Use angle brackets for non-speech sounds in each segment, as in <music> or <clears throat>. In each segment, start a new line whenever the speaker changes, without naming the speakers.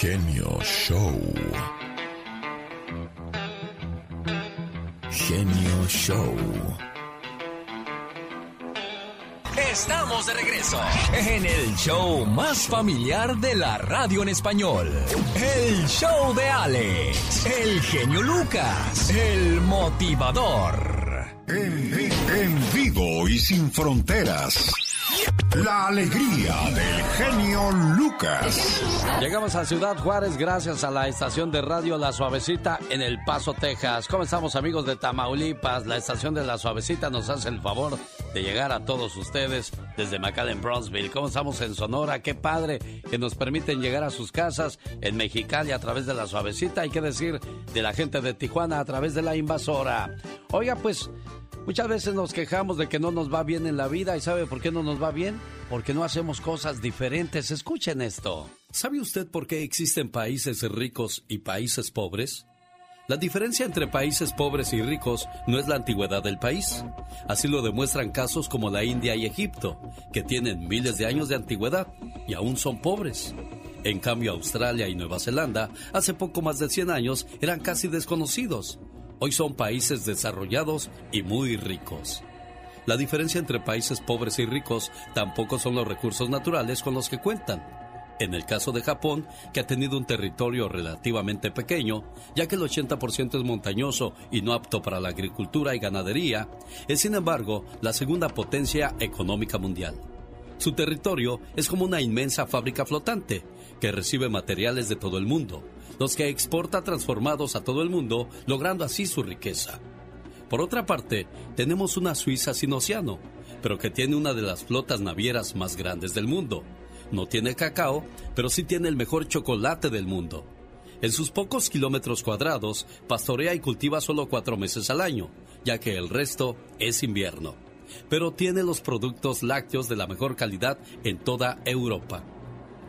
genio show. Genio show.
Estamos de regreso en el show más familiar de la radio en español. El show de Alex, el genio Lucas, el motivador.
En, en vivo y sin fronteras. La alegría del genio Lucas.
Llegamos a Ciudad Juárez gracias a la estación de radio La Suavecita en El Paso, Texas. ¿Cómo estamos amigos de Tamaulipas? La estación de La Suavecita nos hace el favor de llegar a todos ustedes desde McAllen, Bronzeville. ¿Cómo estamos en Sonora? Qué padre que nos permiten llegar a sus casas en Mexicali a través de La Suavecita. Hay que decir de la gente de Tijuana a través de la invasora. Oiga, pues Muchas veces nos quejamos de que no nos va bien en la vida y ¿sabe por qué no nos va bien? Porque no hacemos cosas diferentes. Escuchen esto. ¿Sabe usted por qué existen países ricos y países pobres? La diferencia entre países pobres y ricos no es la antigüedad del país. Así lo demuestran casos como la India y Egipto, que tienen miles de años de antigüedad y aún son pobres. En cambio, Australia y Nueva Zelanda, hace poco más de 100 años, eran casi desconocidos hoy son países desarrollados y muy ricos. La diferencia entre países pobres y ricos tampoco son los recursos naturales con los que cuentan. En el caso de Japón, que ha tenido un territorio relativamente pequeño, ya que el 80% es montañoso y no apto para la agricultura y ganadería, es sin embargo la segunda potencia económica mundial. Su territorio es como una inmensa fábrica flotante que recibe materiales de todo el mundo, los que exporta transformados a todo el mundo, logrando así su riqueza. Por otra parte, tenemos una Suiza sin océano, pero que tiene una de las flotas navieras más grandes del mundo. No tiene cacao, pero sí tiene el mejor chocolate del mundo. En sus pocos kilómetros cuadrados, pastorea y cultiva solo cuatro meses al año, ya que el resto es invierno. Pero tiene los productos lácteos de la mejor calidad en toda Europa.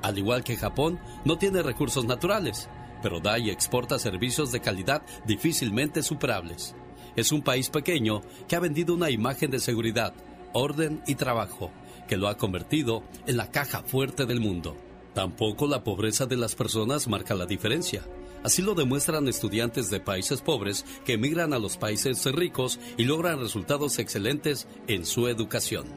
Al igual que Japón, no tiene recursos naturales, pero da y exporta servicios de calidad difícilmente superables. Es un país pequeño que ha vendido una imagen de seguridad, orden y trabajo, que lo ha convertido en la caja fuerte del mundo. Tampoco la pobreza de las personas marca la diferencia. Así lo demuestran estudiantes de países pobres que emigran a los países ricos y logran resultados excelentes en su educación.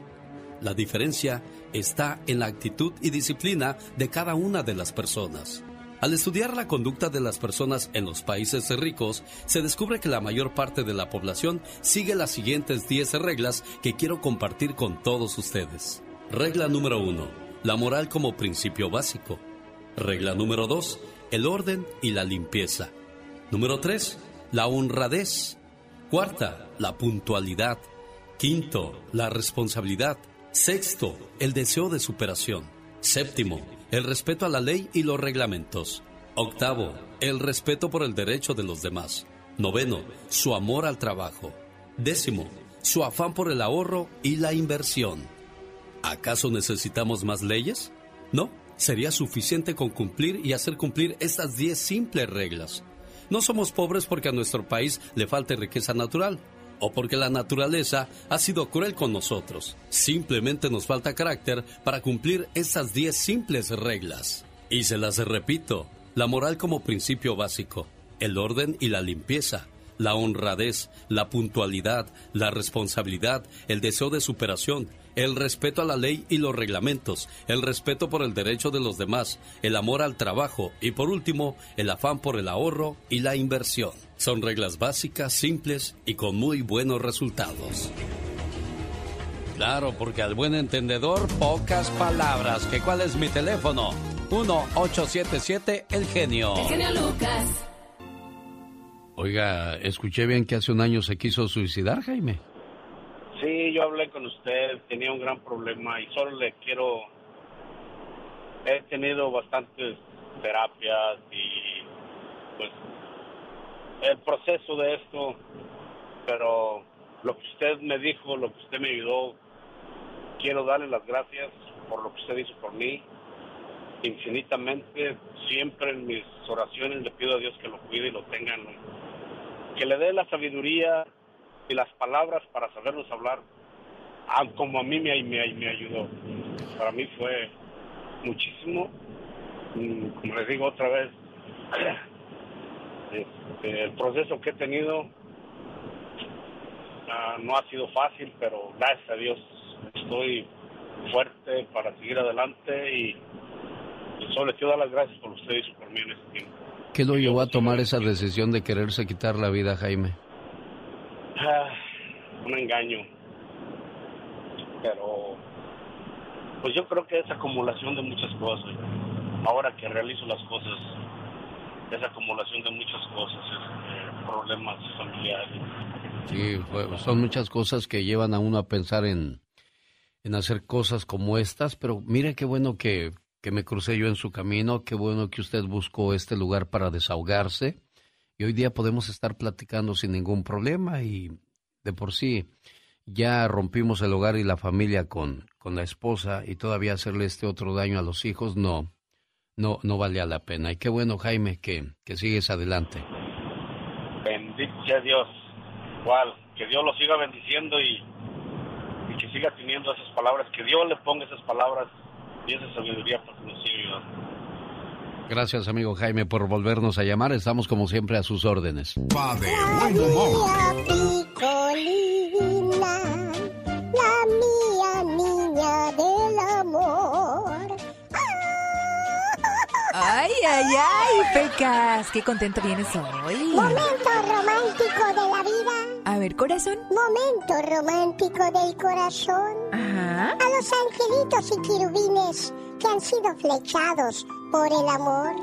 La diferencia está en la actitud y disciplina de cada una de las personas. Al estudiar la conducta de las personas en los países ricos, se descubre que la mayor parte de la población sigue las siguientes 10 reglas que quiero compartir con todos ustedes. Regla número 1. La moral como principio básico. Regla número 2. El orden y la limpieza. Número 3. La honradez. Cuarta, la puntualidad. Quinto, la responsabilidad. Sexto, el deseo de superación. Séptimo, el respeto a la ley y los reglamentos. Octavo, el respeto por el derecho de los demás. Noveno, su amor al trabajo. Décimo, su afán por el ahorro y la inversión. ¿Acaso necesitamos más leyes? No, sería suficiente con cumplir y hacer cumplir estas diez simples reglas. No somos pobres porque a nuestro país le falte riqueza natural o porque la naturaleza ha sido cruel con nosotros. Simplemente nos falta carácter para cumplir esas 10 simples reglas. Y se las repito, la moral como principio básico, el orden y la limpieza, la honradez, la puntualidad, la responsabilidad, el deseo de superación, el respeto a la ley y los reglamentos, el respeto por el derecho de los demás, el amor al trabajo y por último, el afán por el ahorro y la inversión. Son reglas básicas, simples y con muy buenos resultados. Claro, porque al buen entendedor, pocas palabras. ¿Que cuál es mi teléfono? 1-877 El Genio.
El genio Lucas.
Oiga, escuché bien que hace un año se quiso suicidar, Jaime.
Sí, yo hablé con usted, tenía un gran problema y solo le quiero... He tenido bastantes terapias y el proceso de esto, pero lo que usted me dijo, lo que usted me ayudó, quiero darle las gracias por lo que usted hizo por mí. Infinitamente, siempre en mis oraciones le pido a Dios que lo cuide y lo tenga, que le dé la sabiduría y las palabras para sabernos hablar, ah, como a mí me, me, me ayudó. Para mí fue muchísimo mm, como les digo otra vez, <clears throat> este, el proceso que he tenido ah, no ha sido fácil, pero gracias a Dios estoy fuerte para seguir adelante y, y solo les quiero dar las gracias por ustedes y por mí en este tiempo.
¿Qué lo llevó a tomar esa decisión de quererse quitar la vida, Jaime?
Ah, un engaño. Pero, pues yo creo que es acumulación de muchas cosas. Ahora que realizo las cosas, es acumulación de muchas cosas, es, problemas familiares.
Sí, son muchas cosas que llevan a uno a pensar en, en hacer cosas como estas, pero mire qué bueno que, que me crucé yo en su camino, qué bueno que usted buscó este lugar para desahogarse y hoy día podemos estar platicando sin ningún problema y de por sí ya rompimos el hogar y la familia con, con la esposa y todavía hacerle este otro daño a los hijos no, no, no valía la pena. Y qué bueno, Jaime, que, que sigues adelante.
Bendito sea Dios. Igual, que Dios lo siga bendiciendo y, y que siga teniendo esas palabras, que Dios le ponga esas palabras y esa sabiduría para que nos siga
Gracias, amigo Jaime, por volvernos a llamar. Estamos como siempre a sus órdenes.
Va de buen humor.
Ay, ay, ay, Pecas, qué contento vienes hoy.
Momento romántico de la vida.
A ver, corazón.
Momento romántico del corazón.
Ajá.
A los angelitos y querubines que han sido flechados por el amor.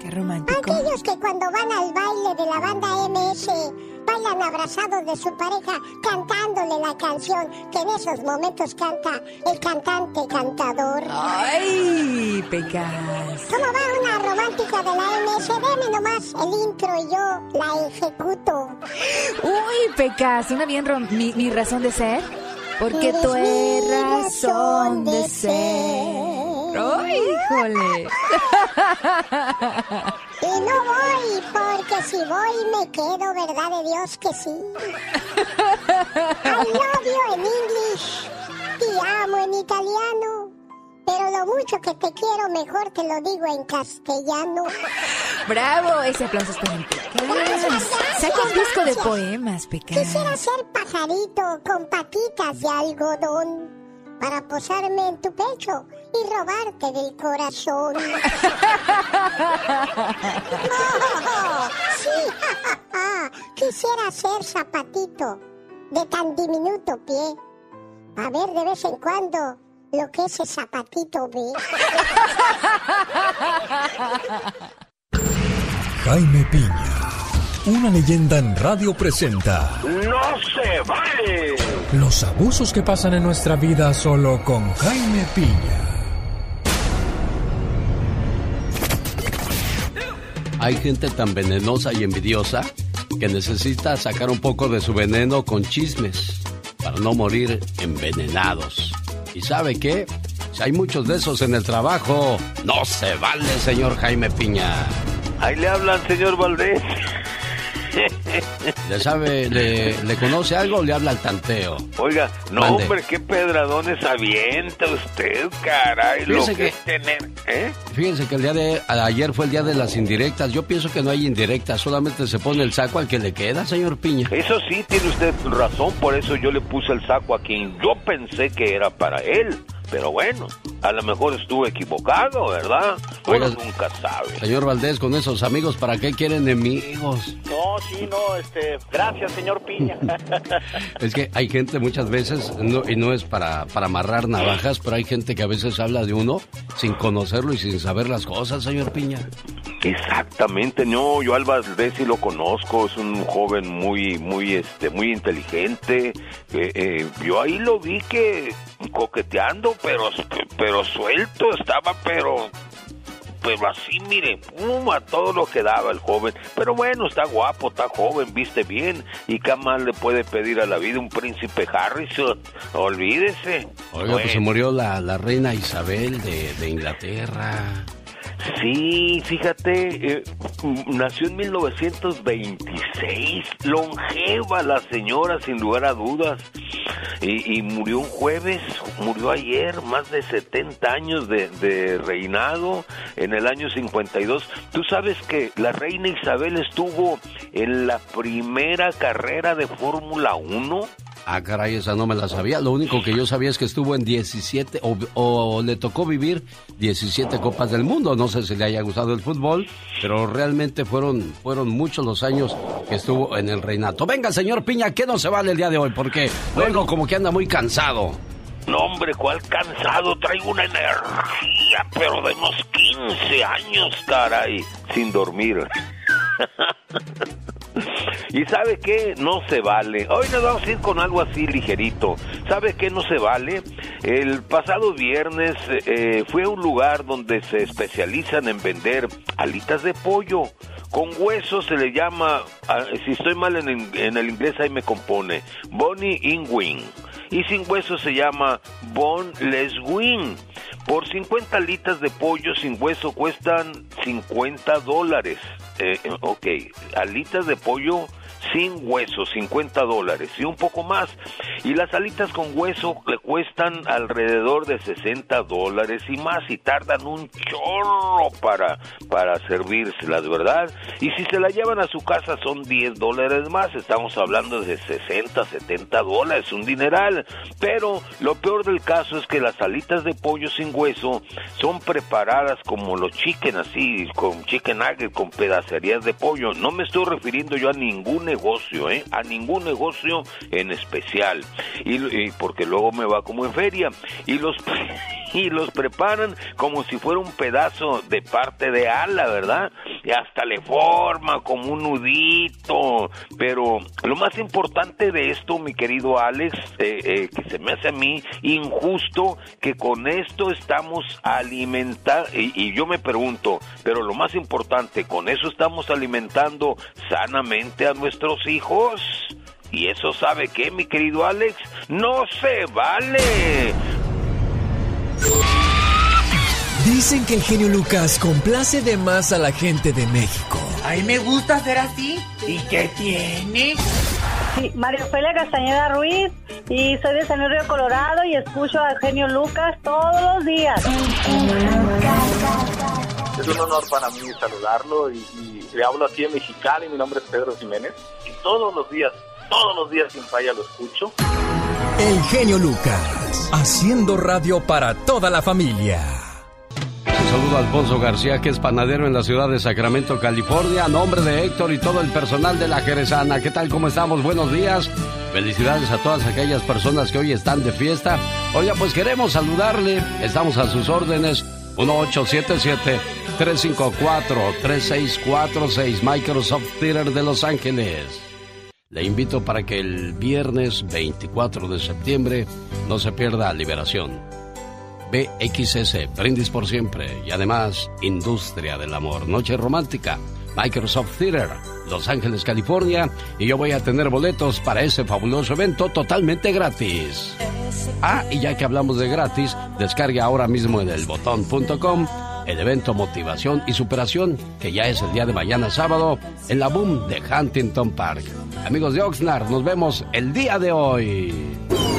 Qué romántico.
Aquellos que cuando van al baile de la banda MS bailan abrazados de su pareja cantándole la canción que en esos momentos canta el cantante cantador.
Ay, Pecas.
¿Cómo va una romántica de la MS? Deme nomás el intro y yo la ejecuto.
Uy, Pecas, una bien rom- mi, mi razón de ser. Porque tú
eres mi
razón de ser. ¡Ay, híjole! <laughs>
Y no voy, porque si voy me quedo, ¿verdad de Dios que sí? I love you en English, te amo en italiano, pero lo mucho que te quiero mejor te lo digo en castellano.
¡Bravo! Ese aplauso es para.
Gracias,
Saca un disco de poemas,
Quisiera
Pecas.
ser pajarito con patitas de algodón para posarme en tu pecho y robarte del corazón. <laughs> Oh, sí, quisiera ser zapatito de tan diminuto pie. A ver de vez en cuando lo que ese zapatito ve. <laughs>
Jaime Piña, una leyenda en radio presenta
¡No se vale!
los abusos que pasan en nuestra vida solo con Jaime Piña.
Hay gente tan venenosa y envidiosa que necesita sacar un poco de su veneno con chismes para no morir envenenados. ¿Y sabe qué? Si hay muchos de esos en el trabajo, no se vale, señor Jaime Piña.
Ahí le hablan, señor Valdés.
¿Le sabe, le, le conoce algo o le habla al tanteo?
Oiga, no,
Mande.
hombre, qué pedradones avienta usted, caray. Lo
Fíjese
que,
que-
es tener, ¿eh?
Fíjense que el día de ayer fue el día de las indirectas. Yo pienso que no hay indirectas, solamente se pone el saco al que le queda, señor Piña.
Eso sí, tiene usted razón, por eso yo le puse el saco a quien yo pensé que era para él. Pero bueno, a lo mejor estuve equivocado, ¿verdad?
Oiga,
nunca sabe.
Señor Valdés, con esos amigos, ¿para qué quieren enemigos?
No, sí, no, este, gracias, señor Piña. <laughs>
Es que hay gente muchas veces, no- y no es para, para amarrar navajas, pero hay gente que a veces habla de uno sin conocerlo y sin saber las cosas, señor Piña.
Exactamente, no, yo al Valdés sí lo conozco, es un joven muy, muy, este, muy inteligente. Eh, eh, yo ahí lo vi que coqueteando, pero, pero suelto estaba, pero, pero así, mire, pum, a todo lo que daba el joven. Pero bueno, está guapo, está joven, viste bien. ¿Y qué más le puede pedir a la vida un príncipe Harrison? Olvídese.
Oiga, pues se murió la, la reina Isabel de, de Inglaterra.
Sí, fíjate, eh, nació en 1926, longeva la señora sin lugar a dudas. Y, murió un jueves, murió ayer, más de 70 años de, de reinado en el año 52. Tú sabes que la reina Isabel estuvo en la primera carrera de Fórmula 1
Ah, caray, esa no me la sabía. Lo único que yo sabía es que estuvo en 17 o, le tocó vivir 17 Copas del Mundo. No sé si le haya gustado el fútbol, pero realmente fueron, fueron muchos los años que estuvo en el reinato. Venga, señor Piña, ¿qué no se vale el día de hoy? Porque bueno, como que anda muy cansado.
No, hombre, ¿cuál cansado? Traigo una energía, pero de unos 15 años, caray, sin dormir. <laughs> Y sabe qué, no se vale. Hoy nos vamos a ir con algo así ligerito. ¿Sabe qué no se vale? El pasado viernes eh, fue a un lugar donde se especializan en vender alitas de pollo. Con hueso se le llama, ah, si estoy mal en, en el inglés ahí me compone, Bonnie in Wing y sin hueso se llama boneless wing. Por 50 alitas de pollo sin hueso cuestan 50 dólares. Eh, ok, alitas de pollo sin hueso, 50 dólares y un poco más. Y las alitas con hueso le cuestan alrededor de 60 dólares y más y tardan un chorro para, para servírselas, ¿verdad? Y si se la llevan a su casa son 10 dólares más, estamos hablando de 60, 70 dólares, un dineral. Pero lo peor del caso es que las alitas de pollo sin hueso son preparadas como los chicken así, con chicken nugget, con pedacerías de pollo. No me estoy refiriendo yo a ningún negocio, ¿eh? A ningún negocio en especial. Y, porque luego me va como en feria. Y los <laughs> y los preparan como si fuera un pedazo de parte de ala, ¿verdad? Y hasta le forma como un nudito. Pero lo más importante de esto, mi querido Alex, eh, eh, que se me hace a mí injusto que con esto estamos alimentando, y, y yo me pregunto, pero lo más importante, ¿con eso estamos alimentando sanamente a nuestros hijos? Y eso sabe qué, mi querido Alex, no se vale.
Dicen que el genio Lucas complace de más a la gente de México.
A mí me gusta ser así. ¿Y qué tiene?
Sí, María Ofelia Castañeda Ruiz y soy de San Río Colorado y escucho al genio Lucas todos los días.
Es un honor para mí saludarlo y, le hablo aquí en Mexicali. Mi nombre es Pedro Jiménez y todos los días, todos los días sin falla lo escucho.
El genio Lucas, haciendo radio para toda la familia.
Un saludo a Alfonso García, que es panadero en la ciudad de Sacramento, California, a nombre de Héctor y todo el personal de la Jerezana. ¿Qué tal? ¿Cómo estamos? Buenos días. Felicidades a todas aquellas personas que hoy están de fiesta. Oiga, pues queremos saludarle. Estamos a sus órdenes. 1877-354-3646, Microsoft Theater de Los Ángeles. Le invito para que el viernes 24 de septiembre no se pierda Liberación. BXS, Brindis por Siempre y además Industria del Amor, Noche Romántica, Microsoft Theater, Los Ángeles, California y yo voy a tener boletos para ese fabuloso evento totalmente gratis. Ah, y ya que hablamos de gratis, descargue ahora mismo en elbotón.com el evento Motivación y Superación, que ya es el día de mañana sábado en la Boom de Huntington Park. Amigos de Oxnard, nos vemos el día de hoy.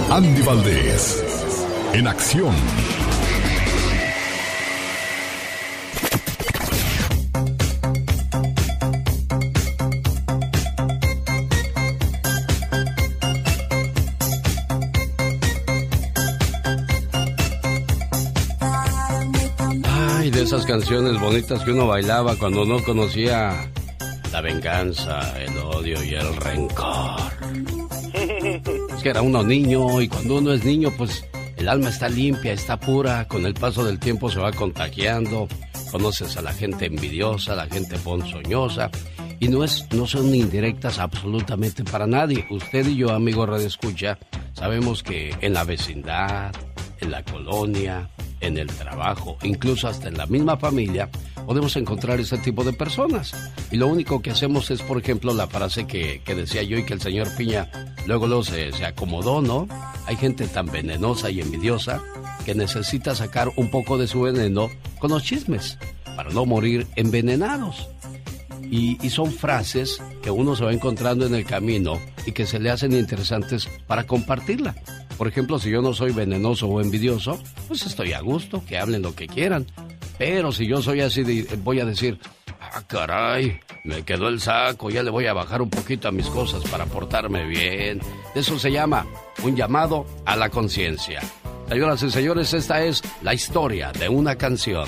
Andy Valdés, en acción.
Esas canciones bonitas que uno bailaba cuando no conocía la venganza, el odio y el rencor. <laughs> Es que era uno niño y cuando uno es niño, pues el alma está limpia, está pura, con el paso del tiempo se va contagiando, conoces a la gente envidiosa, a la gente ponzoñosa y no es no son indirectas absolutamente para nadie. Usted y yo, amigo Radio Escucha, sabemos que en la vecindad, en la colonia, en el trabajo, incluso hasta en la misma familia, podemos encontrar ese tipo de personas. Y lo único que hacemos es, por ejemplo, la frase que, decía yo y que el señor Piña luego, luego se, acomodó, ¿no? Hay gente tan venenosa y envidiosa que necesita sacar un poco de su veneno con los chismes para no morir envenenados. Y, son frases que uno se va encontrando en el camino y que se le hacen interesantes para compartirla. Por ejemplo, si yo no soy venenoso o envidioso, pues estoy a gusto, que hablen lo que quieran. Pero si yo soy así, voy a decir, ah, caray, me quedó el saco, ya le voy a bajar un poquito a mis cosas para portarme bien. Eso se llama un llamado a la conciencia. Señoras y señores, esta es la historia de una canción.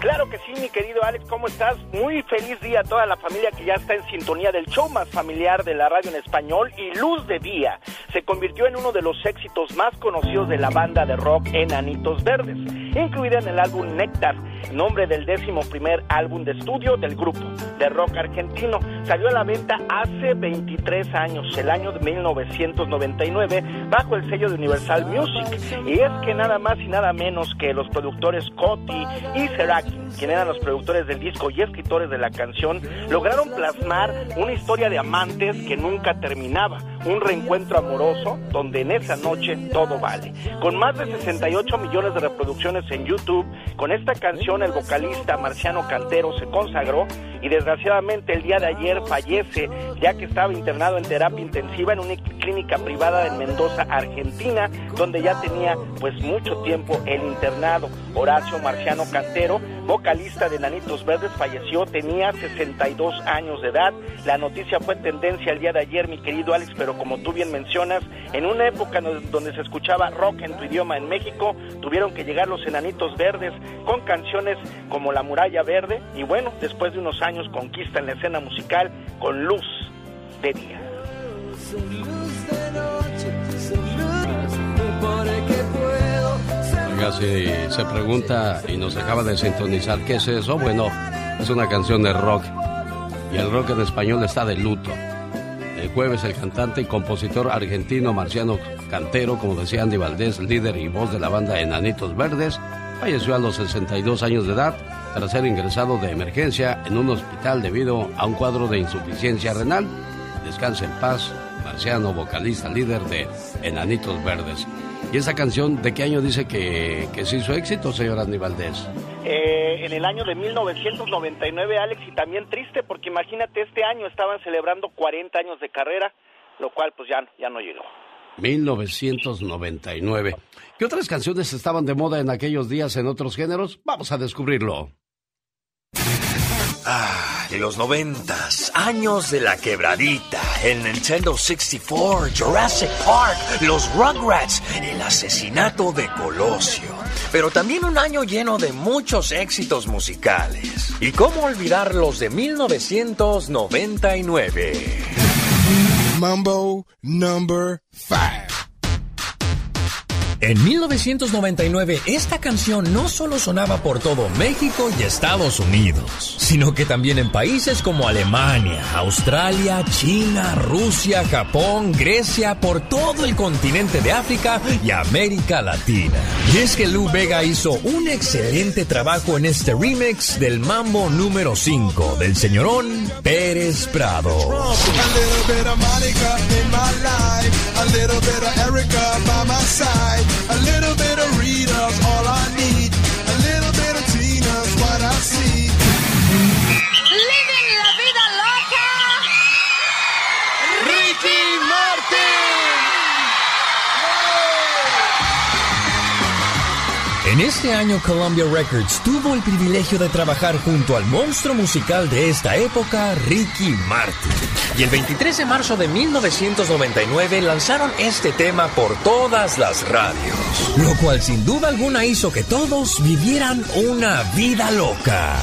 Claro que sí, mi querido Alex, ¿cómo estás? Muy feliz día a toda la familia que ya está en sintonía del show más familiar de la radio en español y Luz de Día. Se convirtió en uno de los éxitos más conocidos de la banda de rock Enanitos Verdes, incluida en el álbum Néctar, nombre del décimo primer álbum de estudio del grupo de rock argentino. Salió a la venta hace 23 años, el año de 1999, bajo el sello de Universal Music. Y es que nada más y nada menos que los productores Coti y Serac quien eran los productores del disco y escritores de la canción, lograron plasmar una historia de amantes que nunca terminaba, un reencuentro amoroso donde en esa noche todo vale. Con más de 68 millones de reproducciones en YouTube, con esta canción el vocalista Marciano Cantero se consagró y desgraciadamente el día de ayer fallece ya que estaba internado en terapia intensiva en una clínica privada en Mendoza, Argentina, donde ya tenía pues mucho tiempo el internado. Horacio Marciano Cantero, vocalista de Nanitos Verdes, falleció, tenía 62 años de edad. La noticia fue tendencia el día de ayer, mi querido Alex, pero como tú bien mencionas, en una época donde se escuchaba rock en tu idioma en México, tuvieron que llegar los Enanitos Verdes con canciones como La Muralla Verde y bueno, después de unos años conquistan la escena musical con Luz de Día.
Oiga, si se pregunta y nos acaba de sintonizar, ¿qué es eso? Bueno, es una canción de rock. Y el rock en español está de luto. El jueves el cantante y compositor argentino Marciano Cantero, como decía Andy Valdés, líder y voz de la banda Enanitos Verdes, falleció a los 62 años de edad tras ser ingresado de emergencia en un hospital debido a un cuadro de insuficiencia renal. Descanse en paz, Marciano, vocalista líder de Enanitos Verdes. ¿Y esa canción de qué año dice que, que se hizo éxito, señor Andy Valdés?
Eh, en el año de 1999, Alex, y también triste porque imagínate, este año estaban celebrando 40 años de carrera, lo cual pues ya, ya no llegó.
1999. ¿Qué otras canciones estaban de moda en aquellos días en otros géneros? Vamos a descubrirlo.
Ah, los noventas, años de la quebradita, el Nintendo 64, Jurassic Park, los Rugrats, el asesinato de Colosio. Pero también un año lleno de muchos éxitos musicales. ¿Y cómo olvidar los de 1999?
Mambo number 5.
En 1999 esta canción no solo sonaba por todo México y Estados Unidos, sino que también en países como Alemania, Australia, China, Rusia, Japón, Grecia, por todo el continente de África y América Latina. Y es que Lou Vega hizo un excelente trabajo en este remix del mambo número 5 del señorón Pérez Prado.
A little bit of Rita's all I need.
En este año Columbia Records tuvo el privilegio de trabajar junto al monstruo musical de esta época, Ricky Martin. Y el 23 de marzo de 1999 lanzaron este tema por todas las radios, lo cual sin duda alguna hizo que todos vivieran una vida loca.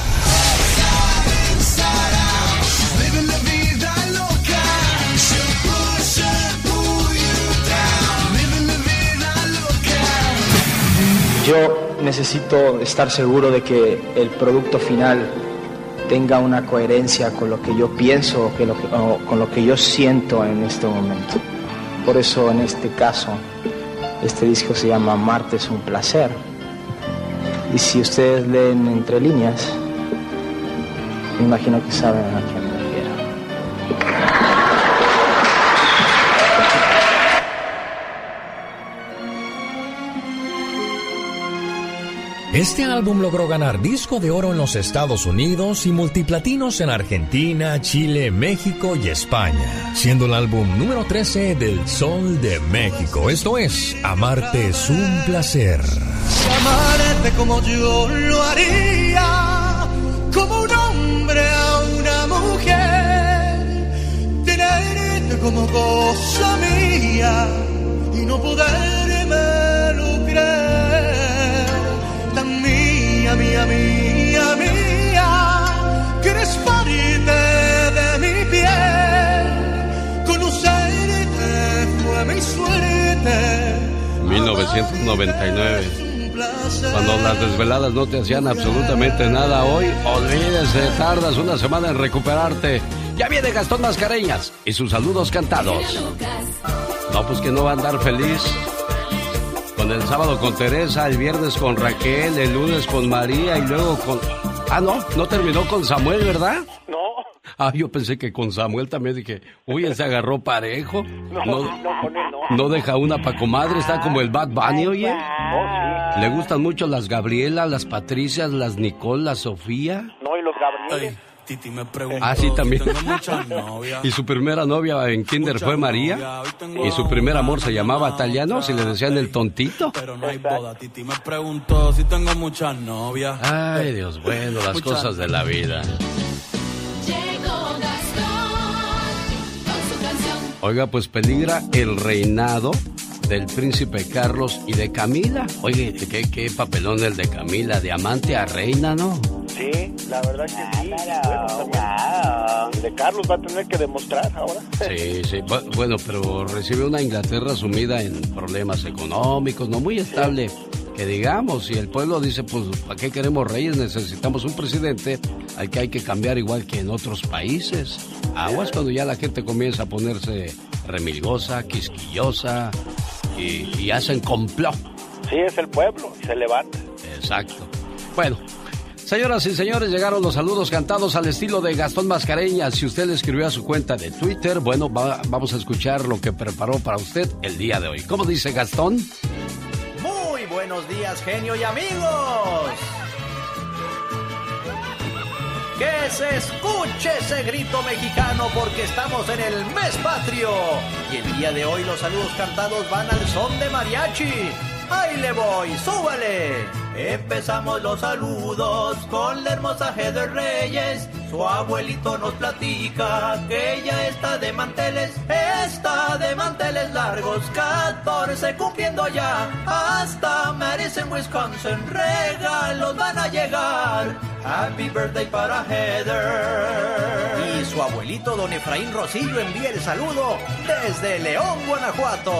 Yo necesito estar seguro de que el producto final tenga una coherencia con lo que yo pienso o con lo que yo siento en este momento. Por eso en este caso, este disco se llama Marte es un placer. Y si ustedes leen entre líneas, me imagino que saben a quién
Este álbum logró ganar disco de oro en los Estados Unidos y multiplatinos en Argentina, Chile, México y España, siendo el álbum número 13 del Sol de México. Esto es Amarte es un placer.
Amarte como yo lo haría, como un hombre a una mujer, tenerte como cosa mía y no poderme mía, mía, mía, mía, que eres parte de mi piel, conocerte fue mi suerte.
1999. Cuando las desveladas no te hacían absolutamente nada hoy, olvídese, tardas una semana en recuperarte. Ya viene Gastón Mascareñas y sus saludos cantados. No, pues que no va a andar feliz. Con el sábado con Teresa, el viernes con Raquel, el lunes con María y luego con... Ah, no, no terminó con Samuel, ¿verdad?
No.
Ah, yo pensé que con Samuel también dije, uy, él se agarró parejo.
No,
No,
no, con él no.
no deja una pa' comadre, está como el Bad Bunny, oye.
Oh,
Le gustan mucho las Gabriela, las Patricias, las Nicole, la Sofía.
No, y los Gabrieles.
Titi me preguntó
Ah, sí, también. <laughs> Y su primera novia en Kinder fue María. Y su primer amor se llamaba Taliano, si le decían el tontito.
Pero no hay boda. Titi me preguntó si tengo muchas novias.
Ay, Dios, bueno, las
Muchas
cosas de la vida. Oiga, pues peligra el reinado del príncipe Carlos y de Camila. Oye, qué, qué papelón el de Camila, de amante a reina, ¿no?
Sí, la verdad que sí. Bueno, también. El de Carlos va a tener que demostrar ahora.
Sí, sí. Bu- Bueno, pero recibe una Inglaterra sumida en problemas económicos, no muy estable. Que digamos, y el pueblo dice, pues, ¿para qué queremos reyes? Necesitamos un presidente al que hay que cambiar igual que en otros países. Aguas cuando ya la gente comienza a ponerse remilgosa, quisquillosa y, y hacen complot.
Sí, es el pueblo se levanta.
Exacto. Bueno, señoras y señores, llegaron los saludos cantados al estilo de Gastón Mascareñas. Si usted le escribió a su cuenta de Twitter, bueno, va- vamos a escuchar lo que preparó para usted el día de hoy. ¿Cómo dice Gastón?
Muy buenos días, genio y amigos. Que se escuche ese grito mexicano porque estamos en el mes patrio. Y el día de hoy los saludos cantados van al son de mariachi. Ahí le voy, súbale. Empezamos los saludos con la hermosa Heather Reyes. Su abuelito nos platica que ella está de manteles, está de manteles largos, 14 cumpliendo ya. Hasta Madison, Wisconsin, regalos van a llegar. Happy birthday para Heather. Y su abuelito, don Efraín Rosillo, envía el saludo desde León, Guanajuato.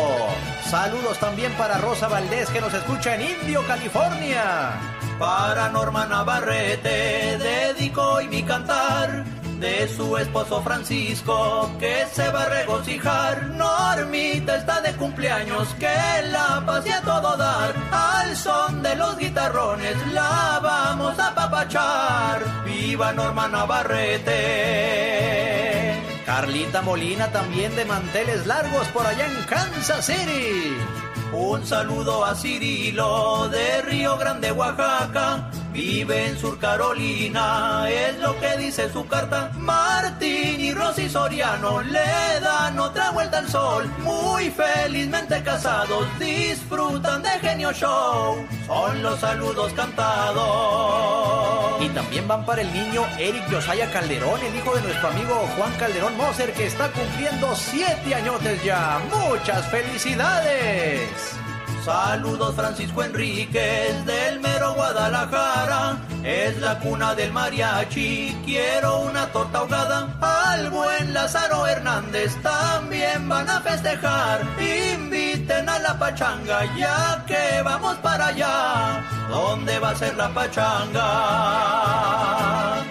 Saludos también para Rosa Valdés, que nos escucha en Indio, California. Para Norma Navarrete dedico hoy mi cantar de su esposo Francisco que se va a regocijar. Normita está de cumpleaños, que la paz y a todo dar. Al son de los guitarrones la vamos a papachar. ¡Viva Norma Navarrete! Carlita Molina también de manteles largos por allá en Kansas City. Un saludo a Cirilo de Río Grande, Oaxaca. Vive en Sur Carolina, es lo que dice su carta. Martín y Rosy Soriano le dan otra vuelta al sol. Muy felizmente casados, disfrutan de Genio Show. Son los saludos cantados. Y también van para el niño Eric Josiah Calderón, el hijo de nuestro amigo Juan Calderón Moser, que está cumpliendo siete añotes ya. ¡Muchas felicidades! Saludos Francisco Enríquez del mero Guadalajara. Es la cuna del mariachi. Quiero una torta ahogada. Al buen Lázaro Hernández también van a festejar. Inviten a la pachanga ya que vamos para allá. ¿Dónde va a ser la pachanga?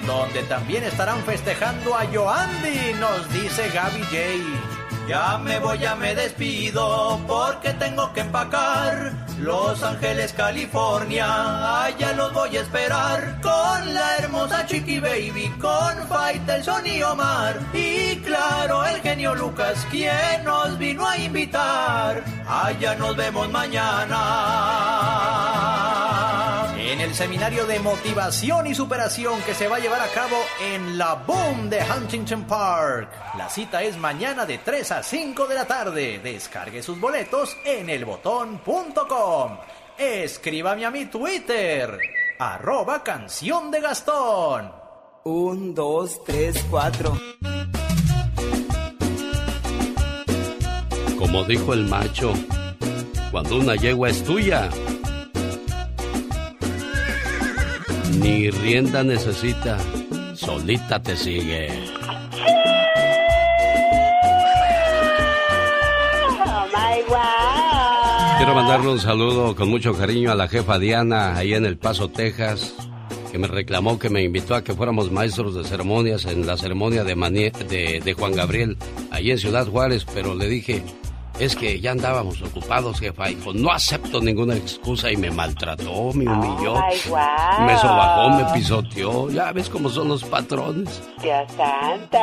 Donde también estarán festejando a Joandy, nos dice Gaby J. Ya me voy, ya me despido porque tengo que empacar. Los Ángeles, California, allá los voy a esperar. Con la hermosa Chiqui Baby, con Faitelson y Omar. Y claro, el genio Lucas, quien nos vino a invitar. Allá nos vemos mañana. El seminario de motivación y superación que se va a llevar a cabo en la Boom de Huntington Park. La cita es mañana de 3 a 5 de la tarde. Descargue sus boletos en elbotón.com. Escríbame a mi Twitter, arroba canción de Gastón.
Un, dos, tres, cuatro.
Como dijo el macho, cuando una yegua es tuya, ni rienda necesita, solita te sigue. Quiero mandarle un saludo con mucho cariño a la jefa Diana, ahí en El Paso, Texas, que me reclamó que me invitó a que fuéramos maestros de ceremonias en la ceremonia de, de Juan Gabriel, ahí en Ciudad Juárez, pero le dije, es que ya andábamos ocupados, jefa. Dijo, no acepto ninguna excusa y me maltrató, me humilló,
Ay,
me sobajó, me pisoteó. Ya ves cómo son los patrones.
Dios santo.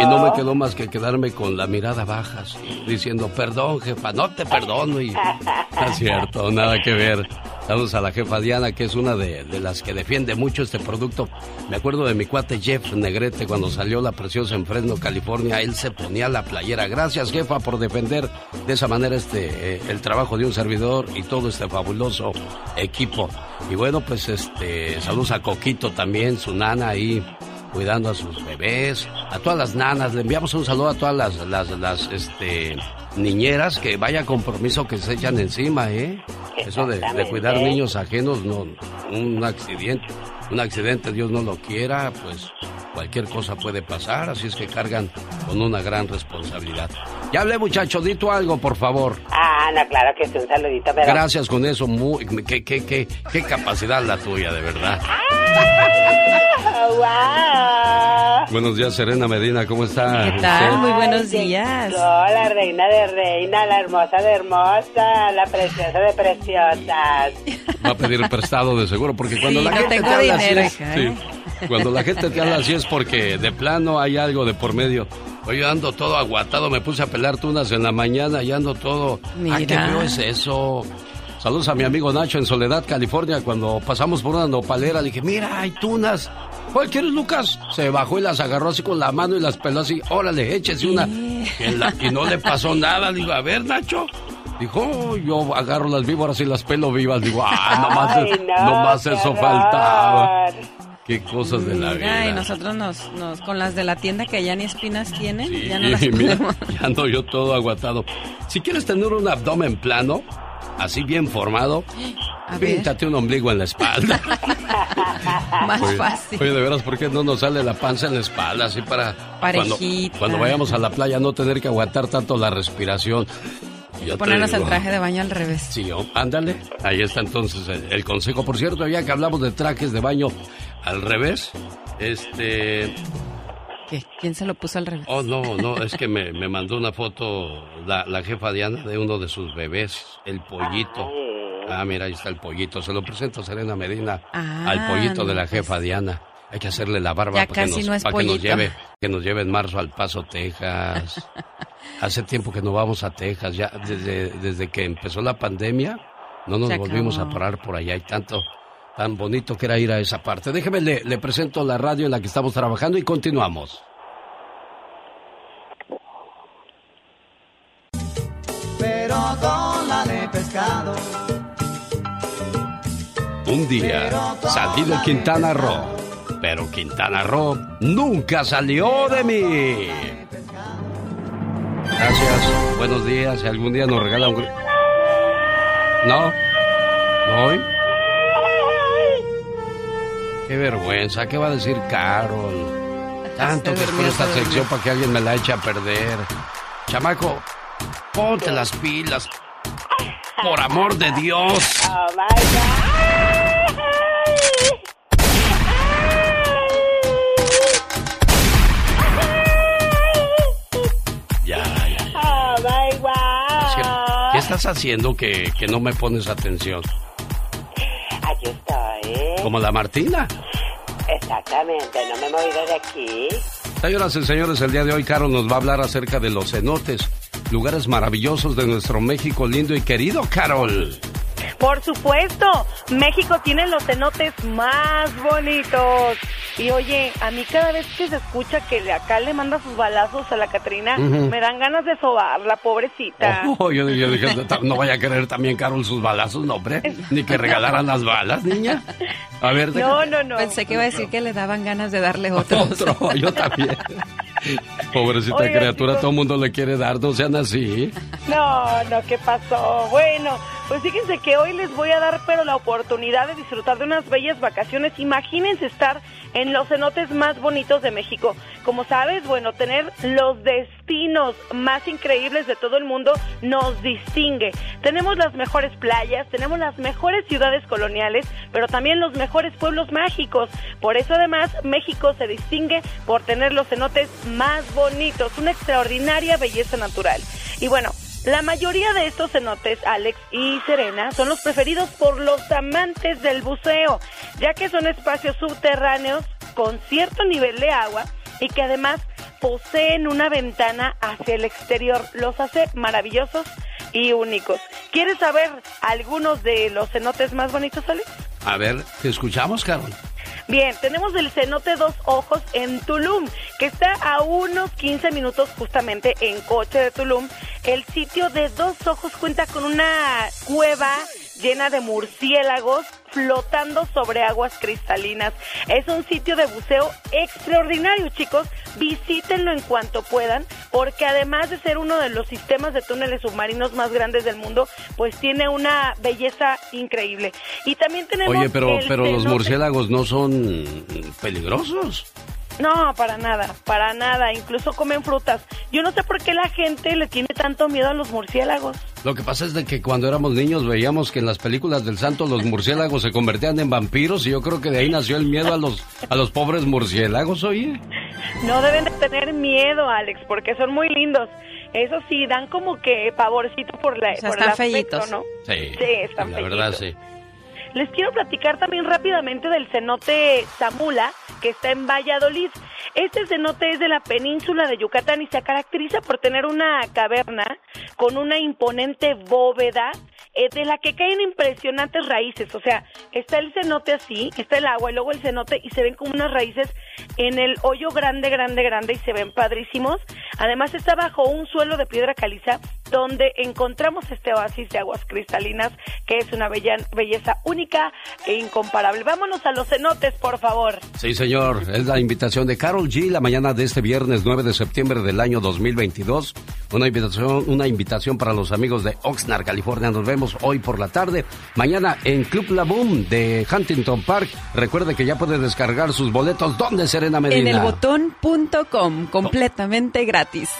Y no me quedó más que quedarme con la mirada baja, así, diciendo, perdón, jefa, no te perdono. Y <laughs> no es cierto, nada que ver. Saludos a la jefa Diana, que es una de, de las que defiende mucho este producto. Me acuerdo de mi cuate Jeff Negrete cuando salió la preciosa en Fresno, California. Él se ponía la playera. Gracias, jefa, por defender de esa manera este eh, el trabajo de un servidor y todo este fabuloso equipo. Y bueno, pues este saludos a Coquito también, su nana ahí cuidando a sus bebés, a todas las nanas, le enviamos un saludo a todas las, las, las este, niñeras que vaya compromiso que se echan encima, ¿eh? Eso de, de cuidar niños ajenos, no, un accidente, un accidente, Dios no lo quiera, pues cualquier cosa puede pasar, así es que cargan con una gran responsabilidad. Ya hablé, muchacho, di tú algo, por favor.
Ah, no, claro que sí, un saludito, pero...
Gracias con eso, muy, qué, qué, qué, qué capacidad la tuya, de verdad.
Oh, wow.
Buenos días, Serena Medina, ¿cómo está?
¿Qué tal?
usted?
Muy buenos días.
Llegó la reina de reina, la hermosa de hermosa, la preciosa de preciosas.
Va a pedir prestado de seguro, porque cuando
Sí,
la
no
gente
tengo
te habla
dinero,
así, sí,
¿eh?
cuando la gente te habla así es porque de plano hay algo de por medio. Hoy yo ando todo aguatado, me puse a pelar tunas en la mañana y ando todo. Ah, qué feo es eso. Saludos a mi amigo Nacho en Soledad, California. Cuando pasamos por una nopalera, le dije, mira, hay tunas. ¿Cuál quieres, Lucas? Se bajó y las agarró así con la mano y las peló así. Órale, échese una. La- y no le pasó nada. Digo, a ver, Nacho. Dijo, "Oh, yo agarro las víboras y las pelo vivas. Digo, ah, <laughs> nomás,
Ay, no,
nomás eso faltaba. Qué cosas de la
Mira, y
vida.
nosotros nos, nos, con las de la tienda que ya ni espinas tienen, ya no
Y
las <laughs>
mira, ya ando yo todo aguatado. Si quieres tener un abdomen plano, así bien formado,
A ver.
píntate un ombligo en la espalda. <laughs>
Más
Oye,
fácil.
Oye, de veras, ¿por qué no nos sale la panza en la espalda? Así para cuando, cuando vayamos a la playa no tener que aguantar tanto la respiración. Yo
Ponernos el traje de baño al revés.
Sí, oh, ándale. Ahí está entonces el, el consejo. Por cierto, ya que hablamos de trajes de baño al revés, este...
¿Qué? ¿Quién se lo puso al revés?
Oh, no, no, es que me, me mandó una foto la, la jefa Diana de uno de sus bebés, el pollito. Ah, mira, ahí está el pollito. Se lo presento a Serena Medina
Ah,
al pollito de la jefa Diana. Hay que hacerle la barba
Ya
para, que
casi
nos,
no es
para que nos lleve, que nos lleve en marzo al Paso, Texas. <laughs> Hace tiempo que no vamos a Texas, ya desde, desde que empezó la pandemia, no nos volvimos a parar por allá. Hay tanto, tan bonito que era ir a esa parte. Déjeme, le, le presento la radio en la que estamos trabajando y continuamos.
Pero cola de pescado.
Un día salí de Quintana Roo, pero Quintana Roo nunca salió de mí. Gracias, buenos días. Si algún día nos regala un... ¿No? ¿No hoy? Qué vergüenza, ¿qué va a decir Carol? Tanto que espero esta sección para que alguien me la eche a perder. Chamaco, ponte las pilas. Por amor de Dios.
Oh my God.
Ya, ya.
Oh my God.
¿Qué estás haciendo que, que no me pones atención?
Aquí estoy.
Como la Martina.
Exactamente, no me he movido de aquí.
Señoras y señores, el día de hoy Carol nos va a hablar acerca de los cenotes, lugares maravillosos de nuestro México lindo y querido, Carol.
Por supuesto, México tiene los cenotes más bonitos. Y oye, a mí cada vez que se escucha que le- acá le manda sus balazos a la Catrina, me dan ganas de sobarla, pobrecita.
Oh, yo, yo dije, no vaya a querer también Carol sus balazos, no, hombre. Ni que regalaran las balas, niña. A ver, deja-
no, no.
Pensé que iba a decir que le daban ganas de darle <laughs> otro.
Otro, yo también. Pobrecita criatura,
chicos.
todo el mundo le quiere dar, no sean así.
No, no, ¿qué pasó? Bueno, pues fíjense que hoy les voy a dar pero la oportunidad de disfrutar de unas bellas vacaciones. Imagínense estar en los cenotes más bonitos de México. Como sabes, bueno, tener los destinos más increíbles de todo el mundo nos distingue. Tenemos las mejores playas, tenemos las mejores ciudades coloniales, pero también los mejores pueblos mágicos. Por eso además México se distingue por tener los cenotes más bonitos, una extraordinaria belleza natural. Y bueno, la mayoría de estos cenotes, Alex y Serena, son los preferidos por los amantes del buceo, ya que son espacios subterráneos con cierto nivel de agua y que además poseen una ventana hacia el exterior. Los hace maravillosos y únicos. ¿Quieres saber algunos de los cenotes más bonitos, Alex?
A ver, ¿te escuchamos, Carol?
Bien, tenemos el cenote Dos Ojos en Tulum, que está a unos 15 minutos justamente en coche de Tulum. El sitio de Dos Ojos cuenta con una cueva llena de murciélagos flotando sobre aguas cristalinas. Es un sitio de buceo extraordinario, chicos. Visítenlo en cuanto puedan, porque además de ser uno de los sistemas de túneles submarinos más grandes del mundo, pues tiene una belleza increíble. Y también tenemos
Oye, pero, pero los murciélagos no son peligrosos.
No, para nada, para nada. Incluso comen frutas. Yo no sé por qué la gente le tiene tanto miedo a los murciélagos.
Lo que pasa es de que cuando éramos niños veíamos que en las películas del santo los murciélagos se convertían en vampiros y yo creo que de ahí nació el miedo a los, a los pobres murciélagos, oye.
No deben de tener miedo, Alex, porque son muy lindos. Eso sí, dan como que pavorcito por la
sea,
por
están
el aspecto. ¿no?
Sí,
Sí, están
la verdad
feítos.
sí.
Les quiero platicar también rápidamente del cenote Zamula, que está en Valladolid. Este cenote es de la península de Yucatán y se caracteriza por tener una caverna con una imponente bóveda eh, de la que caen impresionantes raíces. O sea, está el cenote así, está el agua y luego el cenote y se ven como unas raíces en el hoyo grande, grande, grande y se ven padrísimos. Además está bajo un suelo de piedra caliza donde encontramos este oasis de aguas cristalinas que es una belleza única e incomparable. Vámonos a los cenotes, por favor.
Sí, señor. Es la invitación de Carol G. la mañana de este viernes 9 de septiembre del año 2022. Una invitación, una invitación para los amigos de Oxnard, California. Nos vemos hoy por la tarde. Mañana en Club La Boom de Huntington Park. Recuerde que ya puede descargar sus boletos. ¿Dónde, Serena Medina?
En elbotón.com, completamente gratis.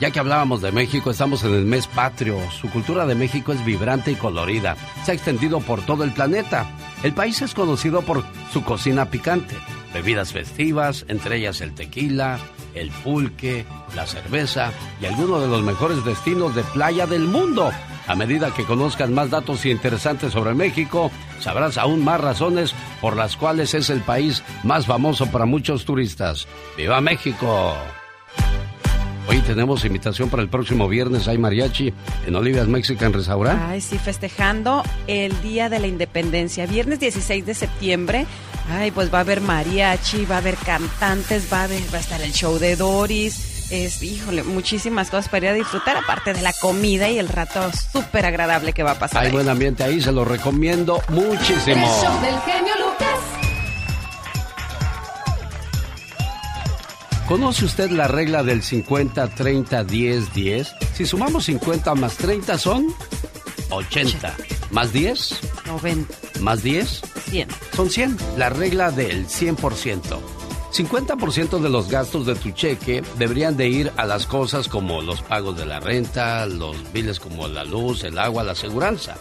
Ya que hablábamos de México, estamos en el mes patrio. Su cultura de México es vibrante y colorida. Se ha extendido por todo el planeta. El país es conocido por su cocina picante, bebidas festivas, entre ellas el tequila, el pulque, la cerveza y algunos de los mejores destinos de playa del mundo. A medida que conozcan más datos interesantes sobre México, sabrás aún más razones por las cuales es el país más famoso para muchos turistas. ¡Viva México! Hoy tenemos invitación para el próximo viernes. Hay mariachi en Olivia's Mexican Restaurant.
Ay, sí, festejando el Día de la Independencia, viernes 16 de septiembre. Ay, pues va a haber mariachi, va a haber cantantes, va a, haber, va a estar el show de Doris. Es, híjole, muchísimas cosas para ir a disfrutar, aparte de la comida y el rato súper agradable que va a pasar.
Hay
ahí.
buen ambiente ahí, se lo recomiendo muchísimo.
El show del genio Lucas.
¿Conoce usted la regla del 50, 30, 10, 10? Si sumamos 50 más 30 son 80. ¿Más 10?
90.
¿Más 10?
100.
Son 100. La regla del 100%. 50% de los gastos de tu cheque deberían de ir a las cosas como los pagos de la renta, los biles como la luz, el agua, la aseguranza.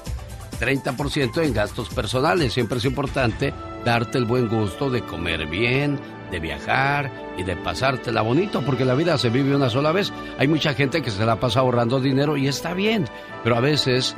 30% en gastos personales. Siempre es importante darte el buen gusto de comer bien, de viajar y de pasártela bonito, porque la vida se vive una sola vez. Hay mucha gente que se la pasa ahorrando dinero y está bien, pero a veces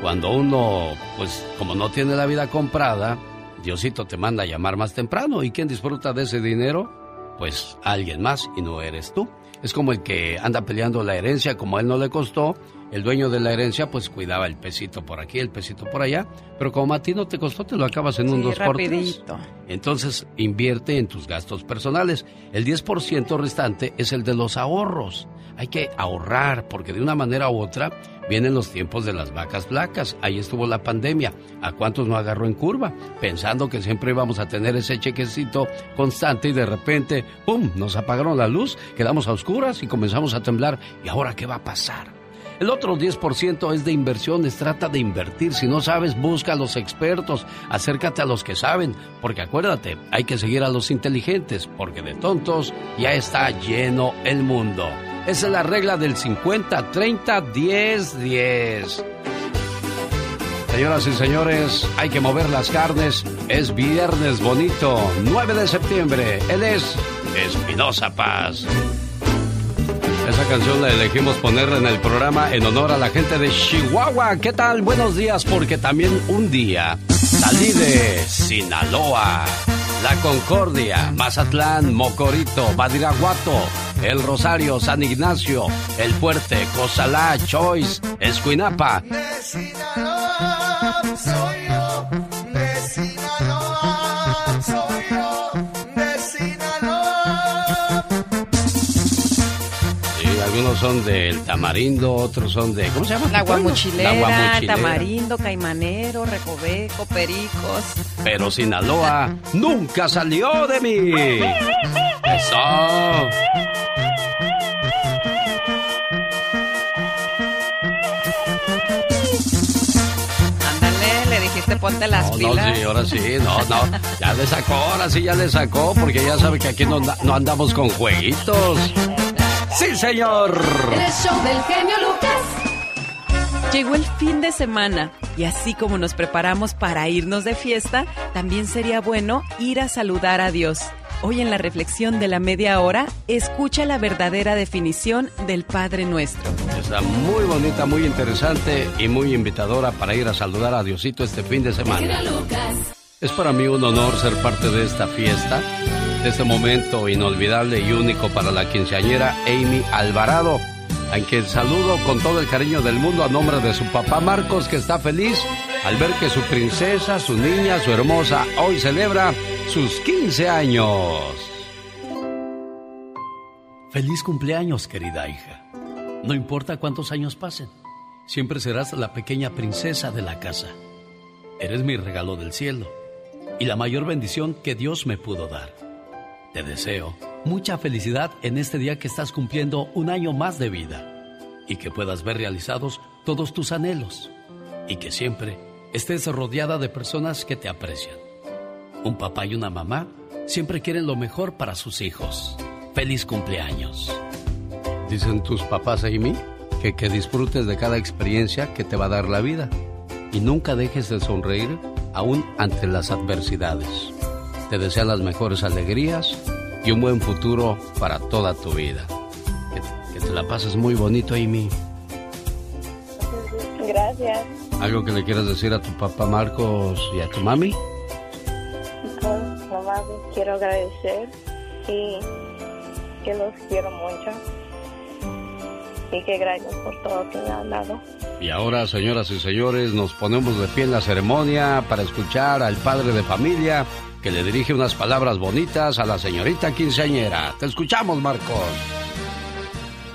cuando uno, pues como no tiene la vida comprada, Diosito te manda a llamar más temprano. ¿Y quién disfruta de ese dinero? pues alguien más y no eres tú. Es como el que anda peleando la herencia, como a él no le costó, el dueño de la herencia pues cuidaba el pesito por aquí, el pesito por allá, pero como a ti no te costó, te lo acabas en un
Sí,
dos por tres.
rapidito.
Entonces invierte en tus gastos personales. El 10% restante es el de los ahorros. Hay que ahorrar porque de una manera u otra vienen los tiempos de las vacas flacas. Ahí estuvo la pandemia. ¿A cuántos no agarró en curva? Pensando que siempre íbamos a tener ese chequecito constante y de repente, ¡pum!, nos apagaron la luz, quedamos a oscuras y comenzamos a temblar. ¿Y ahora qué va a pasar? El otro 10% es de inversiones, trata de invertir. Si no sabes, busca a los expertos, acércate a los que saben, porque acuérdate, hay que seguir a los inteligentes, porque de tontos ya está lleno el mundo. Esa es la regla del 50, 30, 10, 10. Señoras y señores, hay que mover las carnes. Es viernes bonito, 9 de septiembre. Él es Espinosa Paz. Esa canción la elegimos ponerla en el programa en honor a la gente de Chihuahua. ¿Qué tal? Buenos días, porque también un día salí de Sinaloa, La Concordia, Mazatlán, Mocorito, Badiraguato, El Rosario, San Ignacio, El Fuerte, Cozalá, Choice, Escuinapa.
De Sinaloa soy yo,
Son del Tamarindo, otros son de... ¿Cómo se llama?
La guamuchilera,
La Guamuchilera.
tamarindo, caimanero, recoveco, pericos.
Pero Sinaloa <laughs> nunca salió de mí. Eso.
Ándale, le dijiste ponte las
No,
pilas.
no, sí, ahora sí, no, no. Ya le sacó, ahora sí ya le sacó, porque ya sabe que aquí no, no andamos con jueguitos. Sí, señor.
El show del genio Lucas.
Llegó el fin de semana y así como nos preparamos para irnos de fiesta, también sería bueno ir a saludar a Dios. Hoy en la reflexión de la media hora, escucha la verdadera definición del Padre Nuestro.
Está muy bonita, muy interesante y muy invitadora para ir a saludar a Diosito este fin de semana. Es para mí un honor ser parte de esta fiesta, de este momento inolvidable y único para la quinceañera Amy Alvarado, a quien saludo con todo el cariño del mundo a nombre de su papá Marcos, que está feliz al ver que su princesa, su niña, su hermosa, hoy celebra sus 15 años. Feliz cumpleaños, querida hija. No importa cuántos años pasen, siempre serás la pequeña princesa de la casa. Eres mi regalo del cielo y la mayor bendición que Dios me pudo dar. Te deseo mucha felicidad en este día que estás cumpliendo un año más de vida y que puedas ver realizados todos tus anhelos y que siempre estés rodeada de personas que te aprecian. Un papá y una mamá siempre quieren lo mejor para sus hijos. Feliz cumpleaños. Dicen tus papás, Amy, que, que disfrutes de cada experiencia que te va a dar la vida y nunca dejes de sonreír aún ante las adversidades. Te desean las mejores alegrías y un buen futuro para toda tu vida. Que, que te la pases muy bonito, Amy.
Gracias.
¿Algo que le quieras decir a tu papá Marcos y a tu mami?
Pues, Mamá, quiero agradecer y que los quiero mucho. Y que gracias por todo que me han dado.
Y ahora, señoras y señores, nos ponemos de pie en la ceremonia para escuchar al padre de familia que le dirige unas palabras bonitas a la señorita quinceañera. Te escuchamos, Marcos.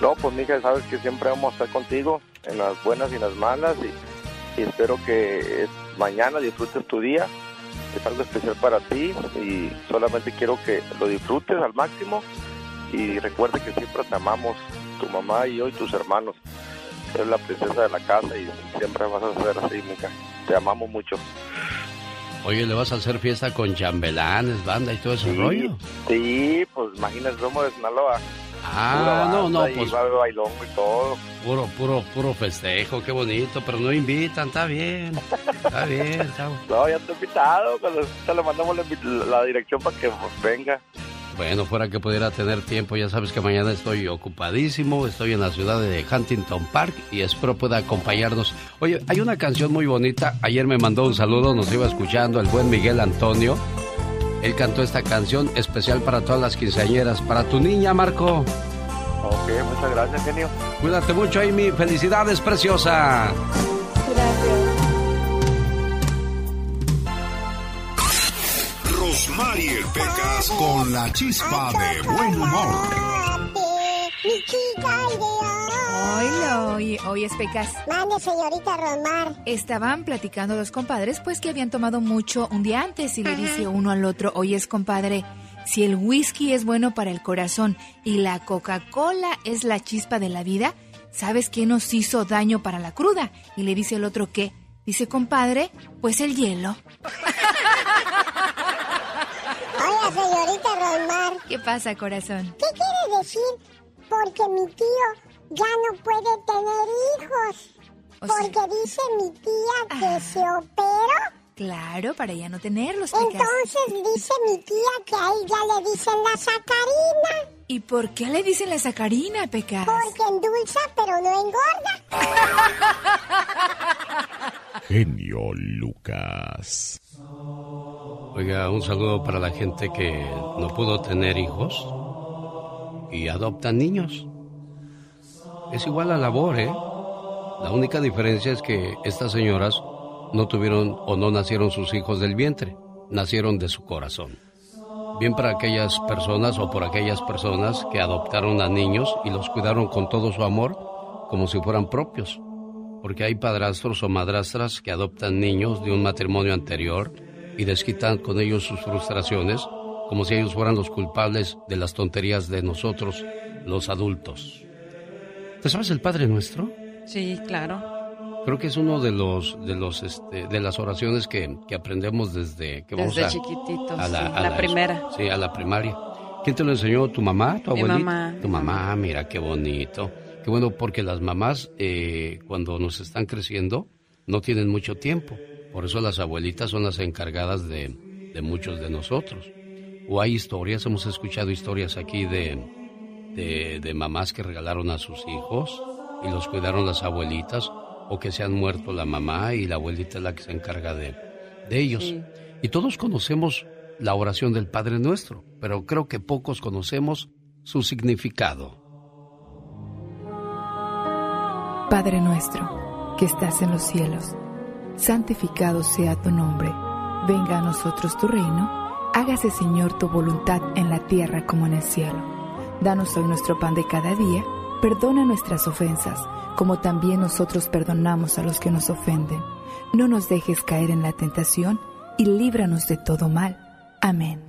No, pues mija, sabes que siempre vamos a estar contigo en las buenas y en las malas y, espero que eh, mañana disfrutes tu día. Es algo especial para ti y solamente quiero que lo disfrutes al máximo y recuerde que siempre te amamos, tu mamá y yo tus hermanos. Eres la princesa de la casa y siempre vas a ser así, mija. Te amamos mucho.
Oye, ¿le vas a hacer fiesta con chambelanes, banda y todo ese rollo?
Sí, pues imagínate, somos de Sinaloa.
Ah, no, no, pues
va bailongo y todo.
puro, puro, puro festejo, qué bonito, pero no invitan, está bien, está bien, está <laughs>
No, ya he invitado, cuando te le mandamos la, la dirección para que venga.
Bueno, fuera que pudiera tener tiempo, ya sabes que mañana estoy ocupadísimo, estoy en la ciudad de Huntington Park y espero pueda acompañarnos. Oye, hay una canción muy bonita, ayer me mandó un saludo, nos iba escuchando el buen Miguel Antonio Él cantó esta canción especial para todas las quinceañeras. Para tu niña, Marco.
Ok, muchas gracias, genio.
Cuídate mucho, Amy. Felicidades, preciosa.
Rosmarie Pecas con la chispa de buen humor.
Mi chica.
Oilo, oye, oye, Pecas.
Mande, señorita Rosmar.
Estaban platicando los compadres, pues que habían tomado mucho un día antes y le dice uno al otro, oye, compadre, si el whisky es bueno para el corazón y la Coca-Cola es la chispa de la vida, ¿sabes qué nos hizo daño para la cruda? Y le dice el otro, ¿qué? Dice, compadre, pues el hielo.
Señorita Rosmar.
¿Qué pasa, corazón?
¿Qué quiere decir? Porque mi tío ya no puede tener hijos.
O sea-
Porque dice mi tía que se operó.
Claro, para ya no tenerlos, Pecas.
Entonces dice mi tía que a ella le dicen la sacarina.
¿Y por qué le dicen la sacarina, Pecas?
Porque endulza pero no engorda. <laughs>
Genio Lucas.
Oiga, un saludo para la gente que no pudo tener hijos y adoptan niños. Es igual la labor, ¿eh? La única diferencia es que estas señoras no tuvieron o no nacieron sus hijos del vientre, nacieron de su corazón. Bien para aquellas personas o por aquellas personas que adoptaron a niños y los cuidaron con todo su amor como si fueran propios. Porque hay padrastros o madrastras que adoptan niños de un matrimonio anterior y desquitan con ellos sus frustraciones como si ellos fueran los culpables de las tonterías de nosotros, los adultos. ¿Te sabes el Padre Nuestro?
Sí, claro.
Creo que es uno de los de los este, de las oraciones que, que aprendemos desde que vamos
Desde
a,
chiquititos,
a
sí,
a
la primera.
Sí, a la primaria. ¿Quién te lo enseñó? ¿Tu mamá? ¿Tu
Mi
abuelita?
mamá.
Tu mamá, mira qué bonito. Qué bueno porque las mamás eh, cuando nos están creciendo no tienen mucho tiempo. Por eso las abuelitas son las encargadas de, de muchos de nosotros. O hay historias, hemos escuchado historias aquí de, de, de mamás que regalaron a sus hijos y los cuidaron las abuelitas, o que se han muerto la mamá y la abuelita es la que se encarga de, de ellos.
Sí.
Y todos conocemos la oración del Padre Nuestro, pero creo que pocos conocemos su significado.
Padre nuestro, que estás en los cielos, santificado sea tu nombre. Venga a nosotros tu reino. Hágase, Señor, tu voluntad en la tierra como en el cielo. Danos hoy nuestro pan de cada día. Perdona nuestras ofensas, como también nosotros perdonamos a los que nos ofenden. No nos dejes caer en la tentación y líbranos de todo mal. Amén.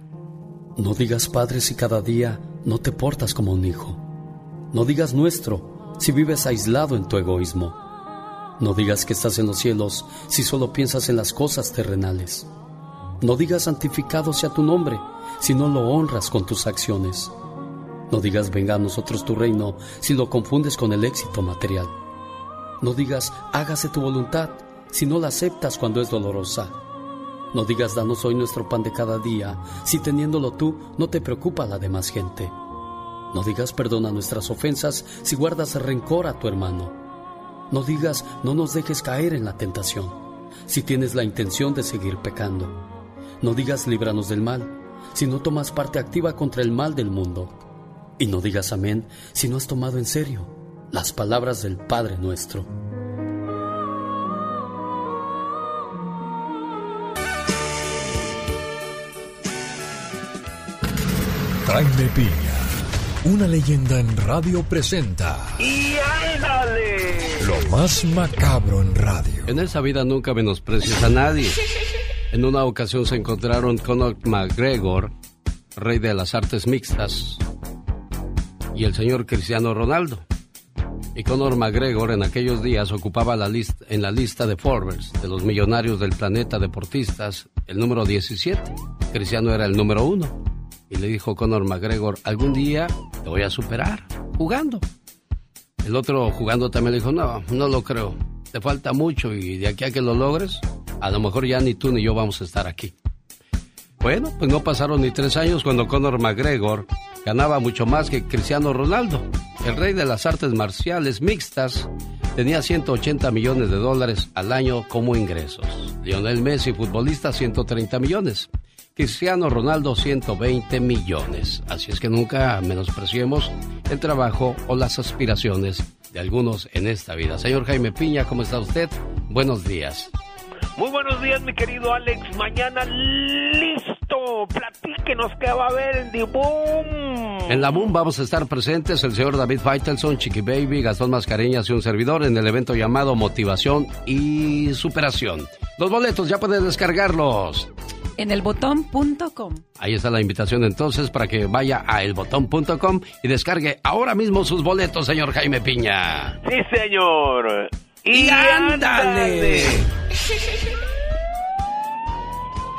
No digas Padre si cada día no te portas como un hijo. No digas nuestro si vives aislado en tu egoísmo. No digas que estás en los cielos si solo piensas en las cosas terrenales. No digas santificado sea tu nombre si no lo honras con tus acciones. No digas venga a nosotros tu reino si lo confundes con el éxito material. No digas hágase tu voluntad si no la aceptas cuando es dolorosa. No digas danos hoy nuestro pan de cada día si teniéndolo tú no te preocupa la demás gente. No digas perdona nuestras ofensas si guardas rencor a tu hermano. No digas no nos dejes caer en la tentación si tienes la intención de seguir pecando. No digas líbranos del mal si no tomas parte activa contra el mal del mundo. Y no digas amén si no has tomado en serio las palabras del Padre nuestro.
Jaime Piña, una leyenda en radio presenta
¡Y ándale!
lo más macabro en radio.
En esa vida nunca menosprecies a nadie. En una ocasión se encontraron Conor McGregor, rey de las artes mixtas, y el señor Cristiano Ronaldo. Y Conor McGregor en aquellos días ocupaba la lista, en la lista de Forbes de los millonarios del planeta deportistas el número 17. Cristiano era el número uno. Y le dijo Conor McGregor, algún día te voy a superar jugando. El otro jugando también le dijo, no, no lo creo. Te falta mucho y de aquí a que lo logres, a lo mejor ya ni tú ni yo vamos a estar aquí. Bueno, pues no pasaron ni tres años cuando Conor McGregor ganaba mucho más que Cristiano Ronaldo. El rey de las artes marciales mixtas tenía 180 millones de dólares al año como ingresos. Lionel Messi, futbolista, 130 millones. Cristiano Ronaldo 120 millones. Así es que nunca menospreciemos el trabajo o las aspiraciones de algunos en esta vida. Señor Jaime Piña, ¿cómo está usted? Buenos días.
Muy buenos días, mi querido Alex. Mañana listo. Platíquenos qué va a haber en The Boom.
En la Boom vamos a estar presentes el señor David Faitelson, Chiqui Baby, Gastón Mascareñas y un servidor en el evento llamado Motivación y Superación. Los boletos ya pueden descargarlos.
En elbotón.com.
Ahí está la invitación entonces para que vaya a elbotón.com y descargue ahora mismo sus boletos, señor Jaime Piña.
Sí, señor.
Y, ándale.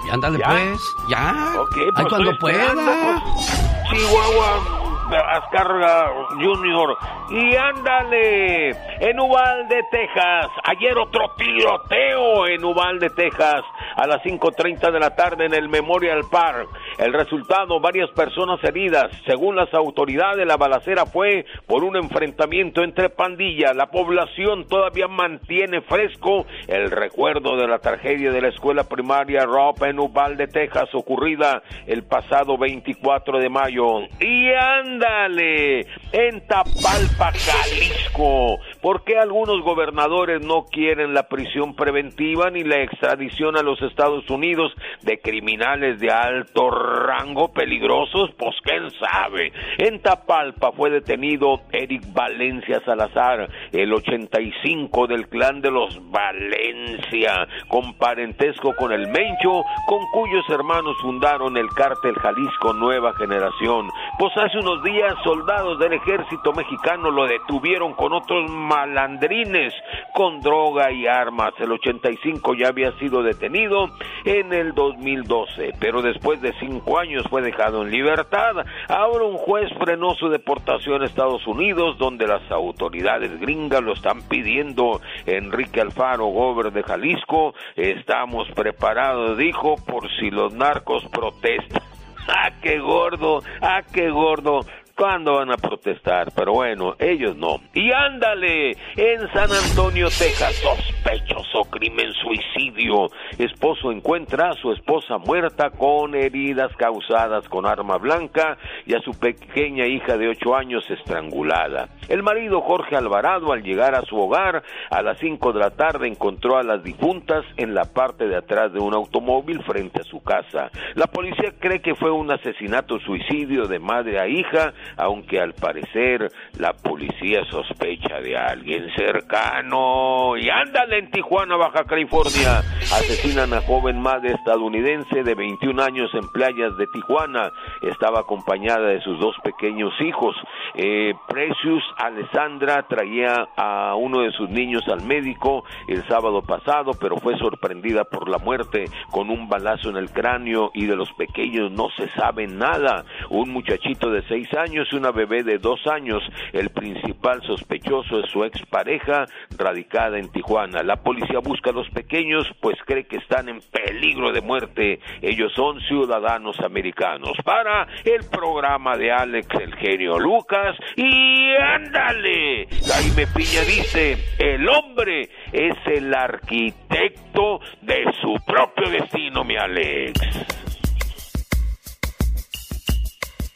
Y ándale pues, ya.
Ok,
Ay,
pues
cuando
estoy esperando,
pueda.
pues. Chihuahua. Azcárraga Junior. Y ándale, en Uvalde, Texas. Ayer otro tiroteo en Uvalde, Texas, a las 5.30 de la tarde en el Memorial Park. El resultado, varias personas heridas. Según las autoridades, la balacera fue por un enfrentamiento entre pandillas. La población todavía mantiene fresco el recuerdo de la tragedia de la escuela primaria Rob en Uvalde, Texas, ocurrida el pasado 24 de mayo. Y ándale, en Tapalpa, Jalisco. ¿Por qué algunos gobernadores no quieren la prisión preventiva ni la extradición a los Estados Unidos de criminales de alto rango peligrosos? Pues quién sabe. En Tapalpa fue detenido Eric Valencia Salazar, el 85 del clan de los Valencia, con parentesco con el Mencho, con cuyos hermanos fundaron el cártel Jalisco Nueva Generación. Pues hace unos días soldados del ejército mexicano lo detuvieron con otros malandrines con droga y armas. El 85 ya había sido detenido en el 2012, pero después de cinco años fue dejado en libertad. Ahora un juez frenó su deportación a Estados Unidos, donde las autoridades gringas lo están pidiendo. Enrique Alfaro, gober de Jalisco, estamos preparados, dijo, por si los narcos protestan. <laughs> ¡Ah, qué gordo! ¡Ah, qué gordo! ¿Cuándo van a protestar? Pero bueno, ellos no. Y ándale, en San Antonio, Texas, sospechoso crimen suicidio. Esposo encuentra a su esposa muerta con heridas causadas con arma blanca y a su pequeña hija de ocho años estrangulada. El marido Jorge Alvarado, al llegar a su hogar a las cinco de la tarde, encontró a las difuntas en la parte de atrás de un automóvil frente a su casa. La policía cree que fue un asesinato suicidio de madre a hija, aunque al parecer la policía sospecha de alguien cercano. Y ándale en Tijuana, Baja California. Asesinan a joven madre estadounidense de 21 años en playas de Tijuana. Estaba acompañada de sus dos pequeños hijos. Eh, Precious Alessandra traía a uno de sus niños al médico el sábado pasado, pero fue sorprendida por la muerte con un balazo en el cráneo y de los pequeños no se sabe nada. Un muchachito de seis años y una bebé de dos años. El principal sospechoso es su expareja radicada en Tijuana. La policía busca a los pequeños pues cree que están en peligro de muerte. Ellos son ciudadanos americanos. Para el programa de Alex el genio Lucas y ándale. Jaime Piña dice, el hombre es el arquitecto de su propio destino, mi Alex.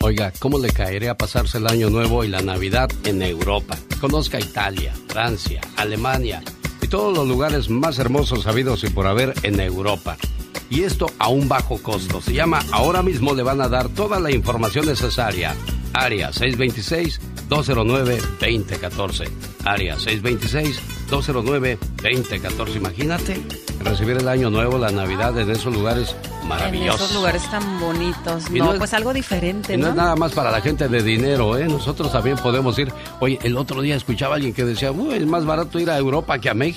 Oiga, ¿cómo le caeré a pasarse el año nuevo y la Navidad en Europa? Conozca Italia, Francia, Alemania y todos los lugares más hermosos habidos y por haber en Europa. Y esto a un bajo costo. Se llama Ahora mismo le van a dar toda la información necesaria. Área 626-209-2014. Área 626-209-2014. Imagínate recibir el año nuevo, la Navidad en esos lugares maravillosos.
En esos lugares tan bonitos. No,
no es-
pues algo diferente,
Y no
¿no?
es nada más para la gente de dinero, ¿eh? Nosotros también podemos ir. Oye, el otro día escuchaba a alguien que decía, "Uy, es más barato ir a Europa que a México.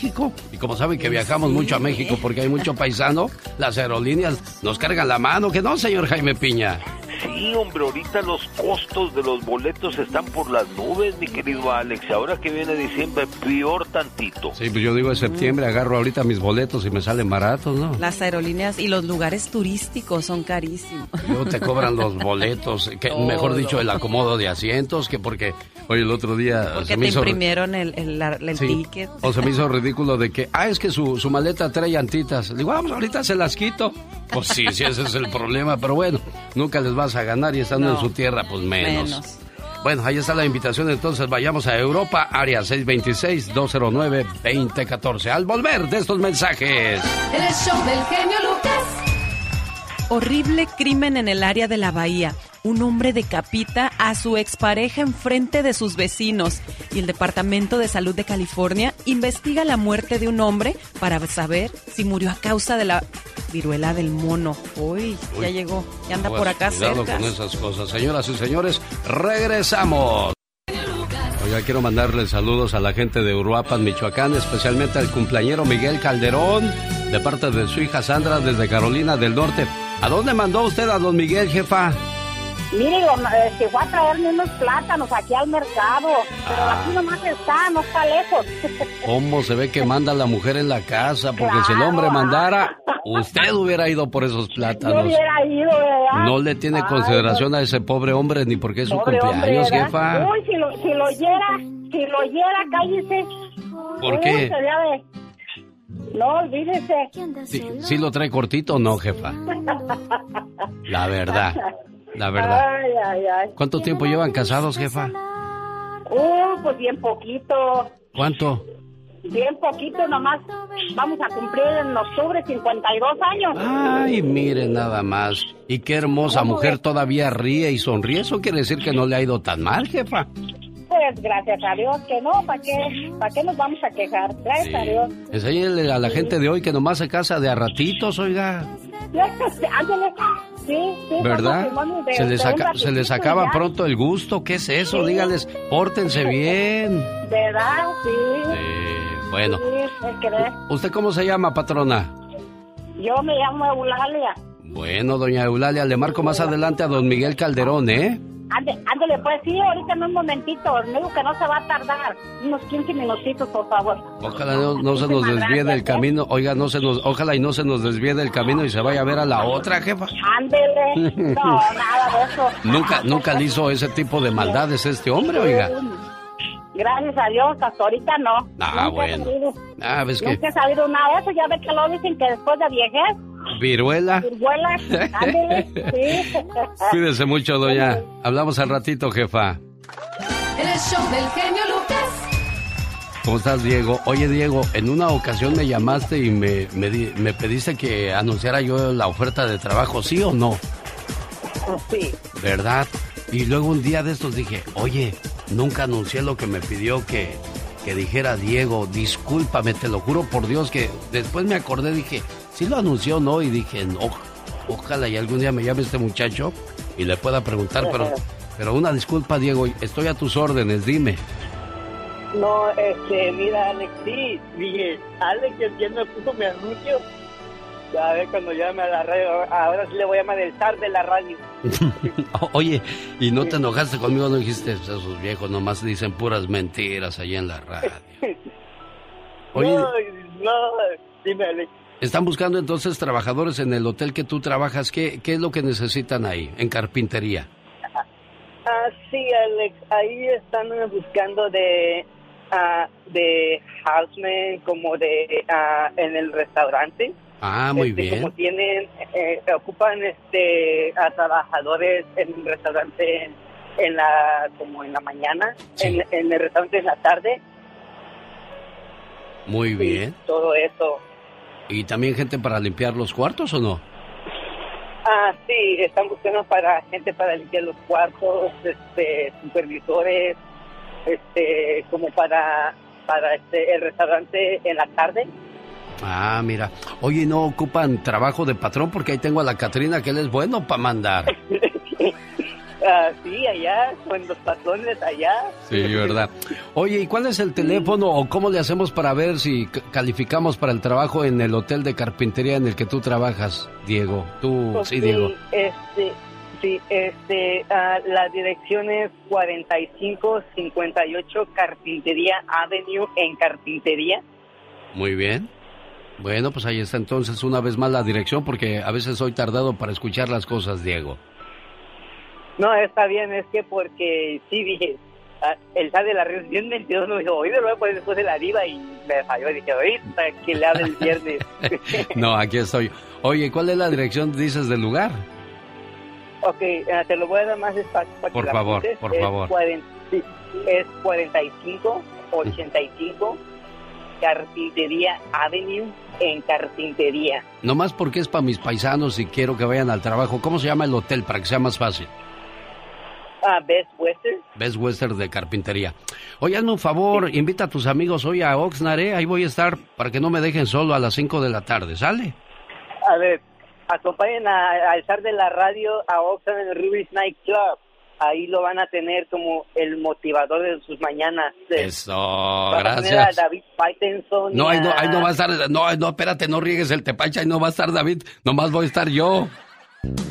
Y como saben que viajamos mucho a México porque hay mucho paisano, las aerolíneas nos cargan la mano. Que no, señor Jaime Piña.
Sí, hombre, ahorita los costos de los boletos están por las nubes, mi querido Alex. Ahora que viene diciembre, peor tantito.
Sí, pues yo digo en septiembre, agarro ahorita mis boletos y me salen baratos, ¿no?
Las aerolíneas y los lugares turísticos son carísimos.
Luego te cobran los <laughs> boletos, que, mejor dicho, el acomodo de asientos, que porque Oye, el otro día
Porque
se
te
me hizo...
imprimieron el, el, el
Sí.
ticket.
O se me hizo ridículo de que, ah, es que su, su maleta trae llantitas. Le digo, vamos, ahorita se las quito. Pues sí, sí, ese es el problema, pero bueno, nunca les vas a ganar y estando
No.
en su tierra, pues menos.
Menos.
Bueno, ahí está la invitación, entonces vayamos a Europa, área 626-209-2014. Al volver de estos mensajes.
El show del genio Lucas.
Horrible crimen en el área de la bahía. Un hombre decapita a su expareja en frente de sus vecinos y el Departamento de Salud de California investiga la muerte de un hombre para saber si murió a causa de la viruela del mono. Uy, ya llegó, ya anda por acá
Cuidado
cerca.
con esas cosas. Señoras y señores, regresamos. Oiga, quiero mandarle saludos a la gente de Uruapan, Michoacán, especialmente al cumpleañero Miguel Calderón, de parte de su hija Sandra desde Carolina del Norte. ¿A dónde mandó usted a don Miguel, jefa?
Mire, don, eh, fue a traerme unos plátanos aquí al mercado, pero
Ah.
aquí nomás está, no está lejos. <laughs>
¿Cómo se ve que manda la mujer en la casa? Porque si el hombre mandara, usted hubiera ido por esos
Yo
plátanos.
hubiera ido, ¿verdad?
No le tiene
Ay,
consideración a ese pobre hombre ni porque es su
hombre,
cumpleaños,
¿verdad?
jefa.
Uy, si lo, si lo oyera, si lo oyera, cállese.
¿Por
Uy,
qué?
No, olvídese.
Sí, sí lo trae cortito o no, jefa? <laughs> La verdad, la verdad.
Ay, ay, ay.
¿Cuánto tiempo llevan casados, jefa?
Uh, pues bien poquito,
¿Cuánto?
bien poquito nomás. Vamos a cumplir en octubre 52 años.
Ay, mire nada más. Y qué hermosa mujer todavía ríe y sonríe. Eso quiere decir que no le ha ido tan mal, jefa.
Pues gracias a Dios que no, ¿para qué, ¿para qué nos vamos a quejar? Gracias a Dios.
Enséñele a la gente de hoy que nomás se casa de a ratitos, oiga. ¿Verdad? Se les, se les acaba pronto el gusto. ¿Qué es eso? Dígales, pórtense bien.
¿Verdad? Sí.
Bueno. ¿usted cómo se llama, patrona?
Yo me llamo Eulalia.
Bueno, doña Eulalia, le marco más adelante a don Miguel Calderón, ¿eh?
Ándale, pues sí, ahorita en un momentito. Me digo que no se va a tardar. Unos 15 minutitos, por favor.
Ojalá no, no se nos desvíe del
¿eh?
camino. Oiga, no se nos, ojalá y no se nos desvíe del camino y se vaya a ver a la otra, jefa.
Ándele. <laughs> No, nada de eso.
Nunca, nunca le hizo ese tipo de maldades este hombre, oiga.
Gracias a Dios, hasta ahorita no.
Ah,
Nunca
bueno. Ah, ves que
Nunca he sabido nada de eso. Ya ve que lo dicen que después de viejez,
viruela.
viruela. <laughs> Ándele, sí.
Cuídese mucho, doña. Hablamos al ratito, jefa.
El show del genio Lucas.
¿Cómo estás, Diego? Oye, Diego, en una ocasión me llamaste y me, me, di- me pediste que anunciara yo la oferta de trabajo, ¿sí o no?
Sí.
¿Verdad? Y luego un día de estos dije, oye, nunca anuncié lo que me pidió que, que dijera Diego, discúlpame, te lo juro por Dios que después me acordé, dije, sí lo anunció o no, y dije, no, ojalá y algún día me llame este muchacho y le pueda preguntar, pero, pero una disculpa, Diego, estoy a tus órdenes, dime.
No, este, mira, Alex, sí, dije, Alex, el me puso mi anuncio. A ver, cuando llame a la radio, ahora sí le voy a llamar el zar de la radio. <laughs>
Oye, ¿y no te enojaste conmigo? No dijiste, esos viejos nomás dicen puras mentiras allá en la radio. <laughs> Oye,
No, no, dime, Alex.
Están buscando entonces trabajadores en el hotel que tú trabajas. ¿Qué, qué es lo que necesitan ahí, en carpintería?
Ah, sí, Alex, ahí están buscando de, ah, de houseman, como de, ah, en el restaurante.
Ah, muy
Este,
bien.
Como tienen, eh, ocupan este a trabajadores en el restaurante en, la, como en la mañana, en, en el restaurante en la tarde,
Muy bien.
todo eso.
¿Y también gente para limpiar los cuartos o no?
Ah, sí, están buscando para gente para limpiar los cuartos, este, supervisores, este, como para, para este, el restaurante en la tarde.
Ah, mira. Oye, ¿no ocupan trabajo de patrón? Porque ahí tengo a la Catrina, que él es bueno para mandar. <laughs>
Ah, sí, allá, con los patrones allá.
Sí, verdad. Oye, ¿y cuál es el teléfono o cómo le hacemos para ver si calificamos para el trabajo en el hotel de carpintería en el que tú trabajas, Diego? Tú,
Pues
sí, Diego.
Este, sí, este, ah, la dirección es 4558 Carpintería Avenue en Carpintería.
Muy bien. Bueno, pues ahí está entonces una vez más la dirección porque a veces soy tardado para escuchar las cosas, Diego.
No, está bien, es que porque sí dije, ah, el sal de la red bien mentiroso me dijo, hoy lo voy a poner después de la diva y me falló. Y dije, ahorita que le hable el viernes. <laughs>
No, aquí estoy. Oye, ¿cuál es la dirección, dices, del lugar?
ok, eh, te lo voy a dar más despacio. para
Por favor, por
Es
favor.
cuaren- sí, es 45 85 Carpintería Avenue en Carpintería.
Nomás porque es para mis paisanos y quiero que vayan al trabajo. ¿Cómo se llama el hotel para que sea más fácil?
Ah, Best Western.
Best Western de carpintería. Oye, hazme un favor, invita a tus amigos hoy a Oxnard, ¿eh? Ahí voy a estar para que no me dejen solo a las 5 de la tarde, ¿sale?
A ver, acompañen a, al zar de la radio a Oxford en el Ruby's Night Club. Ahí lo van a tener como el motivador de sus mañanas.
Eso,
Van a tener a
gracias.
David Faitelson.
No, ahí no, ahí no va a estar, no, no, espérate, no riegues el tepache, ahí no va a estar David, nomás voy a estar yo.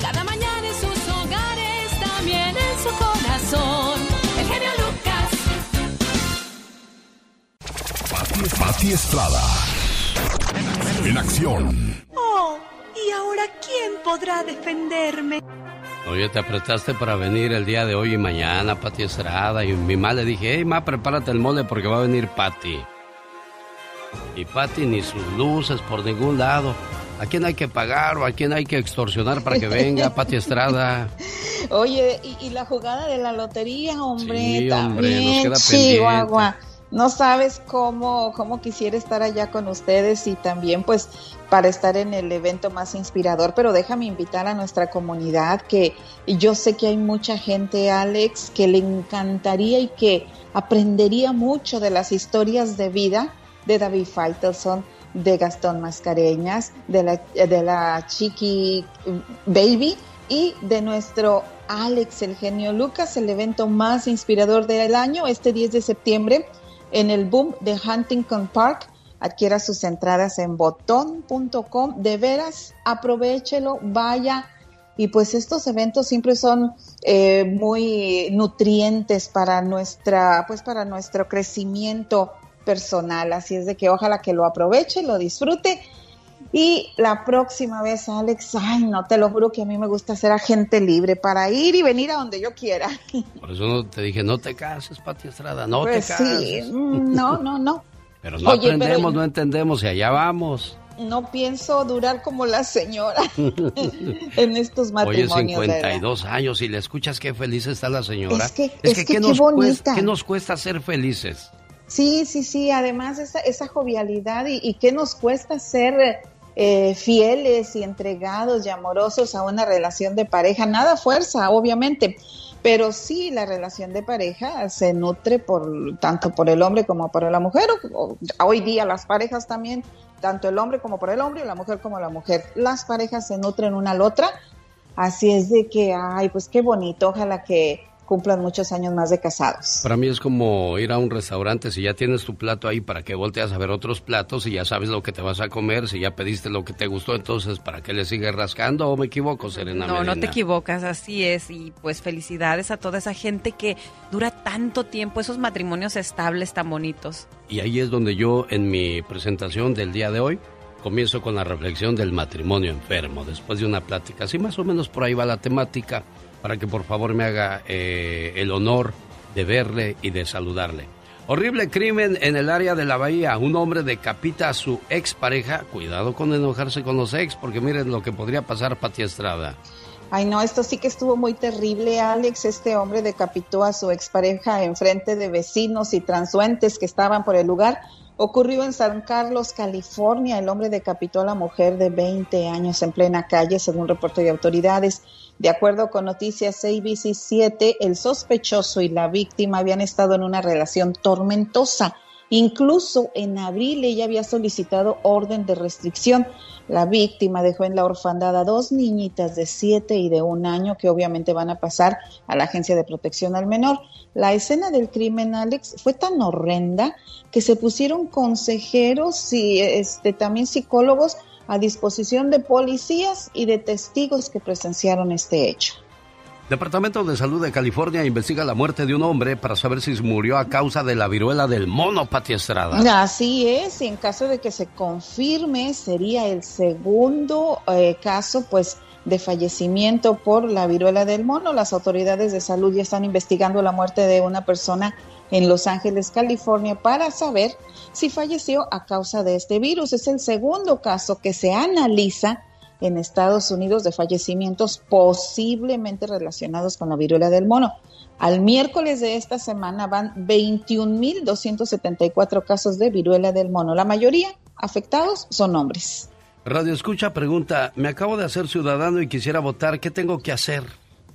Cada mañana en sus hogares, también en su corazón. El genio Lucas.
Pati, Pati Estrada. En acción.
Oh, ¿y ahora quién podrá defenderme?
Oye, te apretaste para venir el día de hoy y mañana, Pati Estrada. Y mi mamá le dije, hey, ma, prepárate el mole porque va a venir Pati. Y Pati ni sus luces por ningún lado. ¿A quién hay que pagar o a quién hay que extorsionar para que venga Pati Estrada? <laughs>
Oye, y, y la jugada de la lotería, hombre,
Sí, hombre, nos queda
Chihuahua. No sabes cómo, cómo quisiera estar allá con ustedes y también pues para estar en el evento más inspirador, pero déjame invitar a nuestra comunidad que yo sé que hay mucha gente, Alex, que le encantaría y que aprendería mucho de las historias de vida de David Faitelson, de Gastón Mascareñas, de la, de la Chiqui Baby y de nuestro Alex, el genio Lucas, el evento más inspirador del año, este 10 de septiembre, en el Boom de Huntington Park. Adquiera sus entradas en botón.com. De veras, aprovechelo, vaya. Y pues estos eventos siempre son eh, muy nutrientes para nuestra, pues para nuestro crecimiento personal. Así es de que ojalá que lo aproveche, lo disfrute. Y la próxima vez, Alex, ay, no, te lo juro que a mí me gusta ser agente libre para ir y venir a donde yo quiera. <laughs>
Por eso no- te dije, no te cases, Pati Estrada, no
pues
te cases.
sí, mm, no, no, no. <laughs>
Pero no
Oye, pero-
aprendemos, no entendemos y allá vamos.
No pienso durar como la señora <laughs> en estos
Oye,
matrimonios. ¿verdad?
52 años y le escuchas qué feliz está la señora.
Es que- es que
¿qué,
qué
nos cuesta, qué nos cuesta ser felices?
Sí, sí, sí. Además, esa, esa jovialidad y, y qué nos cuesta ser eh, fieles y entregados y amorosos a una relación de pareja. Nada fuerza, obviamente. Pero sí, la relación de pareja se nutre por tanto por el hombre como por la mujer. O- hoy día las parejas también, tanto el hombre como por el hombre y la mujer como la mujer. Las parejas se nutren una a la otra. Así es de que, ay, pues qué bonito. Ojalá que cumplan muchos años más de casados.
Para mí es como ir a un restaurante, si ya tienes tu plato ahí, ¿para qué volteas a ver otros platos y ya sabes lo que te vas a comer? Si ya pediste lo que te gustó, entonces ¿para qué le sigues rascando? ¿O me equivoco, Serena
No, no te equivocas, así es. Y pues felicidades a toda esa gente que dura tanto tiempo, esos matrimonios estables tan bonitos.
Y ahí es donde yo, en mi presentación del día de hoy, comienzo con la reflexión del matrimonio enfermo, después de una plática. Así más o menos por ahí va la temática, para que por favor me haga eh, el honor de verle y de saludarle. Horrible crimen en el área de la bahía. Un hombre decapita a su expareja. Cuidado con enojarse con los ex, porque miren lo que podría pasar Pati Estrada.
Ay, no, esto sí que estuvo muy terrible, Alex. Este hombre decapitó a su expareja en frente de vecinos y transuentes que estaban por el lugar. Ocurrió en San Carlos, California. El hombre decapitó a la mujer de 20 años en plena calle, según reporte de autoridades. De acuerdo con noticias ABC 7, el sospechoso y la víctima habían estado en una relación tormentosa. Incluso en abril ella había solicitado orden de restricción. La víctima dejó en la orfandad a dos niñitas de siete y de un año que obviamente van a pasar a la Agencia de Protección al Menor. La escena del crimen, Alex, fue tan horrenda que se pusieron consejeros y este, también psicólogos a disposición de policías y de testigos que presenciaron este hecho.
Departamento de Salud de California investiga la muerte de un hombre para saber si murió a causa de la viruela del mono, Pati Estrada.
Así es, y en caso de que se confirme, sería el segundo eh, caso, pues, de fallecimiento por la viruela del mono. Las autoridades de salud ya están investigando la muerte de una persona en Los Ángeles, California, para saber si falleció a causa de este virus. Es el segundo caso que se analiza en Estados Unidos de fallecimientos posiblemente relacionados con la viruela del mono. Al miércoles de esta semana van 21.274 casos de viruela del mono. La mayoría afectados son hombres.
Radio Escucha pregunta, me acabo de hacer ciudadano y quisiera votar, ¿qué tengo que hacer?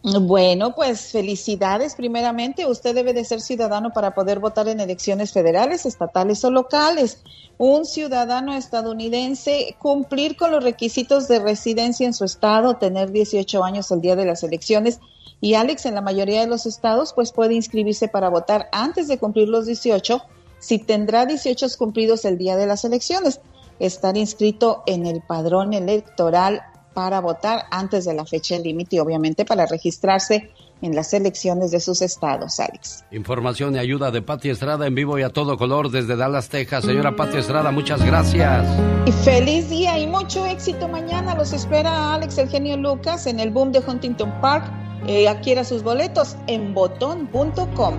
Bueno, pues felicidades. Primeramente, usted debe de ser ciudadano para poder votar en elecciones federales, estatales o locales. Un ciudadano estadounidense, cumplir con los requisitos de residencia en su estado, tener 18 años el día de las elecciones. Y Alex, en la mayoría de los estados, pues puede inscribirse para votar antes de cumplir los 18, si tendrá 18 cumplidos el día de las elecciones estar inscrito en el padrón electoral para votar antes de la fecha límite y obviamente para registrarse en las elecciones de sus estados, Alex.
Información y ayuda de Pati Estrada en vivo y a todo color desde Dallas, Texas. Señora Pati Estrada, muchas gracias.
Y feliz día y mucho éxito mañana. Los espera Alex el genio Lucas en el boom de Huntington Park. Eh, adquiera sus boletos en botón.com.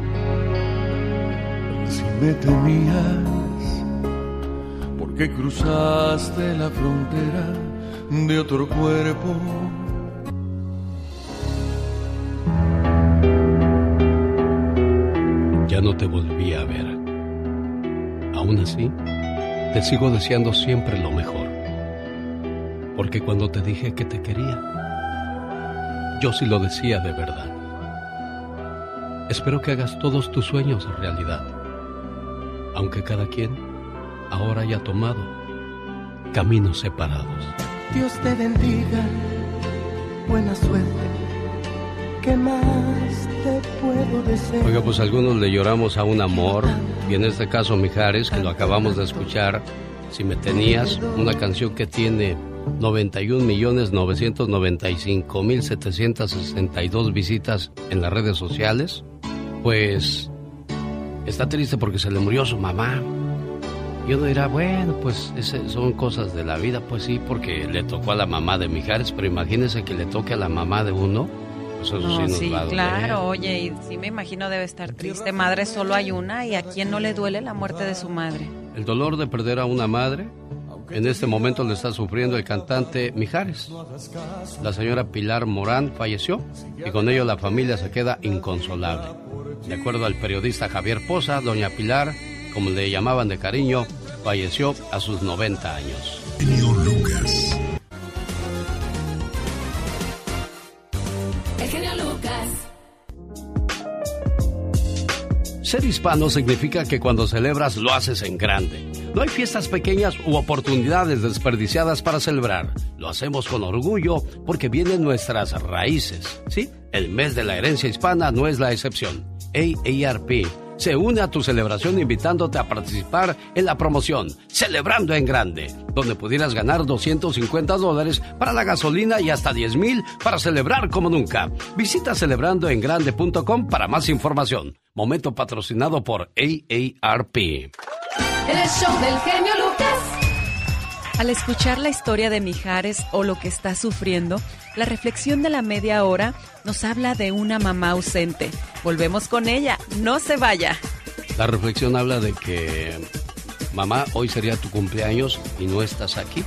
Si me temías, ¿por qué cruzaste la frontera de otro cuerpo?
Ya no te volví a ver. Aún así, te sigo deseando siempre lo mejor. Porque cuando te dije que te quería, yo sí lo decía de verdad. Espero que hagas todos tus sueños realidad, aunque cada quien ahora haya tomado caminos separados.
Dios te bendiga, buena suerte. ¿Qué más te puedo desear?
Oiga, pues algunos le lloramos a un amor, y en este caso Mijares, que lo acabamos de escuchar, Si me tenías, una canción que tiene 91 millones 995 mil 762 visitas en las redes sociales, pues está triste porque se le murió su mamá. Y uno dirá, bueno, pues ese son cosas de la vida, pues sí, porque le tocó a la mamá de Mijares, pero imagínese que le toque a la mamá de uno, pues eso
No,
sí nos
sí,
va a doler.
claro, oye, y sí me imagino debe estar triste. Madre solo hay una y a quién no le duele la muerte de su madre.
El dolor de perder a una madre, en este momento lo está sufriendo el cantante Mijares. La señora Pilar Morán falleció y con ello la familia se queda inconsolable. De acuerdo al periodista Javier Poza, doña Pilar, como le llamaban de cariño, falleció a sus 90 años.
Lucas.
El genio Lucas.
Ser hispano significa que cuando celebras lo haces en grande. No hay fiestas pequeñas u oportunidades desperdiciadas para celebrar. Lo hacemos con orgullo porque vienen nuestras raíces. ¿Sí? El mes de la herencia hispana no es la excepción. AARP se une a tu celebración invitándote a participar en la promoción Celebrando en Grande, donde pudieras ganar 250 dólares para la gasolina y hasta 10 mil para celebrar como nunca. Visita celebrandoengrande.com para más información. Momento patrocinado por AARP.
El show del genio Lucas.
Al escuchar la historia de Mijares o lo que está sufriendo, la reflexión de la media hora nos habla de una mamá ausente. Volvemos con ella, no se vaya.
La reflexión habla de que, mamá, hoy sería tu cumpleaños y no estás aquí.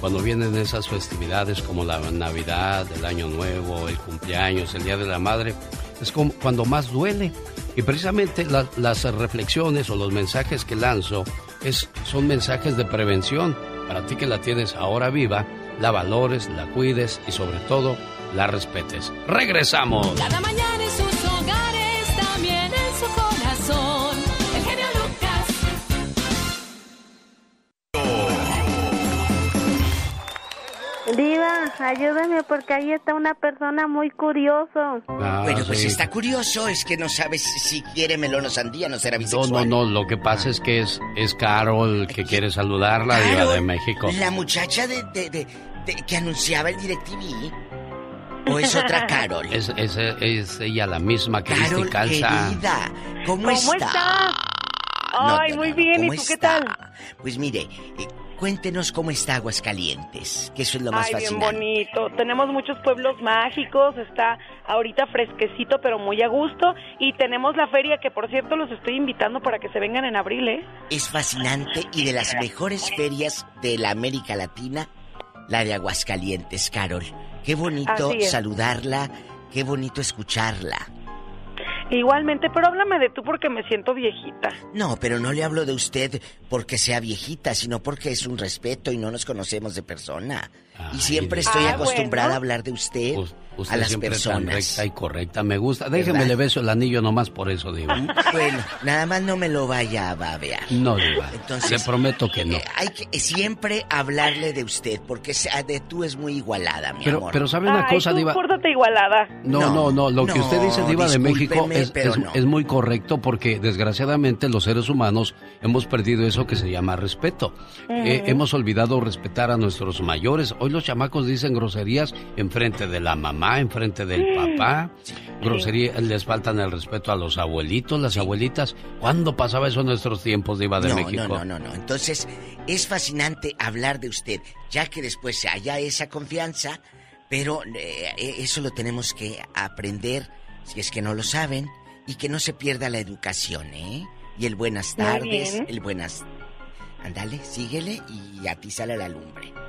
Cuando vienen esas festividades como la Navidad, el Año Nuevo, el cumpleaños, el Día de la Madre, es como cuando más duele. Y precisamente la- las reflexiones o los mensajes que lanzo es, son mensajes de prevención. Para ti que la tienes ahora viva, la valores, la cuides y sobre todo la respetes. ¡Regresamos!
Mañana sus
Diva, ayúdame porque ahí está una persona muy curioso.
Ah,
bueno, pues está curioso, es que no sabes si quiere melón o sandía, no será
No,
bisexual.
no, no, lo que pasa es que es, es Carol que quiere saludarla, Diva de México.
La muchacha de, de- de- de- que anunciaba el DirecTV. ¿O es otra <laughs> Carol?
Es, es, es ella la misma que viste
Carol,
y calza.
querida, ¿cómo,
¿Cómo
está?
está?
No,
Ay,
no,
muy
no,
bien, ¿y
¿cómo
tú qué tal?
Pues mire, eh,
cuéntenos cómo está Aguascalientes, que eso es lo más
Ay, bien
fascinante.
bonito. Tenemos muchos pueblos mágicos, está ahorita fresquecito, pero muy a gusto. Y tenemos la feria, que por cierto los estoy invitando para que se vengan en abril, ¿eh?
Es fascinante y de las mejores ferias de la América Latina, la de Aguascalientes, Carol. Qué bonito saludarla, qué bonito escucharla.
Igualmente, pero háblame de tú porque me siento viejita.
No, pero no le hablo de usted porque sea viejita, sino porque es un respeto y no nos conocemos de persona. Y siempre estoy
Ah,
acostumbrada
bueno.
a hablar de usted,
Usted
a las
siempre es tan
personas.
recta y correcta. Me gusta. Déjeme
¿Verdad?
le beso el anillo nomás por eso, Diva.
Bueno, nada más no me lo vaya a babear.
No, Diva.
Entonces,
le prometo que no.
Hay que siempre hablarle de usted, porque sea- de tú es muy igualada, mi
Pero,
amor.
pero ¿sabe una
Ay,
cosa,
tú
Diva?
pórtate igualada.
No, no, no, Lo que usted dice, Diva de México, es, es-
no.
es muy correcto porque desgraciadamente los seres humanos hemos perdido eso que se llama respeto. Eh, hemos olvidado respetar a nuestros mayores. Hoy los chamacos dicen groserías enfrente de la mamá, enfrente del papá. Groserías, les faltan el respeto a los abuelitos, las abuelitas. ¿Cuándo pasaba eso en nuestros tiempos, Diva de
no,
México?
No, no, no, no. Entonces, es fascinante hablar de usted, ya que después haya esa confianza, pero eh, eso lo tenemos que aprender, si es que no lo saben, y que no se pierda la educación, ¿eh? Y el buenas tardes, el buenas... Ándale, síguele y a ti sale la lumbre.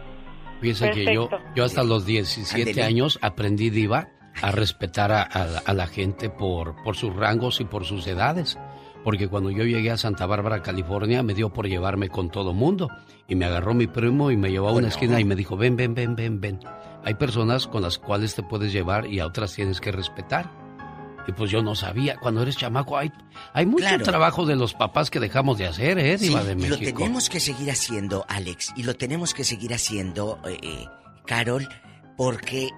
Fíjese que yo, yo hasta los 17
Ándele.
años aprendí, Diva, a respetar a, a la- a la gente por, por sus rangos y por sus edades. Porque cuando yo llegué a Santa Bárbara, California, me dio por llevarme con todo mundo. Y me agarró mi primo y me llevó a una esquina y me dijo, ven, ven, ven, ven, ven. Hay personas con las cuales te puedes llevar y a otras tienes que respetar. Y pues yo no sabía, cuando eres chamaco hay, hay mucho
Claro.
trabajo de los papás que dejamos de hacer, ¿eh,
Sí,
de
lo tenemos que seguir haciendo, Alex, y lo tenemos que seguir haciendo, eh, eh, Carol, porque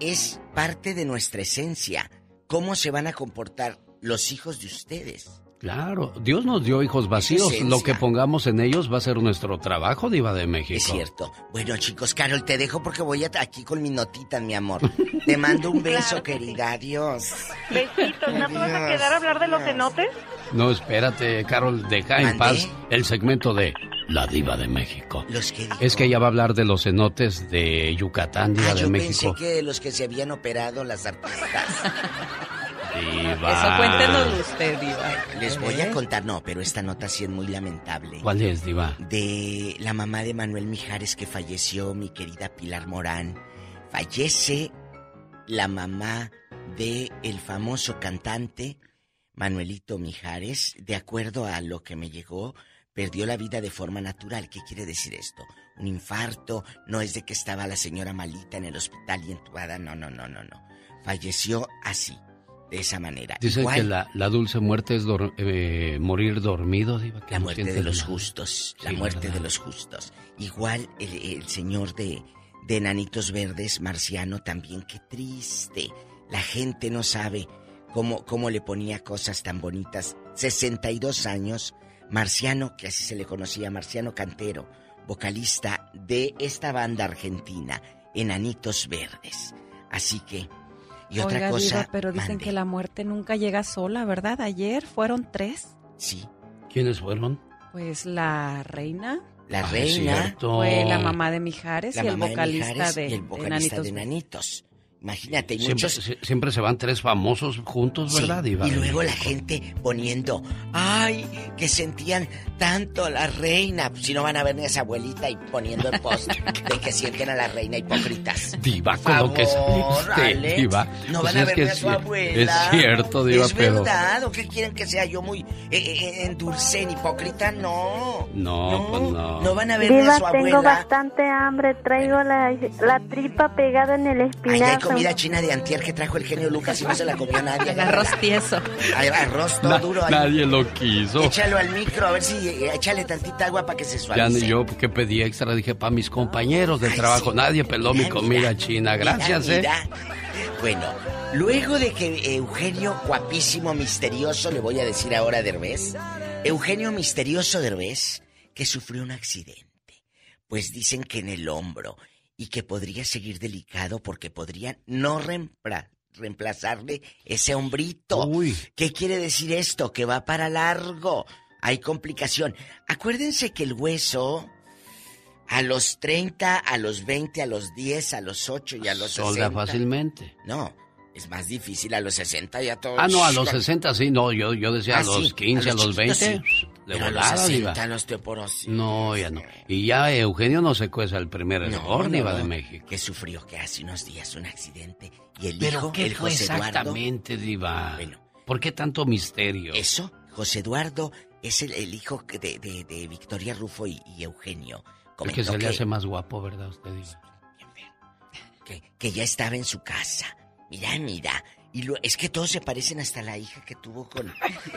es parte de nuestra esencia. ¿Cómo se van a comportar los hijos de ustedes?
Claro, Dios nos dio hijos vacíos. Lo que pongamos en ellos va a ser nuestro trabajo, Diva de México.
Es cierto. Bueno, chicos, Carol, te dejo porque voy aquí con mi notita, mi amor. Te mando un <laughs> beso, querida. Adiós.
Besitos, ¿no te vas a quedar a hablar de los cenotes?
No, espérate, Carol, deja en paz el segmento de La Diva de México.
Los que dijo.
Es que ella va a hablar de los cenotes de Yucatán, Diva
Ah,
de
yo
México.
pensé que los que se habían operado las artistas. <laughs>
Diva.
Eso cuéntenos usted, Diva.
Les voy a contar, no, pero esta nota sí es muy lamentable.
¿Cuál es, Diva?
de la mamá de Manuel Mijares que falleció, mi querida Pilar Morán. Fallece la mamá de el famoso cantante Manuelito Mijares, de acuerdo a lo que me llegó, perdió la vida de forma natural. ¿Qué quiere decir esto? Un infarto, no es de que estaba la señora malita en el hospital y entubada, no, no, no, no, no. Falleció así, de esa manera.
Dicen
Igual,
que la, la dulce muerte es dor- eh, morir dormido, Diva. que
La
no
muerte de los
nada.
justos. La
Sí,
muerte
¿verdad?
de los justos. Igual el, el señor de, de Enanitos Verdes, Marciano, también qué triste. La gente no sabe cómo, cómo le ponía cosas tan bonitas. 62 años, Marciano, que así se le conocía, Marciano Cantero, vocalista de esta banda argentina, Enanitos Verdes. Así que, y otra
Oiga,
cosa,
Diva, pero dicen
mande.
que la muerte nunca llega sola, ¿verdad? Ayer fueron tres.
Sí.
¿Quiénes fueron?
Pues la reina.
La
Ah,
reina.
Fue la mamá de Mijares
la
y el
de Mijares
de,
y el
de
vocalista
Enanitos
de Enanitos. Imagínate,
Siempre,
muchos...
sie- siempre se van tres famosos juntos,
Sí,
¿verdad, Diva?
y luego la gente poniendo, ay, que sentían tanto a la reina. Si no van a ver ni a esa abuelita y poniendo el post <laughs> de que sienten a la reina hipócritas.
Diva, con lo que
Favor,
saliste,
Alex,
Diva.
No
Pues
van a ver
que
ni a su
sí,
abuela.
Es cierto, Diva,
¿Es
pero...
verdad? ¿O qué quieren que sea yo muy eh, eh, en dulce, en hipócrita? No.
No, pues no.
No van a ver ni a
Diva,
su
tengo
abuela.
bastante hambre. Traigo la, la tripa pegada en el
Ay,
espinazo.
Comida china de antier que trajo el genio Lucas y no se la comió <laughs> nadie.
El arroz tieso.
Ay, arroz todo
Na-
duro. ahí.
nadie lo quiso.
Échalo al micro, a ver si eh, échale tantita agua para que se
Ya
suavice.
ni yo que pedí extra dije para mis compañeros de
Ay,
trabajo.
sí.
Nadie peló mi comida
mira,
china.
mira,
Gracias,
mira.
¿eh?
Bueno, luego de que Eugenio, guapísimo, misterioso, le voy a decir ahora a Derbez, Eugenio misterioso Derbez, que sufrió un accidente. Pues dicen que en el hombro y que podría seguir delicado porque podrían no reempla- reemplazarle ese hombrito.
Uy.
¿Qué quiere decir esto? Que va para largo. Hay complicación. Acuérdense que el hueso A los 30, a los 20, a los 10, a los 8 y a los
Solda
60.
fácilmente.
No, es más difícil a los 60 ya todo.
Ah, no, a los 60 sí, no, yo, yo decía a
Ah,
los
sí,
15, a los,
chiquitos
20,
sí.
De
Pero a los
volada,
60
Diva.
la osteoporosis.
No, ya no. Y ya Eugenio no se cueza el primer error,
no, no.
de México.
Que sufrió que hace unos días un accidente y el
¿Pero
hijo,
qué
el
fue
José Eduardo.
exactamente, Diva? ¿Por qué tanto misterio?
Eso, José Eduardo es el, el hijo de, de- de Victoria Rufo y, y Eugenio.
Es que
Comentó
se le hace más guapo, ¿verdad, usted, Diva?
que, que ya estaba en su casa. Mira, mira. Y lo- es que todos se parecen hasta la hija que tuvo con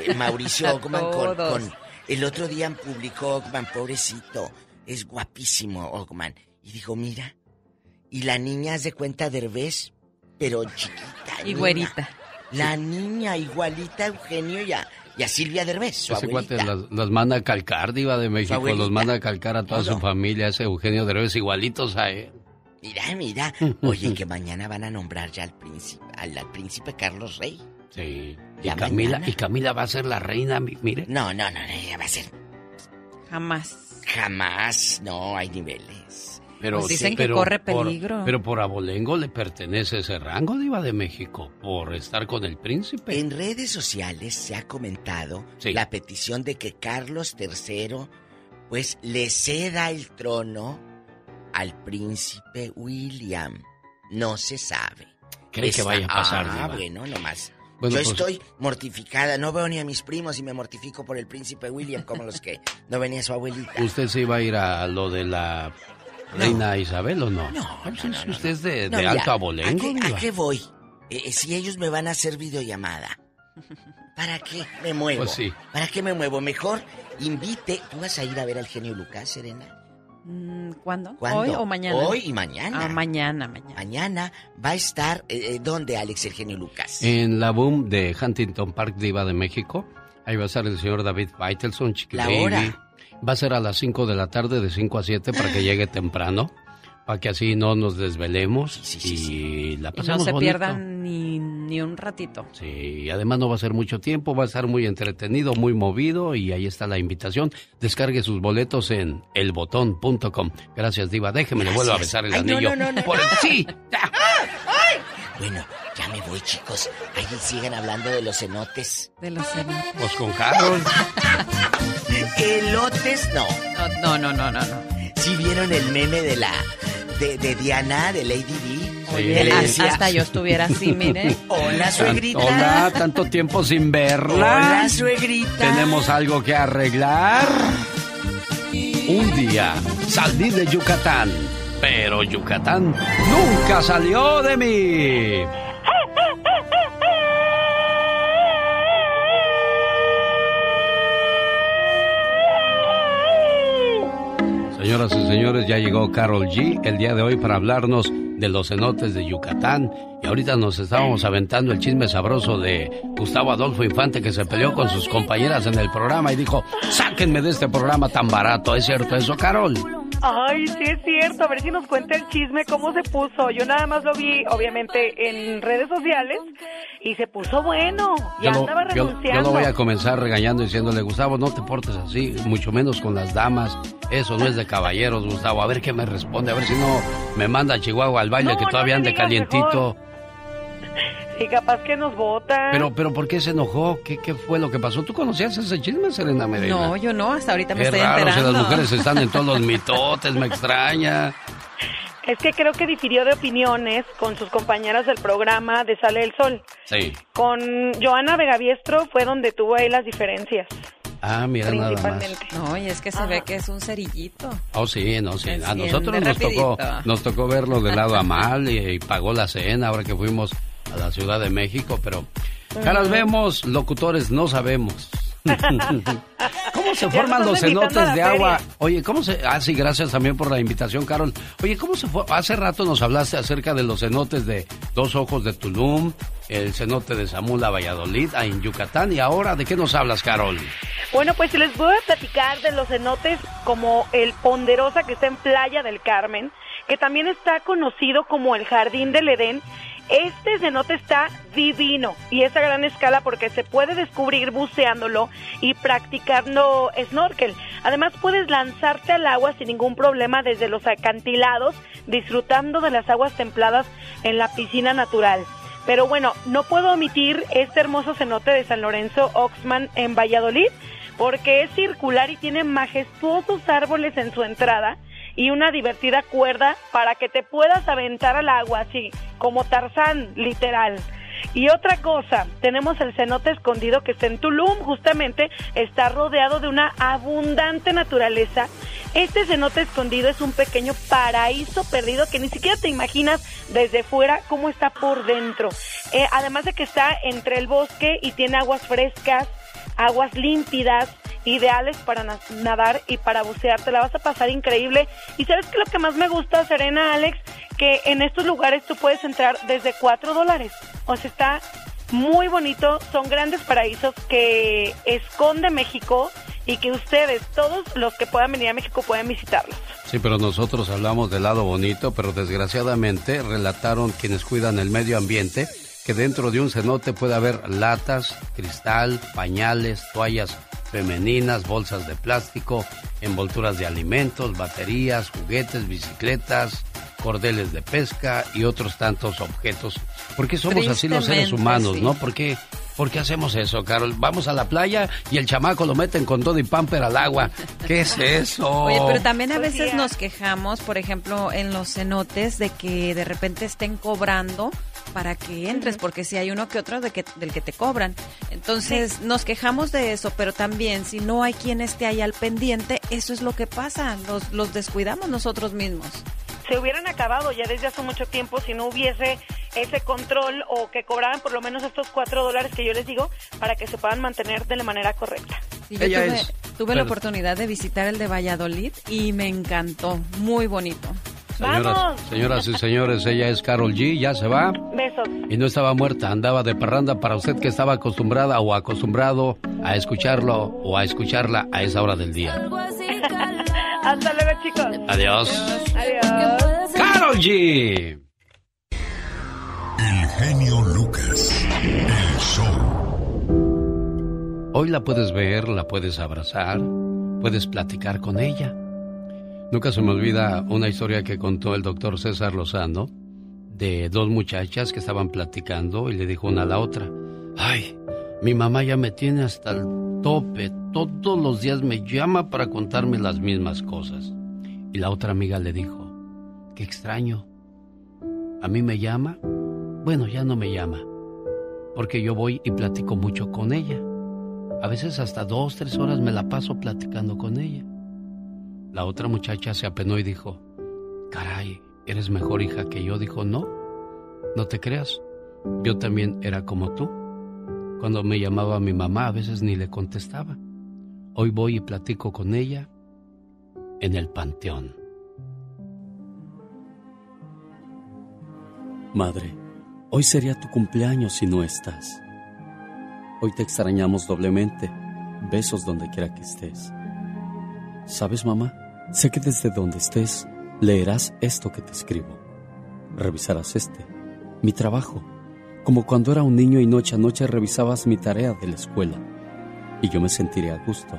eh, Mauricio
A
Ogman. Con, <laughs> con- el otro día publicó Ogman, pobrecito. Es guapísimo Ogman. Y dijo, mira. Y la niña hace cuenta de Derbez, pero chiquita.
Y güerita.
La niña igualita a Eugenio y a, y a Silvia Derbez, su
Ese
abuelita.
cuate las, las manda a calcar, Diva de México, los manda a calcar a toda su familia, ese Eugenio Derbez, igualitos a él.
Mira, mira. <laughs> Oye, que mañana van a nombrar ya al príncipe, al, al príncipe Carlos Rey.
Sí. Y Camila,
mañana.
y Camila va a ser la reina, mi- mire.
No, no, no, no, ella va a ser.
Jamás.
Jamás, no, hay niveles.
Pero,
Pues dicen que
pero
corre
por-
peligro.
pero por abolengo le pertenece ese rango, Diva de México, por estar con el príncipe.
En redes sociales se ha comentado la petición de que Carlos III, pues, le ceda el trono al príncipe William. No se sabe.
¿Cree que vaya a pasar,
Ah,
Diva?
bueno, nomás.
Bueno,
Yo
pues-
estoy mortificada, no veo ni a mis primos y me mortifico por el príncipe William como los que no venía su abuelita.
¿Usted se iba a ir a lo de la reina Isabel o no?
No,
Ah, pues, si usted es de,
No,
de alto abolengo,
¿a qué,
Diva.
a qué voy? Eh, eh, si ellos me van a hacer videollamada, ¿para qué me muevo?
Pues sí.
¿Para qué me muevo? Mejor invite. ¿Tú vas a ir a ver al genio Lucas, Serena?
Mm, ¿Cuándo?
¿Cuándo?
¿Hoy o mañana?
Hoy y mañana.
Ah, mañana, mañana.
Mañana va a estar. eh, eh, ¿Dónde, Alex, el genio Lucas?
En la boom de Huntington Park, Diva de México. Ahí va a estar el señor David Faitelson, Chiqui
La hora.
Va a ser a las 5 de la tarde, de 5 a 7, para que llegue temprano. Para que así no nos desvelemos y la
Y no
pasemos
se
bonito.
pierdan ni, ni un ratito.
Sí, y además no va a ser mucho tiempo, va a estar muy entretenido, muy movido y ahí está la invitación. Descargue sus boletos en elbotón.com. Gracias, Diva. Déjeme, le vuelvo a besar el
Ay,
anillo.
no, no, no.
Por el- Sí,
Bueno, ya me voy, chicos. Ahí sigan hablando de los cenotes.
De los cenotes.
pues con Carol. <laughs>
Elotes, no.
No, no, no, no, no.
¿Sí vieron el meme de la. de, de Diana, de Lady D?
Oye,
decía,
hasta yo estuviera así, mire. <laughs>
Hola, suegrita.
Hola, tanto tiempo sin verla.
Hola, suegrita.
Tenemos algo que arreglar. Un día salí de Yucatán, pero Yucatán nunca salió de mí. Señoras y señores, ya llegó Carol G el día de hoy para hablarnos de los cenotes de Yucatán. Y ahorita nos estábamos aventando el chisme sabroso de Gustavo Adolfo Infante que se peleó con sus compañeras en el programa y dijo, sáquenme de este programa tan barato. ¿Es cierto eso, Carol?
Ay, sí es cierto. A ver si nos cuenta el chisme, cómo se puso. Yo nada más lo vi, obviamente, en redes sociales y se puso bueno. Y
Yo
andaba renunciando.
yo lo voy a comenzar regañando diciéndole, Gustavo, no te portes así, mucho menos con las damas. Eso no es de caballeros, Gustavo. A ver qué me responde, a ver si no me manda a Chihuahua al baile
No,
que
no
todavía
me
ande calientito.
Y capaz que nos votan.
Pero, pero, ¿por qué se enojó? ¿Qué, qué fue lo que pasó? ¿Tú conocías ese chisme, Serena Medina?
No, yo no, hasta ahorita me
Qué
estoy
raro, si
enterando.
las mujeres están en todos los <laughs> mitotes, me extraña.
Es que creo que difirió de opiniones con sus compañeras del programa de Sale el Sol.
Sí.
Con Joana Vegaviestro fue donde tuvo ahí las diferencias.
Ah, mira nada más.
Principalmente.
No, y es que se ve que es un cerillito.
Oh, sí, no, sí. A nosotros nos tocó, nos tocó verlo de lado a mal y, y pagó la cena ahora que fuimos a la Ciudad de México, pero caras vemos, locutores no sabemos. <laughs> ¿Cómo se forman los cenotes de agua? Oye, ¿cómo se...? Ah, sí, gracias también por la invitación, Carol. Oye, ¿cómo se fue? Hace rato nos hablaste acerca de los cenotes de Dos Ojos de Tulum, el cenote de Zamula, Valladolid, ahí en Yucatán, y ahora, ¿de qué nos hablas, Carol?
Bueno, pues les voy a platicar de los cenotes como el Ponderosa que está en Playa del Carmen, que también está conocido como el Jardín del Edén Este cenote está divino y es a gran escala porque se puede descubrir buceándolo y practicando snorkel. Además puedes lanzarte al agua sin ningún problema desde los acantilados, disfrutando de las aguas templadas en la piscina natural. Pero bueno, no puedo omitir este hermoso cenote de San Lorenzo Oxman en Valladolid porque es circular y tiene majestuosos árboles en su entrada y una divertida cuerda para que te puedas aventar al agua, así como Tarzán, literal. Y otra cosa, tenemos el cenote escondido que está en Tulum, justamente está rodeado de una abundante naturaleza. Este cenote escondido es un pequeño paraíso perdido que ni siquiera te imaginas desde fuera cómo está por dentro. Eh, además de que está entre el bosque y tiene aguas frescas, aguas límpidas, ideales para na- nadar y para bucear. Te la vas a pasar increíble. Y sabes que lo que más me gusta, Serena, Alex, que en estos lugares tú puedes entrar desde 4 dólares. O sea, está muy bonito. Son grandes paraísos que esconde México y que ustedes, todos los que puedan venir a México, pueden visitarlos.
Sí, pero nosotros hablamos del lado bonito, pero desgraciadamente relataron quienes cuidan el medio ambiente que dentro de un cenote puede haber latas, cristal, pañales, toallas femeninas, bolsas de plástico, envolturas de alimentos, baterías, juguetes, bicicletas, cordeles de pesca y otros tantos objetos. ¿Por qué somos así los seres humanos,
sí.
no? ¿Por qué, por qué hacemos eso, Carol? Vamos a la playa y el chamaco lo meten con todo y pamper al agua. ¿Qué es eso?
Oye, pero también a veces nos quejamos, por ejemplo, en los cenotes de que de repente estén cobrando para que entres, porque si hay uno que otro de que, del que te cobran. Entonces, nos quejamos de eso, pero también si no hay quien esté ahí al pendiente, eso es lo que pasa, los, los descuidamos nosotros mismos.
se hubieran acabado ya desde hace mucho tiempo si no hubiese ese control o que cobraran por lo menos estos cuatro dólares que yo les digo para que se puedan mantener de la manera correcta.
Y yo
Ella
tuve,
es-
tuve la oportunidad de visitar el de Valladolid y me encantó, muy bonito.
Señoras,
¡Vamos!
señoras y señores, ella es Carol G, ya se va
Besos.
y no estaba muerta, andaba de parranda para usted que estaba acostumbrada o acostumbrado a escucharlo o a escucharla a esa hora del día. <laughs>
Hasta luego, chicos.
Adiós.
Adiós.
Carol G.
El genio Lucas. El show.
Hoy la puedes ver, la puedes abrazar, puedes platicar con ella. Nunca se me olvida una historia que contó el doctor César Lozano de dos muchachas que estaban platicando y le dijo una a la otra, ay, mi mamá ya me tiene hasta el tope, todos los días me llama para contarme las mismas cosas. Y la otra amiga le dijo, qué extraño, a mí me llama, bueno, ya no me llama, porque yo voy y platico mucho con ella. A veces hasta dos, tres horas me la paso platicando con ella. La otra muchacha se apenó y dijo, caray, eres mejor hija que yo. Dijo, no, no te creas. Yo también era como tú. Cuando me llamaba mi mamá a veces ni le contestaba. Hoy voy y platico con ella en el panteón.
Madre, hoy sería tu cumpleaños si no estás. Hoy te extrañamos doblemente. Besos donde quiera que estés. ¿Sabes, mamá? Sé que desde donde estés leerás esto que te escribo. Revisarás este, mi trabajo, como cuando era un niño y noche a noche revisabas mi tarea de la escuela. Y yo me sentiré a gusto.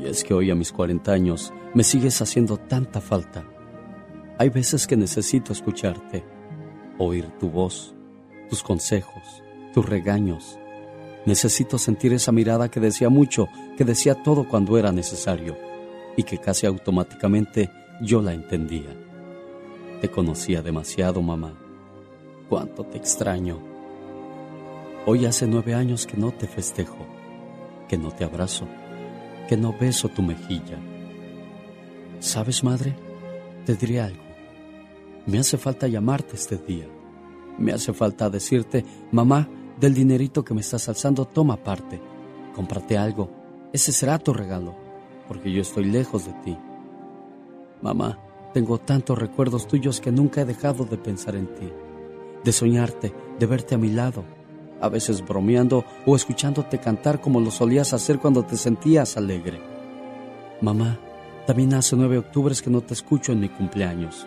Y es que hoy a mis 40 años me sigues haciendo tanta falta. Hay veces que necesito escucharte, oír tu voz, tus consejos, tus regaños. Necesito sentir esa mirada que decía mucho, que decía todo cuando era necesario y que casi automáticamente yo la entendía. Te conocía demasiado, mamá. Cuánto te extraño. Hoy hace nueve años que no te festejo, que no te abrazo, que no beso tu mejilla. ¿Sabes, madre? Te diré algo. Me hace falta llamarte este día. Me hace falta decirte, mamá, del dinerito que me estás alzando, toma parte. Cómprate algo. Ese será tu regalo, porque yo estoy lejos de ti. Mamá, tengo tantos recuerdos tuyos que nunca he dejado de pensar en ti, de soñarte, de verte a mi lado, a veces bromeando o escuchándote cantar como lo solías hacer cuando te sentías alegre. Mamá, también hace nueve octubres que no te escucho en mi cumpleaños,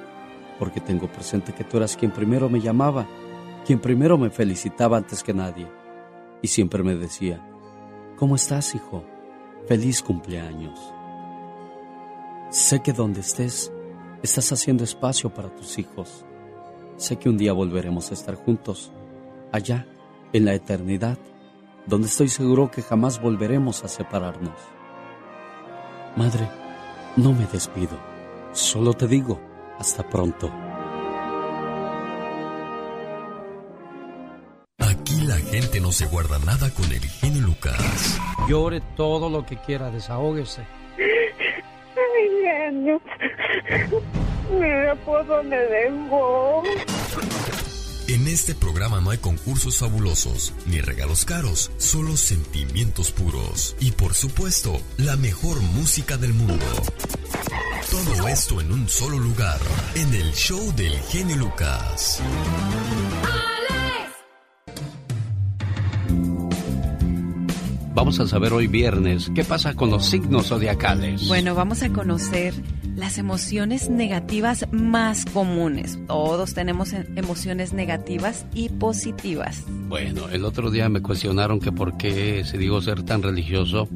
porque tengo presente que tú eras quien primero me llamaba
quien primero me felicitaba antes que nadie, y siempre me decía, ¿Cómo estás, hijo? Feliz cumpleaños. Sé que donde estés, estás haciendo espacio para tus hijos. Sé que un día volveremos a estar juntos, allá, en la eternidad, donde estoy seguro que jamás volveremos a separarnos. Madre, no me despido, solo te digo, hasta pronto.
No se guarda nada con el genio Lucas.
Llore todo lo que quiera, desahógese.
Ay, genio. Mira por dónde dejó.
En este programa no hay concursos fabulosos ni regalos caros, solo sentimientos puros y por supuesto la mejor música del mundo. Todo esto en un solo lugar, en el show del genio Lucas.
Vamos a saber hoy viernes qué pasa con los signos zodiacales.
Bueno, vamos a conocer las emociones negativas más comunes. Todos tenemos emociones negativas y positivas.
Bueno, el otro día me cuestionaron que por qué, si digo ser tan religioso,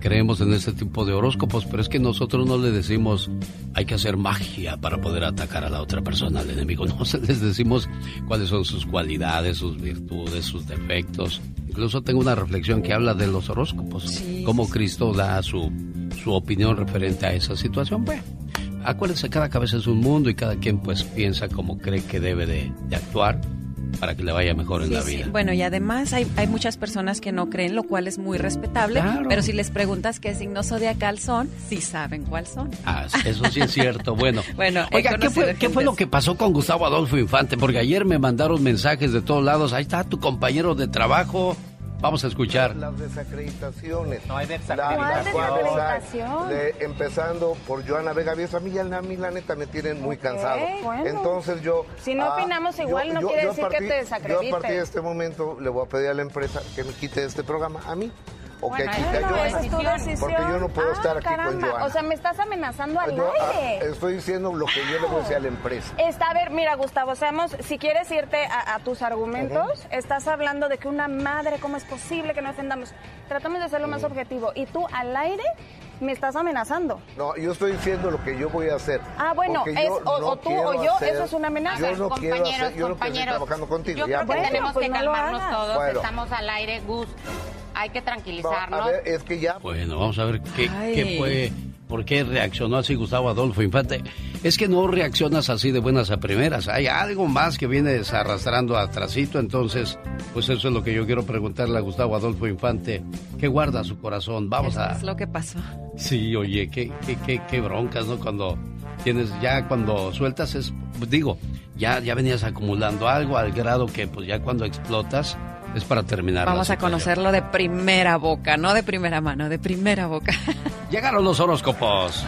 creemos en este tipo de horóscopos, pero es que nosotros no le decimos hay que hacer magia para poder atacar a la otra persona, al enemigo. <laughs> No les decimos cuáles son sus cualidades, sus virtudes, sus defectos. Incluso tengo una reflexión que habla de los horóscopos, cómo Cristo da su, su opinión referente a esa situación. Bueno, acuérdense, cada cabeza es un mundo y cada quien pues piensa como cree que debe de, de actuar para que le vaya mejor en la
sí.
vida.
Bueno, y además hay, hay muchas personas que no creen, lo cual es muy respetable.
Claro.
Pero si les preguntas qué signo zodiacal son, sí saben cuál son.
Ah, eso sí es cierto. Bueno, <laughs>
Bueno,
oiga, ¿qué fue, qué fue lo que pasó con Gustavo Adolfo Infante? Porque ayer me mandaron mensajes de todos lados. Ahí está tu compañero de trabajo. Vamos a escuchar.
Las desacreditaciones. No hay
desacreditación.
empezando por Joana Vega Víez. A mí, ya, a mí la neta me tienen muy cansado.
bueno.
Entonces yo...
Si no
ah,
opinamos igual, no quiere decir que te desacredite.
Yo a partir de este momento le voy a pedir a la empresa que me quite este programa a mí. O que
Bueno,
quite a
bueno,
Joana.
esa es tu decisión.
Porque yo no puedo
Ah,
estar aquí con
caramba.
Joana.
O sea, me estás amenazando al
Yo, ah,
aire.
estoy diciendo lo que yo le voy a decir a la empresa.
Está, a ver, mira, Gustavo, seamos, si quieres irte a, a tus argumentos, estás hablando de que una madre, ¿cómo es posible que no defendamos? Tratamos de ser lo más objetivo. Y tú al aire me estás amenazando.
No, yo estoy diciendo lo que yo voy a hacer.
Ah, bueno, es o-
no
o tú
quiero
o yo,
hacer-
eso es una amenaza.
Yo no quiero
Compañeros,
hacer, yo no quiero
compañeros,
trabajando contigo.
Yo
ya,
creo que
pues.
tenemos que calmarnos
todos,
Bueno.
estamos al aire, Gus. Hay que
No,
tranquilizarnos.
a ver, es que ya...
Bueno, vamos a ver qué, qué fue, por qué reaccionó así Gustavo Adolfo Infante. Es que no reaccionas así de buenas a primeras. Hay algo más que vienes arrastrando atrasito, entonces, pues eso es lo que yo quiero preguntarle a Gustavo Adolfo Infante. ¿Qué guarda su corazón? Vamos
Eso
a...
es lo que pasó.
Sí, oye, qué, qué, qué, qué broncas, ¿no? Cuando tienes, ya cuando sueltas es, digo, ya, ya venías acumulando algo al grado que pues ya cuando explotas es para terminar.
Vamos a conocerlo de primera boca, no de primera mano, de primera boca. <laughs>
Llegaron los horóscopos.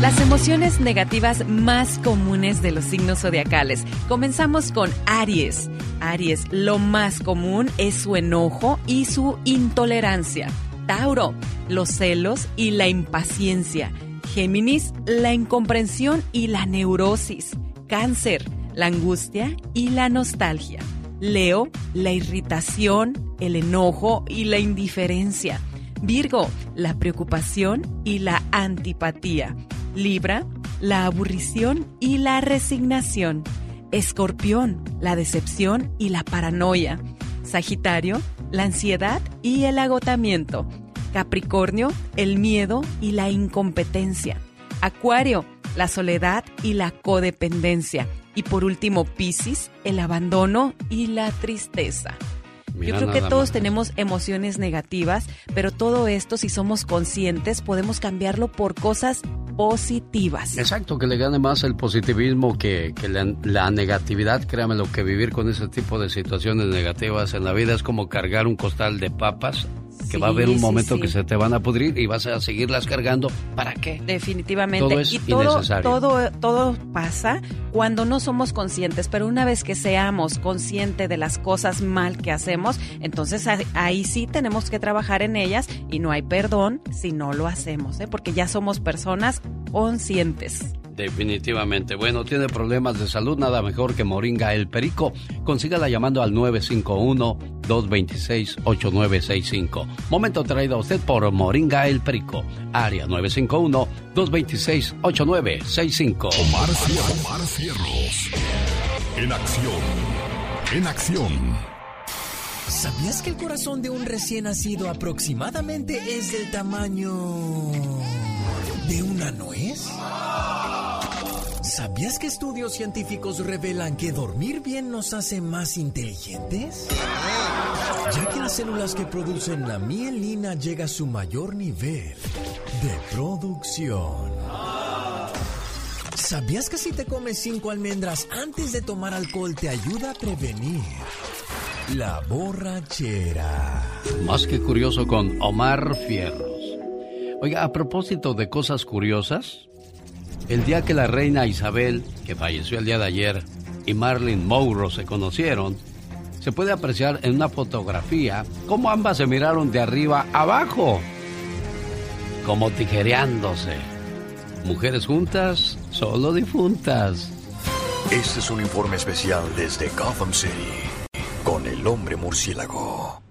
Las emociones negativas más comunes de los signos zodiacales. Comenzamos con Aries. Aries, lo más común es su enojo y su intolerancia. Tauro, los celos y la impaciencia. Géminis, la incomprensión y la neurosis. Cáncer, la angustia y la nostalgia. Leo, la irritación, el enojo y la indiferencia. Virgo, la preocupación y la antipatía. Libra, la aburrición y la resignación. Escorpión, la decepción y la paranoia. Sagitario, la ansiedad y el agotamiento. Capricornio, el miedo y la incompetencia. Acuario, la soledad y la codependencia. Y por último, Piscis, el abandono y la tristeza.
Mira
Yo creo que todos
más.
tenemos emociones negativas, pero todo esto, si somos conscientes, podemos cambiarlo por cosas positivas.
Exacto, que le gane más el positivismo que, que la, la negatividad. Créame lo que vivir con ese tipo de situaciones negativas en la vida es como cargar un costal de papas que va a haber un
sí,
momento
sí.
que se te van a pudrir y vas a seguirlas cargando. ¿Para qué?
Definitivamente.
Todo es
y todo,
innecesario.
todo, todo pasa cuando no somos conscientes, pero una vez que seamos conscientes de las cosas mal que hacemos, entonces ahí sí tenemos que trabajar en ellas y no hay perdón si no lo hacemos, ¿eh? porque ya somos personas conscientes.
Definitivamente. Bueno, tiene problemas de salud, nada mejor que Moringa el Perico. Consígala llamando al 951-226-8965. Momento traído a usted por Moringa el Perico. Área 951-226-8965.
Omar, Omar Cierros. En acción. En acción.
¿Sabías que el corazón de un recién nacido aproximadamente es del tamaño de una nuez? ¿Sabías que estudios científicos revelan que dormir bien nos hace más inteligentes? Ya que las células que producen la mielina llega a su mayor nivel de producción. ¿Sabías que si te comes cinco almendras antes de tomar alcohol te ayuda a prevenir la borrachera?
Más que curioso con Omar Fierros. Oiga, a propósito de cosas curiosas, el día que la reina Isabel, que falleció el día de ayer, y Marilyn Monroe se conocieron, se puede apreciar en una fotografía cómo ambas se miraron de arriba abajo, como tijereándose. Mujeres juntas, solo difuntas.
Este es un informe especial desde Gotham City con el hombre murciélago.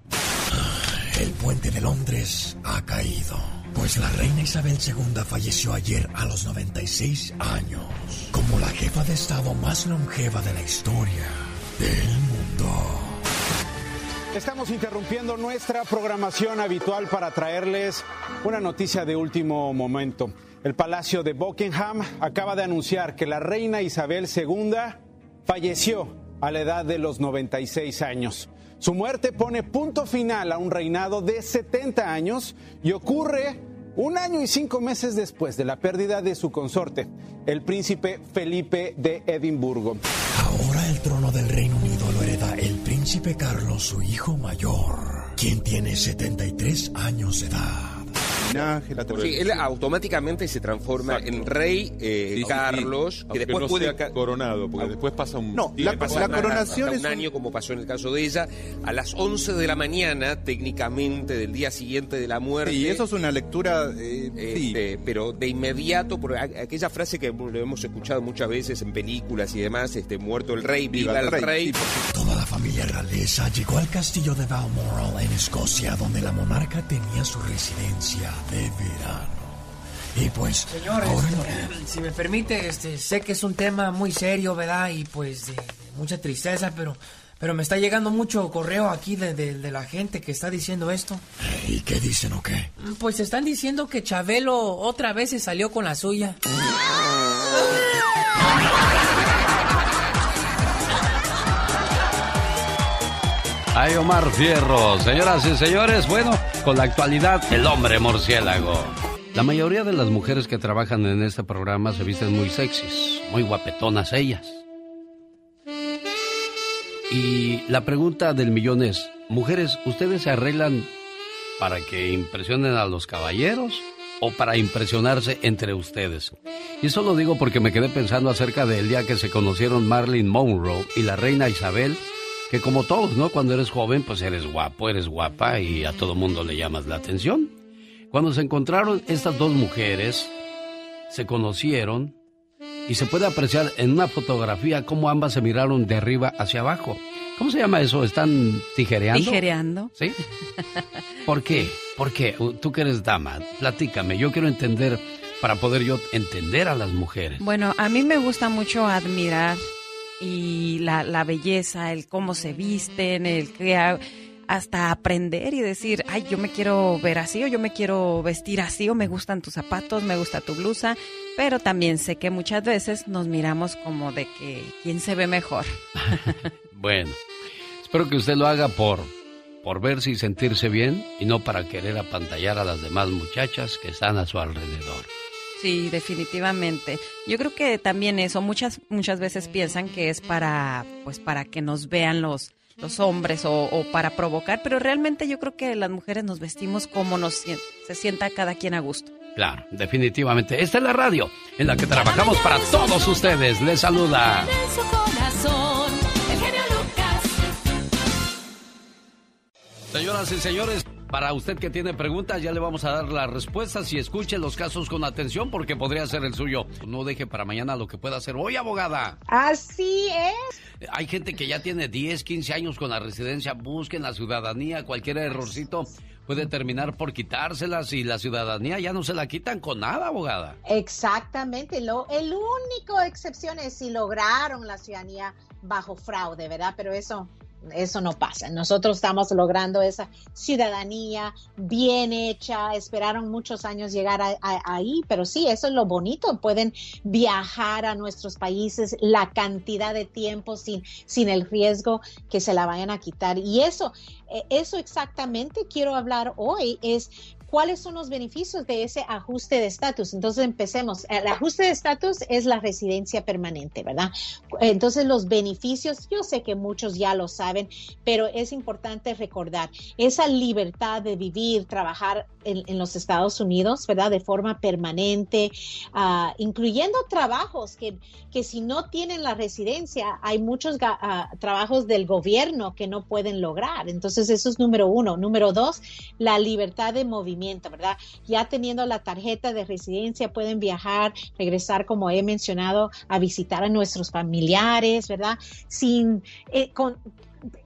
El puente de Londres ha caído, pues la reina Isabel II falleció ayer a los 96 años, como la jefa de Estado más longeva de la historia del mundo.
Estamos interrumpiendo nuestra programación habitual para traerles una noticia de último momento. El Palacio de Buckingham acaba de anunciar que la reina Isabel II falleció a la edad de los 96 años. Su muerte pone punto final a un reinado de 70 años y ocurre un año y cinco meses después de la pérdida de su consorte, el príncipe Felipe de Edimburgo.
Ahora el trono del Reino Unido lo hereda el príncipe Carlos, su hijo mayor, quien tiene 73 años de edad.
Sí, él automáticamente se transforma en rey eh, Carlos, que después
no
puede
sea coronado, porque después pasa un
No,
tiempo.
la, pasa una- hasta un año, como pasó en el caso de ella, a las 11 de la mañana, técnicamente del día siguiente de la muerte.
Sí, eso es una lectura. eh, sí.
Este, pero de inmediato, por aquella frase que lo hemos escuchado muchas veces en películas y demás, este, muerto el rey, viva, el rey.
Toda la familia realeza llegó al castillo de Balmoral en Escocia, donde la monarca tenía su residencia de verano. Y pues,
Señor,
ahora
este, si me permite, este, sé que es un tema muy serio, ¿verdad? Y pues de, de mucha tristeza, pero, pero me está llegando mucho correo aquí de, de- de la gente que está diciendo esto.
¿Y qué dicen o qué?
Pues están diciendo que Chabelo otra vez se salió con la suya.
Ay, Omar Fierro. Señoras y señores, bueno, con la actualidad, el hombre murciélago. La mayoría de las mujeres que trabajan en este programa se visten muy sexys, muy guapetonas ellas. Y la pregunta del millón es, mujeres, ¿ustedes se arreglan para que impresionen a los caballeros o para impresionarse entre ustedes? Y eso lo digo porque me quedé pensando acerca del día que se conocieron Marilyn Monroe y la reina Isabel, que como todos, ¿no? Cuando eres joven, pues eres guapo, eres guapa y a todo mundo le llamas la atención. Cuando se encontraron estas dos mujeres, se conocieron y se puede apreciar en una fotografía cómo ambas se miraron de arriba hacia abajo. ¿Cómo se llama eso? ¿Están tijereando?
Tijereando.
¿Sí? ¿Por qué? ¿Por qué? Tú que eres dama, platícame. Yo quiero entender, para poder yo entender a las mujeres.
Bueno, a mí me gusta mucho admirar y la, la belleza, el cómo se visten, el que ha- hasta aprender y decir, ay, yo me quiero ver así o yo me quiero vestir así o me gustan tus zapatos, me gusta tu blusa, pero también sé que muchas veces nos miramos como de que quién se ve mejor. <laughs>
Bueno, espero que usted lo haga por, por verse y sentirse bien y no para querer apantallar a las demás muchachas que están a su alrededor.
Sí, definitivamente. Yo creo que también eso, muchas, muchas veces piensan que es para, pues para que nos vean los, los hombres o, o para provocar, pero realmente yo creo que las mujeres nos vestimos como nos se sienta cada quien a gusto.
Claro, definitivamente. Esta es la radio en la que trabajamos para todos ustedes. Les saluda.
En su corazón, el genio Lucas.
Señoras y señores, para usted que tiene preguntas, ya le vamos a dar las respuestas y escuche los casos con atención porque podría ser el suyo. No deje para mañana lo que pueda hacer hoy, abogada.
Así es.
Hay gente que ya tiene 10, 15 años con la residencia, busquen la ciudadanía, cualquier errorcito puede terminar por quitárselas y la ciudadanía ya no se la quitan con nada, abogada.
Exactamente. Lo, el único excepción es si lograron la ciudadanía bajo fraude, ¿verdad? Pero eso eso no pasa. Nosotros estamos logrando esa ciudadanía bien hecha. Esperaron muchos años llegar ahí, pero sí, eso es lo bonito. Pueden viajar a nuestros países la cantidad de tiempo sin, sin el riesgo que se la vayan a quitar. Y eso, eh, eso exactamente quiero hablar hoy es ¿Cuáles son los beneficios de ese ajuste de estatus? Entonces empecemos. El ajuste de estatus es la residencia permanente, ¿verdad? Entonces los beneficios, yo sé que muchos ya lo saben, pero es importante recordar esa libertad de vivir, trabajar en, los Estados Unidos, ¿verdad? De forma permanente, ah, incluyendo trabajos que, que si no tienen la residencia, hay muchos ah, trabajos del gobierno que no pueden lograr. Entonces eso es número uno. Número dos, la libertad de movimiento ¿verdad? Ya teniendo la tarjeta de residencia pueden viajar, regresar, como he mencionado, a visitar a nuestros familiares, ¿verdad? Sin, eh, con,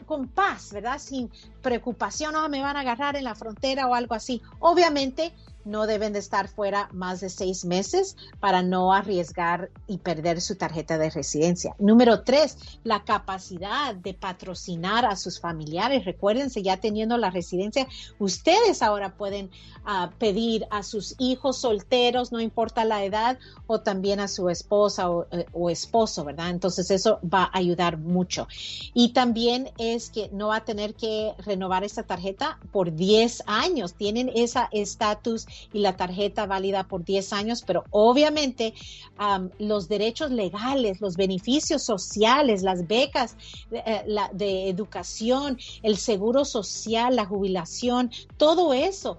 con paz, ¿verdad? Sin preocupación, no me van a agarrar en la frontera o algo así. Obviamente, no deben de estar fuera más de seis meses para no arriesgar y perder su tarjeta de residencia. Número tres, la capacidad de patrocinar a sus familiares. Recuérdense, ya teniendo la residencia, ustedes ahora pueden ah, pedir a sus hijos solteros, no importa la edad, o también a su esposa o, eh, o esposo, ¿verdad? Entonces eso va a ayudar mucho. Y también es que no va a tener que renovar esta tarjeta por 10 años. Tienen esa estatus y la tarjeta válida por 10 años, pero obviamente los derechos legales, los beneficios sociales, las becas eh, de educación, el seguro social, la jubilación, todo eso,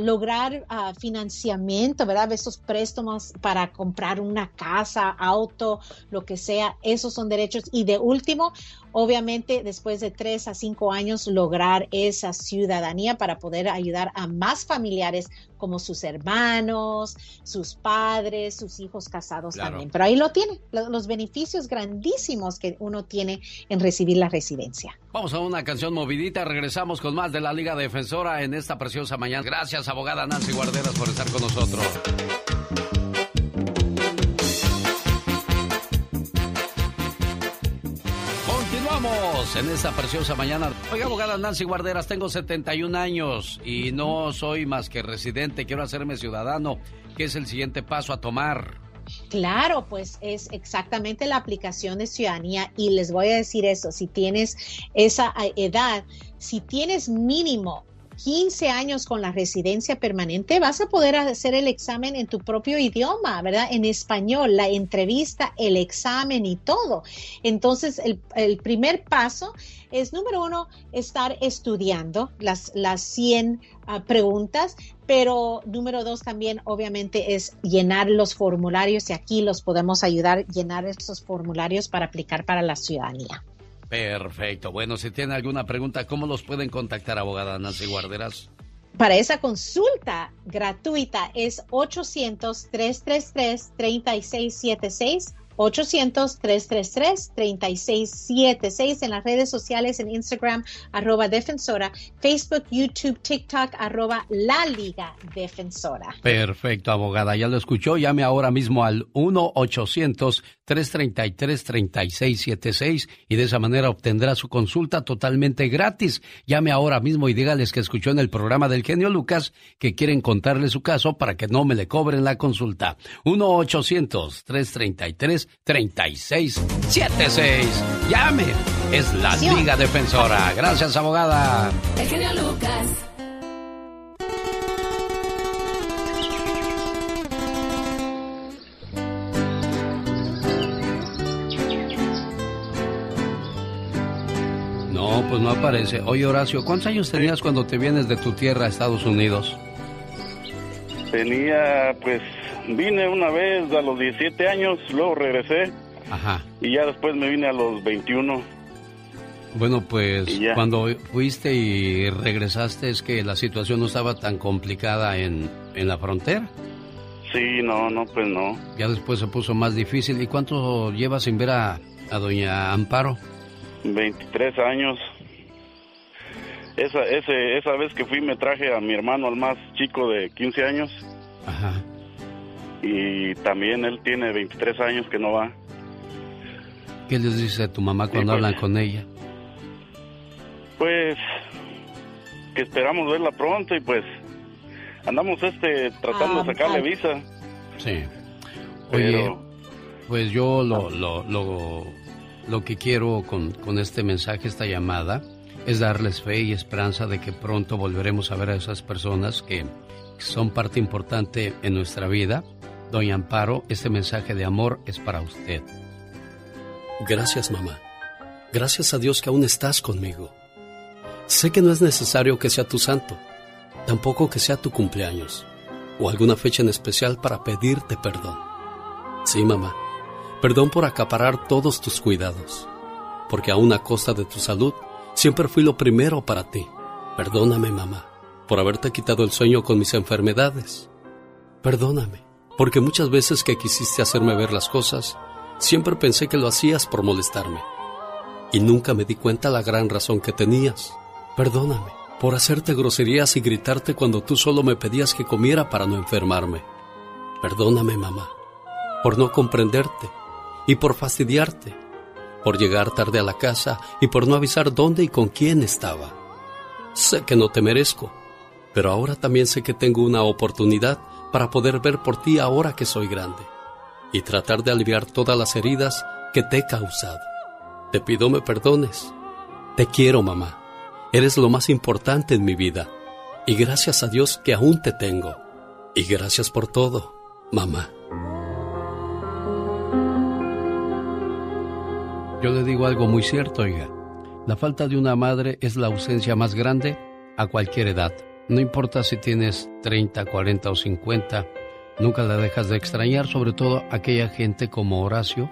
lograr financiamiento, ¿verdad? Esos préstamos para comprar una casa, auto, lo que sea, esos son derechos. Y de último, obviamente después de tres a cinco años lograr esa ciudadanía para poder ayudar a más familiares como sus hermanos, sus padres, sus hijos casados también. Pero ahí lo tiene, los beneficios grandísimos que uno tiene en recibir la residencia.
Vamos a una canción movidita, regresamos con más de la Liga Defensora en esta preciosa mañana. Gracias, abogada Nancy Guarderas, por estar con nosotros. En esta preciosa mañana. Oiga, abogada Nancy Guarderas, tengo 71 años y no soy más que residente, quiero hacerme ciudadano. ¿Qué es el siguiente paso a tomar?
Claro, pues es exactamente la aplicación de ciudadanía y les voy a decir eso, si tienes esa edad, si tienes mínimo 15 años con la residencia permanente, vas a poder hacer el examen en tu propio idioma, ¿verdad? En español, la entrevista, el examen y todo. Entonces, el, primer paso es, número uno, estar estudiando las, las 100 ah, preguntas, pero número dos también, obviamente, es llenar los formularios y aquí los podemos ayudar a llenar esos formularios para aplicar para la ciudadanía.
Perfecto. Bueno, si tiene alguna pregunta, ¿cómo los pueden contactar, abogada Nancy Guarderas?
Para esa consulta gratuita es 800-333-3676 800-333-3676 en las redes sociales, en Instagram, arroba defensora, Facebook, YouTube, TikTok, arroba la Liga Defensora.
Perfecto, abogada. Ya lo escuchó. Llame ahora mismo al 1-800-333-3676 y de esa manera obtendrá su consulta totalmente gratis. Llame ahora mismo y dígales que escuchó en el programa del genio Lucas que quieren contarle su caso para que no me le cobren la consulta. 1-800-333 3676. Llame. Es la Liga Defensora. Gracias, abogada.
El Lucas.
No, pues no aparece. Oye, Horacio, ¿cuántos años tenías cuando te vienes de tu tierra a Estados Unidos?
Tenía, pues, Vine una vez a los 17 años, luego regresé.
Ajá.
Y ya después me vine a los 21.
Bueno, pues cuando fuiste y regresaste es que la situación no estaba tan complicada en, en la frontera.
Sí, no, no, pues no.
Ya después se puso más difícil. ¿Y cuánto llevas sin ver a, a doña Amparo?
23 años. Esa, ese, esa vez que fui me traje a mi hermano, al más chico de 15 años.
Ajá.
Y también él tiene 23 años que no va.
¿Qué les dice tu mamá cuando
pues.
hablan con ella?
Pues que esperamos verla pronto y pues andamos este tratando
Ah,
de sacarle
ah.
visa.
Sí. Oye,
Pero-
pues yo lo, lo, lo, lo que quiero con, con este mensaje, esta llamada, es darles fe y esperanza de que pronto volveremos a ver a esas personas que son parte importante en nuestra vida. Doña Amparo, este mensaje de amor es para usted.
Gracias, mamá. Gracias a Dios que aún estás conmigo. Sé que no es necesario que sea tu santo, tampoco que sea tu cumpleaños o alguna fecha en especial para pedirte perdón. Sí, mamá, perdón por acaparar todos tus cuidados, porque aún a costa de tu salud, siempre fui lo primero para ti. Perdóname, mamá, por haberte quitado el sueño con mis enfermedades. Perdóname, porque muchas veces que quisiste hacerme ver las cosas, siempre pensé que lo hacías por molestarme. Y nunca me di cuenta la gran razón que tenías. Perdóname por hacerte groserías y gritarte cuando tú solo me pedías que comiera para no enfermarme. Perdóname, mamá, por no comprenderte y por fastidiarte, por llegar tarde a la casa y por no avisar dónde y con quién estaba. Sé que no te merezco, pero ahora también sé que tengo una oportunidad para poder ver por ti ahora que soy grande y tratar de aliviar todas las heridas que te he causado. Te pido me perdones. Te quiero, mamá. Eres lo más importante en mi vida. Y gracias a Dios que aún te tengo. Y gracias por todo, mamá.
Yo le digo algo muy cierto, oiga. La falta de una madre es la ausencia más grande a cualquier edad. No importa si tienes 30, 40 o 50, nunca la dejas de extrañar, sobre todo aquella gente como Horacio,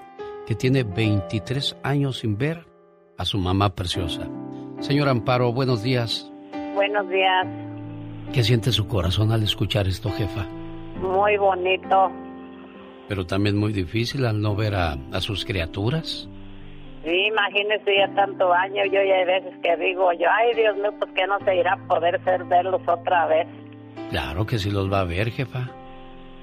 que tiene 23 años sin ver a su mamá preciosa. Señor Amparo, buenos días.
Buenos días,
¿Qué siente su corazón al escuchar esto, jefa?
muy bonito.
Pero también muy difícil al no ver a, a sus criaturas.
Sí, imagínese ya tanto año, yo ya hay veces que digo yo, ay Dios mío, pues que no se irá a poder ser verlos otra vez.
Claro que sí los va a ver, jefa.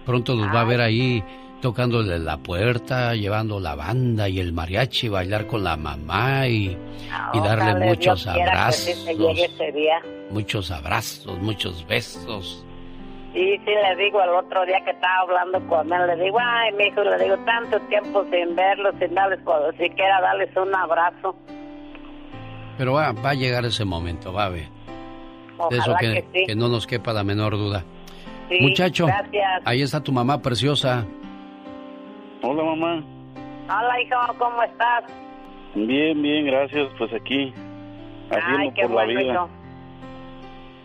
Pronto los va a ver ahí tocándole la puerta, llevando la banda y el mariachi, bailar con la mamá y, y darle muchos
Dios quiera que sí
abrazos,
se llegue ese día.
muchos abrazos, muchos besos.
Y sí le digo el otro día que estaba hablando con él, le digo, ay, mi hijo, le digo, tanto tiempo sin verlos, sin darles, siquiera darles un abrazo.
Pero va, va a llegar ese momento, va a ver. De eso
Ojalá
que,
que sí.
que no nos quepa la menor duda.
Sí,
Muchacho,
gracias.
ahí está tu mamá preciosa.
Hola mamá.
Hola, hijo, ¿cómo estás?
Bien, bien, gracias. Pues aquí, haciendo
Ay, qué
por
bueno,
la vida.
hijo.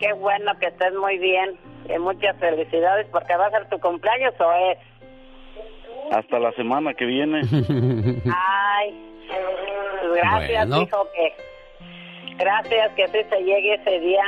Qué bueno que estés muy bien. Y muchas felicidades porque va a ser tu cumpleaños o es.
Hasta la semana que viene. <laughs>
Ay, pues gracias,
Bueno.
hijo, que gracias que sí se llegue ese día.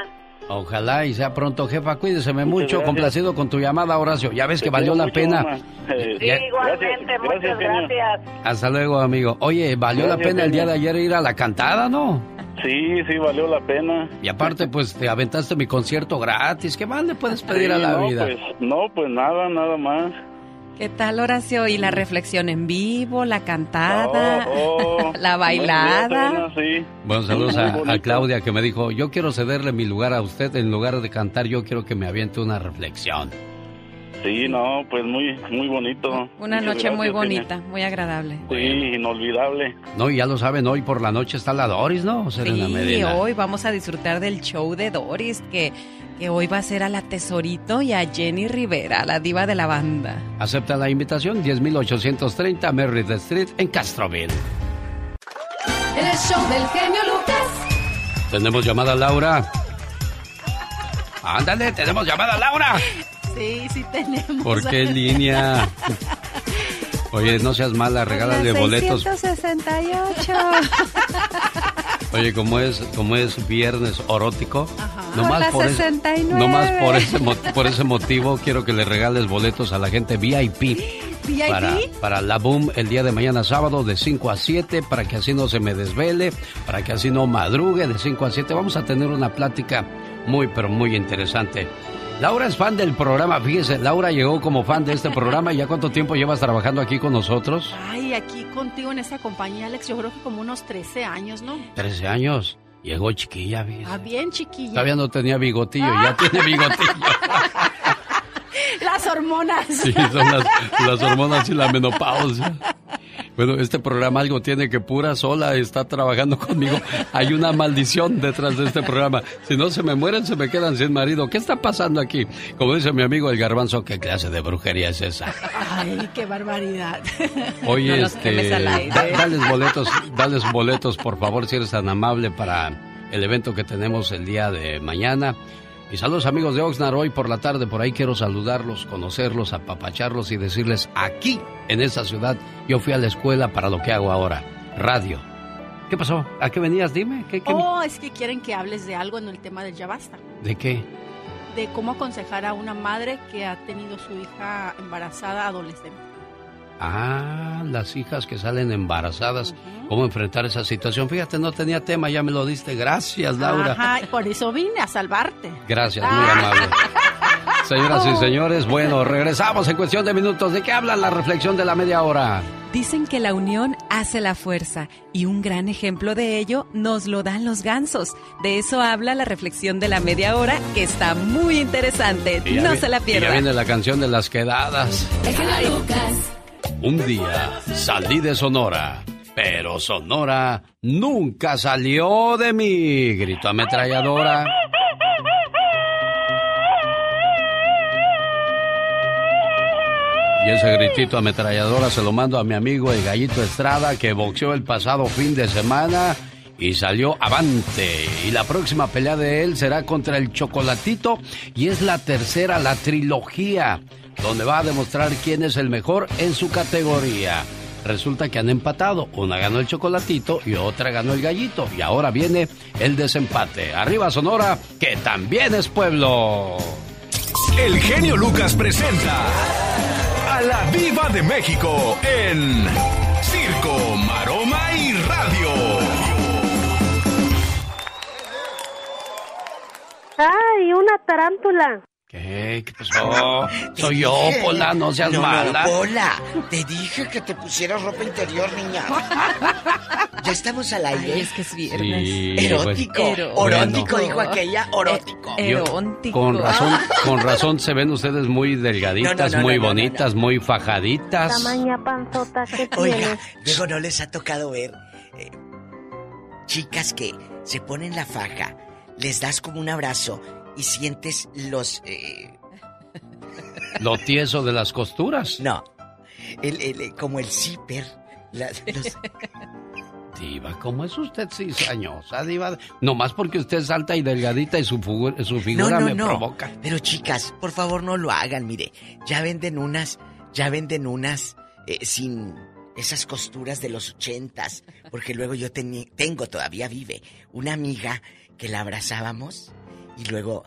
Ojalá y sea pronto, jefa. Cuídeseme mucho.
gracias.
Complacido con tu llamada, Horacio. Ya ves
Te
que valió la pena.
Eh, <laughs>
Sí,
Ya-
igualmente, muchas
gracias.
Hasta luego, amigo. Oye, valió la pena el día de ayer ir a la cantada, ¿no?
Sí, sí, valió la pena.
Y aparte, pues te aventaste mi concierto gratis. ¿Qué más le puedes pedir a la
no,
vida?
Pues, no, pues nada, nada más.
¿Qué tal, Horacio? ¿Y la reflexión en vivo, la cantada,
Oh, oh, <laughs>
la
bien,
bailada?
Sí.
Bueno, saludos a. Claudia que me dijo, yo quiero cederle mi lugar a usted. En lugar de cantar, yo quiero que me aviente una reflexión.
Sí, no, pues muy, muy bonito.
Una
Muchas
noche muy bonita, muy agradable.
Sí, inolvidable.
No, y ya lo saben, hoy por la noche está la Doris, ¿no? Serena
Sí,
Medina.
hoy vamos a disfrutar del show de Doris, que, que hoy va a ser a la Tesorito y a Jenny Rivera, la diva de la banda.
Acepta la invitación, 10.830 Merritt Street en Castroville.
El show del genio Lucas.
Tenemos llamada Laura. Ándale, tenemos llamada Laura.
Sí, sí tenemos.
¿Por qué línea? <laughs> Oye, no seas mala, regálale boletos.
668.
Oye, como es, como es viernes orótico, nomás por, ese,
69.
nomás por ese por ese motivo quiero que le regales boletos a la gente VIP. <gasps>
¿VIP?
Para, para la boom el día de mañana sábado de 5 a 7, para que así no se me desvele, para que así no madrugue de 5 a 7. Vamos a tener una plática muy, pero muy interesante. Laura es fan del programa, fíjese, Laura llegó como fan de este programa. ¿Ya cuánto tiempo llevas trabajando aquí con nosotros?
Ay, aquí contigo en esta compañía, Alex, yo creo que como unos 13 años, ¿no?
13 años. Llegó chiquilla, fíjese.
Ah, bien chiquilla.
Todavía no tenía bigotillo, ya tiene bigotillo. <laughs>
Las hormonas.
Sí, son las, las hormonas y la menopausia. Bueno, este programa algo tiene que pura sola está trabajando conmigo. Hay una maldición detrás de este programa. Si no se me mueren, se me quedan sin marido. ¿Qué está pasando aquí? Como dice mi amigo el garbanzo, ¿qué clase de brujería es esa?
Ay, qué barbaridad.
Oye,
No
este, da- dales boletos, dales boletos, por favor, si eres tan amable para el evento que tenemos el día de mañana. Y saludos amigos de Oxnard, hoy por la tarde por ahí quiero saludarlos, conocerlos, apapacharlos y decirles, aquí, en esta ciudad, yo fui a la escuela para lo que hago ahora, radio. ¿Qué pasó? ¿A qué venías? Dime, ¿qué, qué-
Oh, es que quieren que hables de algo en el tema del ya basta.
¿de qué?
De cómo aconsejar a una madre que ha tenido su hija embarazada adolescente.
Ah, las hijas que salen embarazadas, ¿cómo enfrentar esa situación? Fíjate, no tenía tema, ya me lo diste. Gracias, Laura.
Ajá, y por eso vine a salvarte.
Gracias, muy amable. <laughs> Señoras
Oh.
y señores, bueno, regresamos en cuestión de minutos. ¿De qué habla la reflexión de la media hora?
Dicen que la unión hace la fuerza y un gran ejemplo de ello nos lo dan los gansos. De eso habla la reflexión de la media hora que está muy interesante. No
vi-
se la
y Ya
pierda.
viene la canción de las quedadas.
El genio Lucas.
Un día salí de Sonora, pero Sonora nunca salió de mí, gritó ametralladora. Y ese gritito ametralladora se lo mando a mi amigo el Gallito Estrada que boxeó el pasado fin de semana y salió avante. Y la próxima pelea de él será contra el Chocolatito y es la tercera, la trilogía, donde va a demostrar quién es el mejor en su categoría. Resulta que han empatado. Una ganó el Chocolatito y otra ganó el Gallito. Y ahora viene el desempate. Arriba Sonora, que también es pueblo.
El genio Lucas presenta a la Viva de México en Circo, Maroma y Radio.
¡Ay, una tarántula!
¿Qué? ¿Qué pasó? Soy yo, Pola, no seas
no,
mala.
No, Pola, te dije que te pusieras ropa interior, niña. ya estamos al aire.
Ay, es que es viernes.
Sí,
Erótico.
pues,
Orótico,
bueno.
dijo aquella. Orótico.
Yo- con razón, con razón se ven ustedes muy delgaditas,
No, no, no,
muy
no, no,
bonitas, muy fajaditas.
Tamaña panzota que
Oiga,
tienes.
luego no les ha tocado ver eh, chicas que se ponen la faja, les das como un abrazo y sientes los... eh,
Lo tieso de las costuras.
No, el, el, eh, como el zipper. la- los-
Diva, ¿cómo es usted cizañosa, Diva? Nomás porque usted es alta y delgadita y su, figu- su figura me provoca.
Pero chicas, por favor no lo hagan, mire. Ya venden unas, ya venden unas eh, sin esas costuras de los ochentas. Porque luego yo tengo, todavía vive, una amiga que la abrazábamos y luego,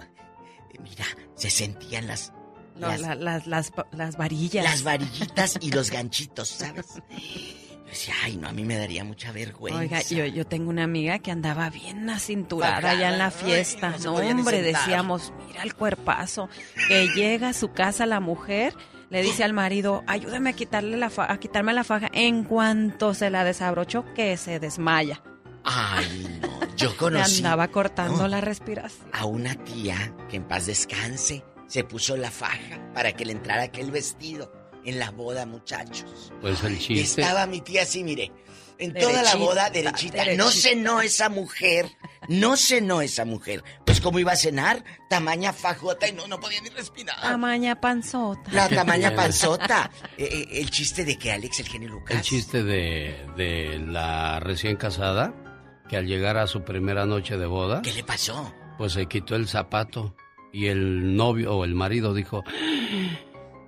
mira, se sentían las...
No,
las,
la- las, las, las varillas.
las varillitas y los <laughs> ganchitos, ¿sabes? Yo decía, ay, no, a mí me daría mucha vergüenza.
Oiga, yo, yo tengo una amiga que andaba bien acinturada
Fajada,
allá en la
ay,
fiesta.
no se
no, hombre, decíamos, mira el cuerpazo. Que llega a su casa la mujer, le dice al marido, ayúdame a quitarle la fa- a quitarme la faja. En cuanto se la desabrochó, que se desmaya.
Ay, no, yo
Le
conocí...
andaba cortando
No.
la respiración.
a una tía que en paz descanse se puso la faja para que le entrara aquel vestido en la boda, muchachos.
Pues el chiste.
Estaba mi tía así, mire, en toda la boda derechita. No
derechita.
cenó esa mujer, no cenó esa mujer. Pues cómo iba a cenar, tamaña fajota y no, no podía ni respirar.
Tamaña panzota.
La tamaña panzota. Eh, eh, el chiste de que Alex, el genio Lucas.
El chiste de, de la recién casada, que al llegar a su primera noche de boda,
¿Qué le pasó?
pues se quitó el zapato y el novio o el marido dijo,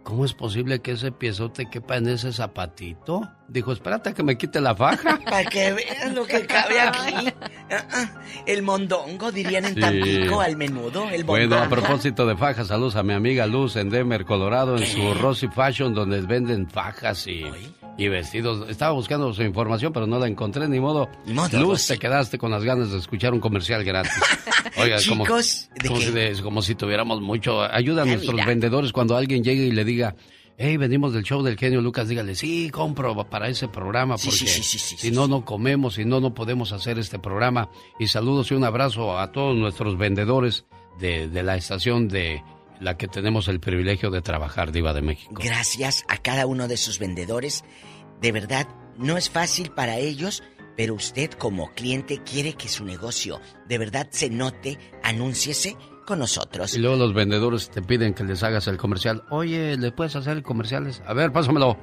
¿cómo es posible que ese piezote quepa en ese zapatito? Dijo, espérate que me quite la faja. <laughs>
Para que vean lo que cabe aquí. <laughs> Ah, ah, El mondongo, dirían en
Sí.
Tampico, al menudo. El
Bueno, a propósito de fajas, saludos a mi amiga Luz en Denver, Colorado, en su Rosy Fashion, donde venden fajas y, y vestidos. Estaba buscando su información, pero no la encontré, ni modo. Luz, te quedaste con las ganas de escuchar un comercial gratis. <laughs> Oiga, como,
Chicos, ¿de
como si, de- como si tuviéramos mucho. Ayuda a
Ah,
nuestros
mira.
vendedores cuando alguien llegue y le diga. Hey, venimos del show del genio Lucas. Dígale, sí, compro para ese programa porque
sí, sí, sí, sí,
si no, no comemos, si no, no podemos hacer este programa. Y saludos y un abrazo a todos nuestros vendedores de, de la estación de la que tenemos el privilegio de trabajar, Diva de México.
Gracias a cada uno de sus vendedores. De verdad, no es fácil para ellos, pero usted como cliente quiere que su negocio de verdad se note, anúnciese con nosotros.
Y luego los vendedores te piden que les hagas el comercial. Oye, ¿le puedes hacer comerciales? A ver, pásamelo.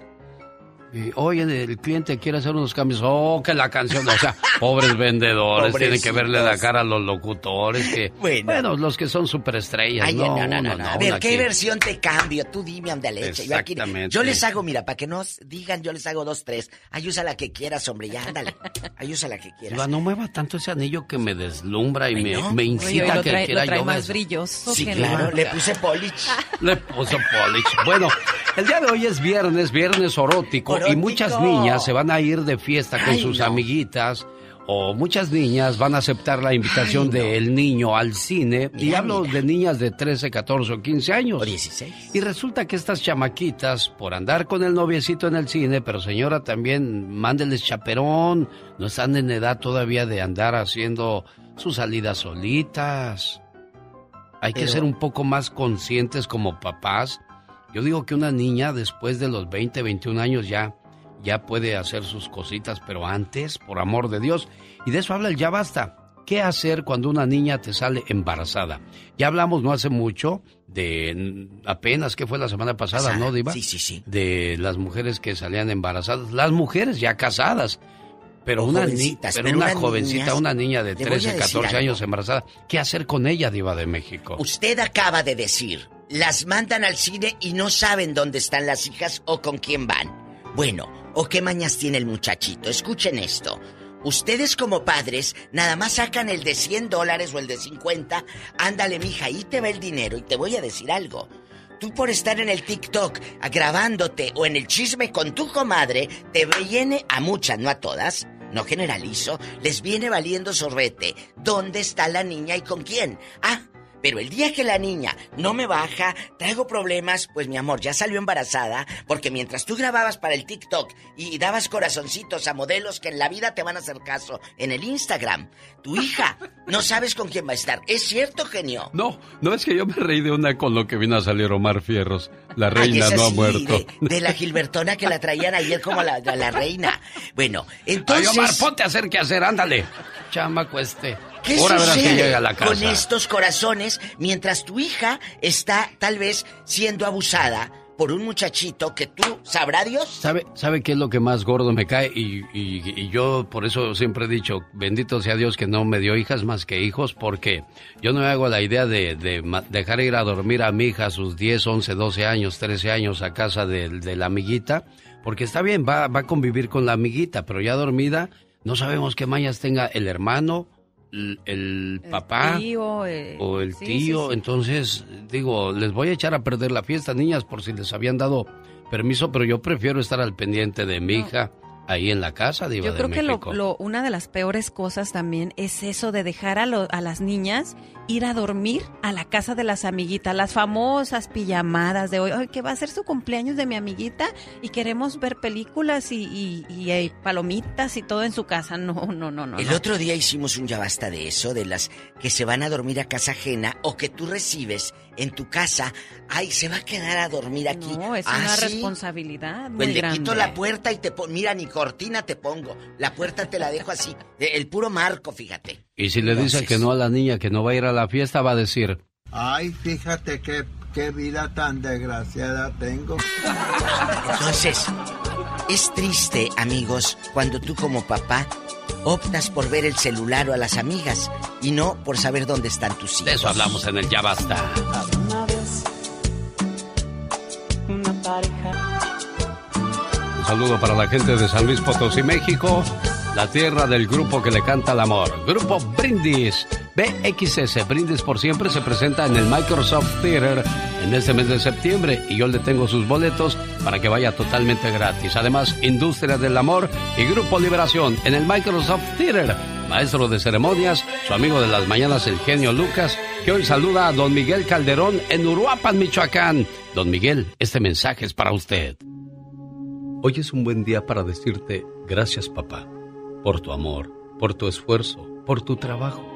Y, Oye, el cliente quiere hacer unos cambios. Oh, que la canción. O sea, <laughs> pobres vendedores. Tienen que verle la cara a los locutores. Que, bueno. los que son superestrellas.
Ay,
no,
no, no, no, no. A ver, ¿qué versión te cambio? Tú dime, anda leche. Yo, aquí-
Exactamente.
yo les hago, mira, para que no s- digan, yo les hago dos, tres. Ay, usa la que quieras, hombre, ya, ándale. Ay, usa la que quieras.
No mueva tanto ese anillo que me deslumbra y me, incita a que
trae-
quiera
lo trae
yo
más brilloso
Sí, claro, le puse polish. <laughs>
Le puso polish. Bueno, el día de hoy es viernes, viernes orótico, y muchas niñas se van a ir de fiesta con
Ay,
sus
no.
amiguitas. O muchas niñas van a aceptar la invitación del niño al cine. y hablo
mira.
de niñas de 13, 14 o 15 años.
O 16.
Y resulta que estas chamaquitas, por andar con el noviecito en el cine, pero señora también, mándeles chaperón. No están en edad todavía de andar haciendo sus salidas solitas. Hay que ser un poco más conscientes como papás. Yo digo que una niña después de los 20, 21 años ya, ya puede hacer sus cositas, pero antes, por amor de Dios. Y de eso habla el ya basta. ¿Qué hacer cuando una niña te sale embarazada? Ya hablamos no hace mucho de apenas que fue la semana pasada,
Pasada.
¿no, Diva?
Sí, sí, sí.
De las mujeres que salían embarazadas, las mujeres ya casadas. Pero
O
una, ni- pero una jovencita,
niñas,
una niña de
le voy a
13,
decir
14
algo.
años embarazada, ¿qué hacer con ella, Diva de México?
Usted acaba de decir, las mandan al cine y no saben dónde están las hijas o con quién van. Bueno, o qué mañas tiene el muchachito. Escuchen esto. Ustedes como padres nada más sacan el de 100 dólares o el de 50. Ándale, mija, ahí te va el dinero y te voy a decir algo. Tú por estar en el TikTok grabándote o en el chisme con tu comadre, te viene a muchas, no a todas, no generalizo, les viene valiendo sorbete. ¿Dónde está la niña y con quién? Ah, pero el día que la niña no me baja, traigo problemas, pues mi amor, ya salió embarazada, porque mientras tú grababas para el TikTok y dabas corazoncitos a modelos que en la vida te van a hacer caso en el Instagram, tu hija no sabes con quién va a estar. ¿Es cierto, genio?
No, no es que yo me reí de una con lo que vino a salir Omar Fierros. La reina no ha muerto.
De, de la Gilbertona que la traían ayer como la, la- la reina. Bueno, entonces.
Ay, Omar, ponte a hacer qué hacer, ándale. Este.
¿Qué
Ahora verás que llega a la casa.
con estos corazones mientras tu hija está tal vez siendo abusada por un muchachito que tú, sabrá Dios?
¿Sabe, ¿Sabe qué es lo que más gordo me cae? Y, y- y yo por eso siempre he dicho, bendito sea Dios que no me dio hijas más que hijos, porque yo no me hago la idea de, de dejar ir a dormir a mi hija a sus 10, 11, 12 años, 13 años a casa de, de la amiguita, porque está bien, va, va a convivir con la amiguita, pero ya dormida, no sabemos qué mañas tenga el hermano, el, el papá
tío, eh,
o el
sí,
tío.
sí, sí.
Entonces, digo, les voy a echar a perder la fiesta, niñas, por si les habían dado permiso, pero yo prefiero estar al pendiente de mi hija ahí en la casa,
Yo
de
creo que lo,
México.
lo- una de las peores cosas también es eso de dejar a, lo- a las niñas ir a dormir a la casa de las amiguitas, las famosas pijamadas de hoy, "Ay, que va a ser su cumpleaños de mi amiguita y queremos ver películas y, y- y, palomitas y todo en su casa. No, no, no, no.
El
no.
otro día hicimos un ya basta de eso, de las que se van a dormir a casa ajena o que tú recibes en tu casa. Ay, se va a quedar a dormir aquí.
No, es
¿Ah,
una
sí?
responsabilidad muy
Pues le
grande.
quito la puerta y te pongo. Mira, ni cortina te pongo. La puerta te la dejo así. El puro marco, fíjate.
Y si le dice
Entonces-
que no a la niña, que no va a ir a la fiesta, va a decir,
Ay, fíjate qué, qué vida tan desgraciada tengo.
Entonces, es triste, amigos, cuando tú como papá optas por ver el celular o a las amigas y no por saber dónde están tus hijos.
de eso hablamos en el Ya Basta.
Una vez, una pareja.
saludo para la gente de San Luis Potosí, México, la tierra del grupo que le canta el amor. Grupo Brindis, BXS, Brindis por siempre, se presenta en el Microsoft Theater en este mes de septiembre y yo le tengo sus boletos para que vaya totalmente gratis. Además, Industria del Amor y Grupo Liberación en el Microsoft Theater. Maestro de ceremonias, su amigo de las mañanas, el genio Lucas, que hoy saluda a don Miguel Calderón en Uruapan, Michoacán. Don Miguel, este mensaje es para usted. Hoy es un buen día para decirte gracias papá, por tu amor, por tu esfuerzo, por tu trabajo,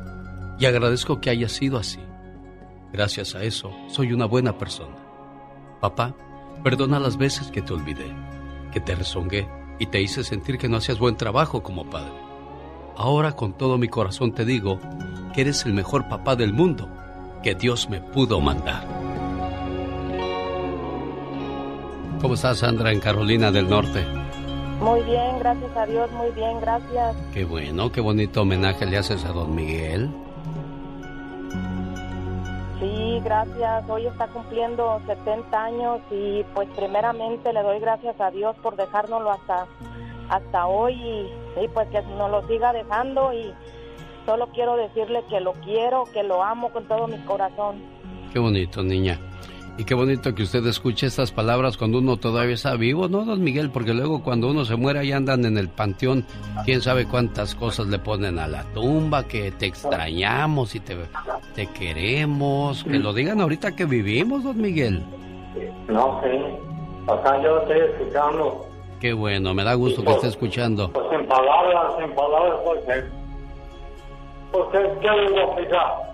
Y agradezco que haya sido así. Gracias a eso, soy una buena persona. Papá, perdona las veces que te olvidé, que te rezongué y te hice sentir que no hacías buen trabajo como padre. Ahora con todo mi corazón te digo que eres el mejor papá del mundo que Dios me pudo mandar. ¿Cómo estás, Sandra, en Carolina del Norte?
Muy bien, gracias a Dios, muy bien, gracias.
Qué bueno, qué bonito homenaje le haces a don Miguel.
Sí, gracias. Hoy está cumpliendo 70 años y pues primeramente le doy gracias a Dios por dejárnoslo hasta hasta hoy y, y pues que nos lo siga dejando y solo quiero decirle que lo quiero, que lo amo con todo mi corazón.
Qué bonito, niña. Y qué bonito que usted escuche estas palabras cuando uno todavía está vivo, ¿no, don Miguel? Porque luego cuando uno se muere ahí andan en el panteón, quién sabe cuántas cosas le ponen a la tumba, que te extrañamos y te, te queremos. Que lo digan ahorita que vivimos, don Miguel.
No, sí. Sea, yo estoy escuchando.
Qué bueno, me da gusto que esté escuchando.
Pues en palabras, en palabras, porque... Porque, ¿qué le voy a explicar?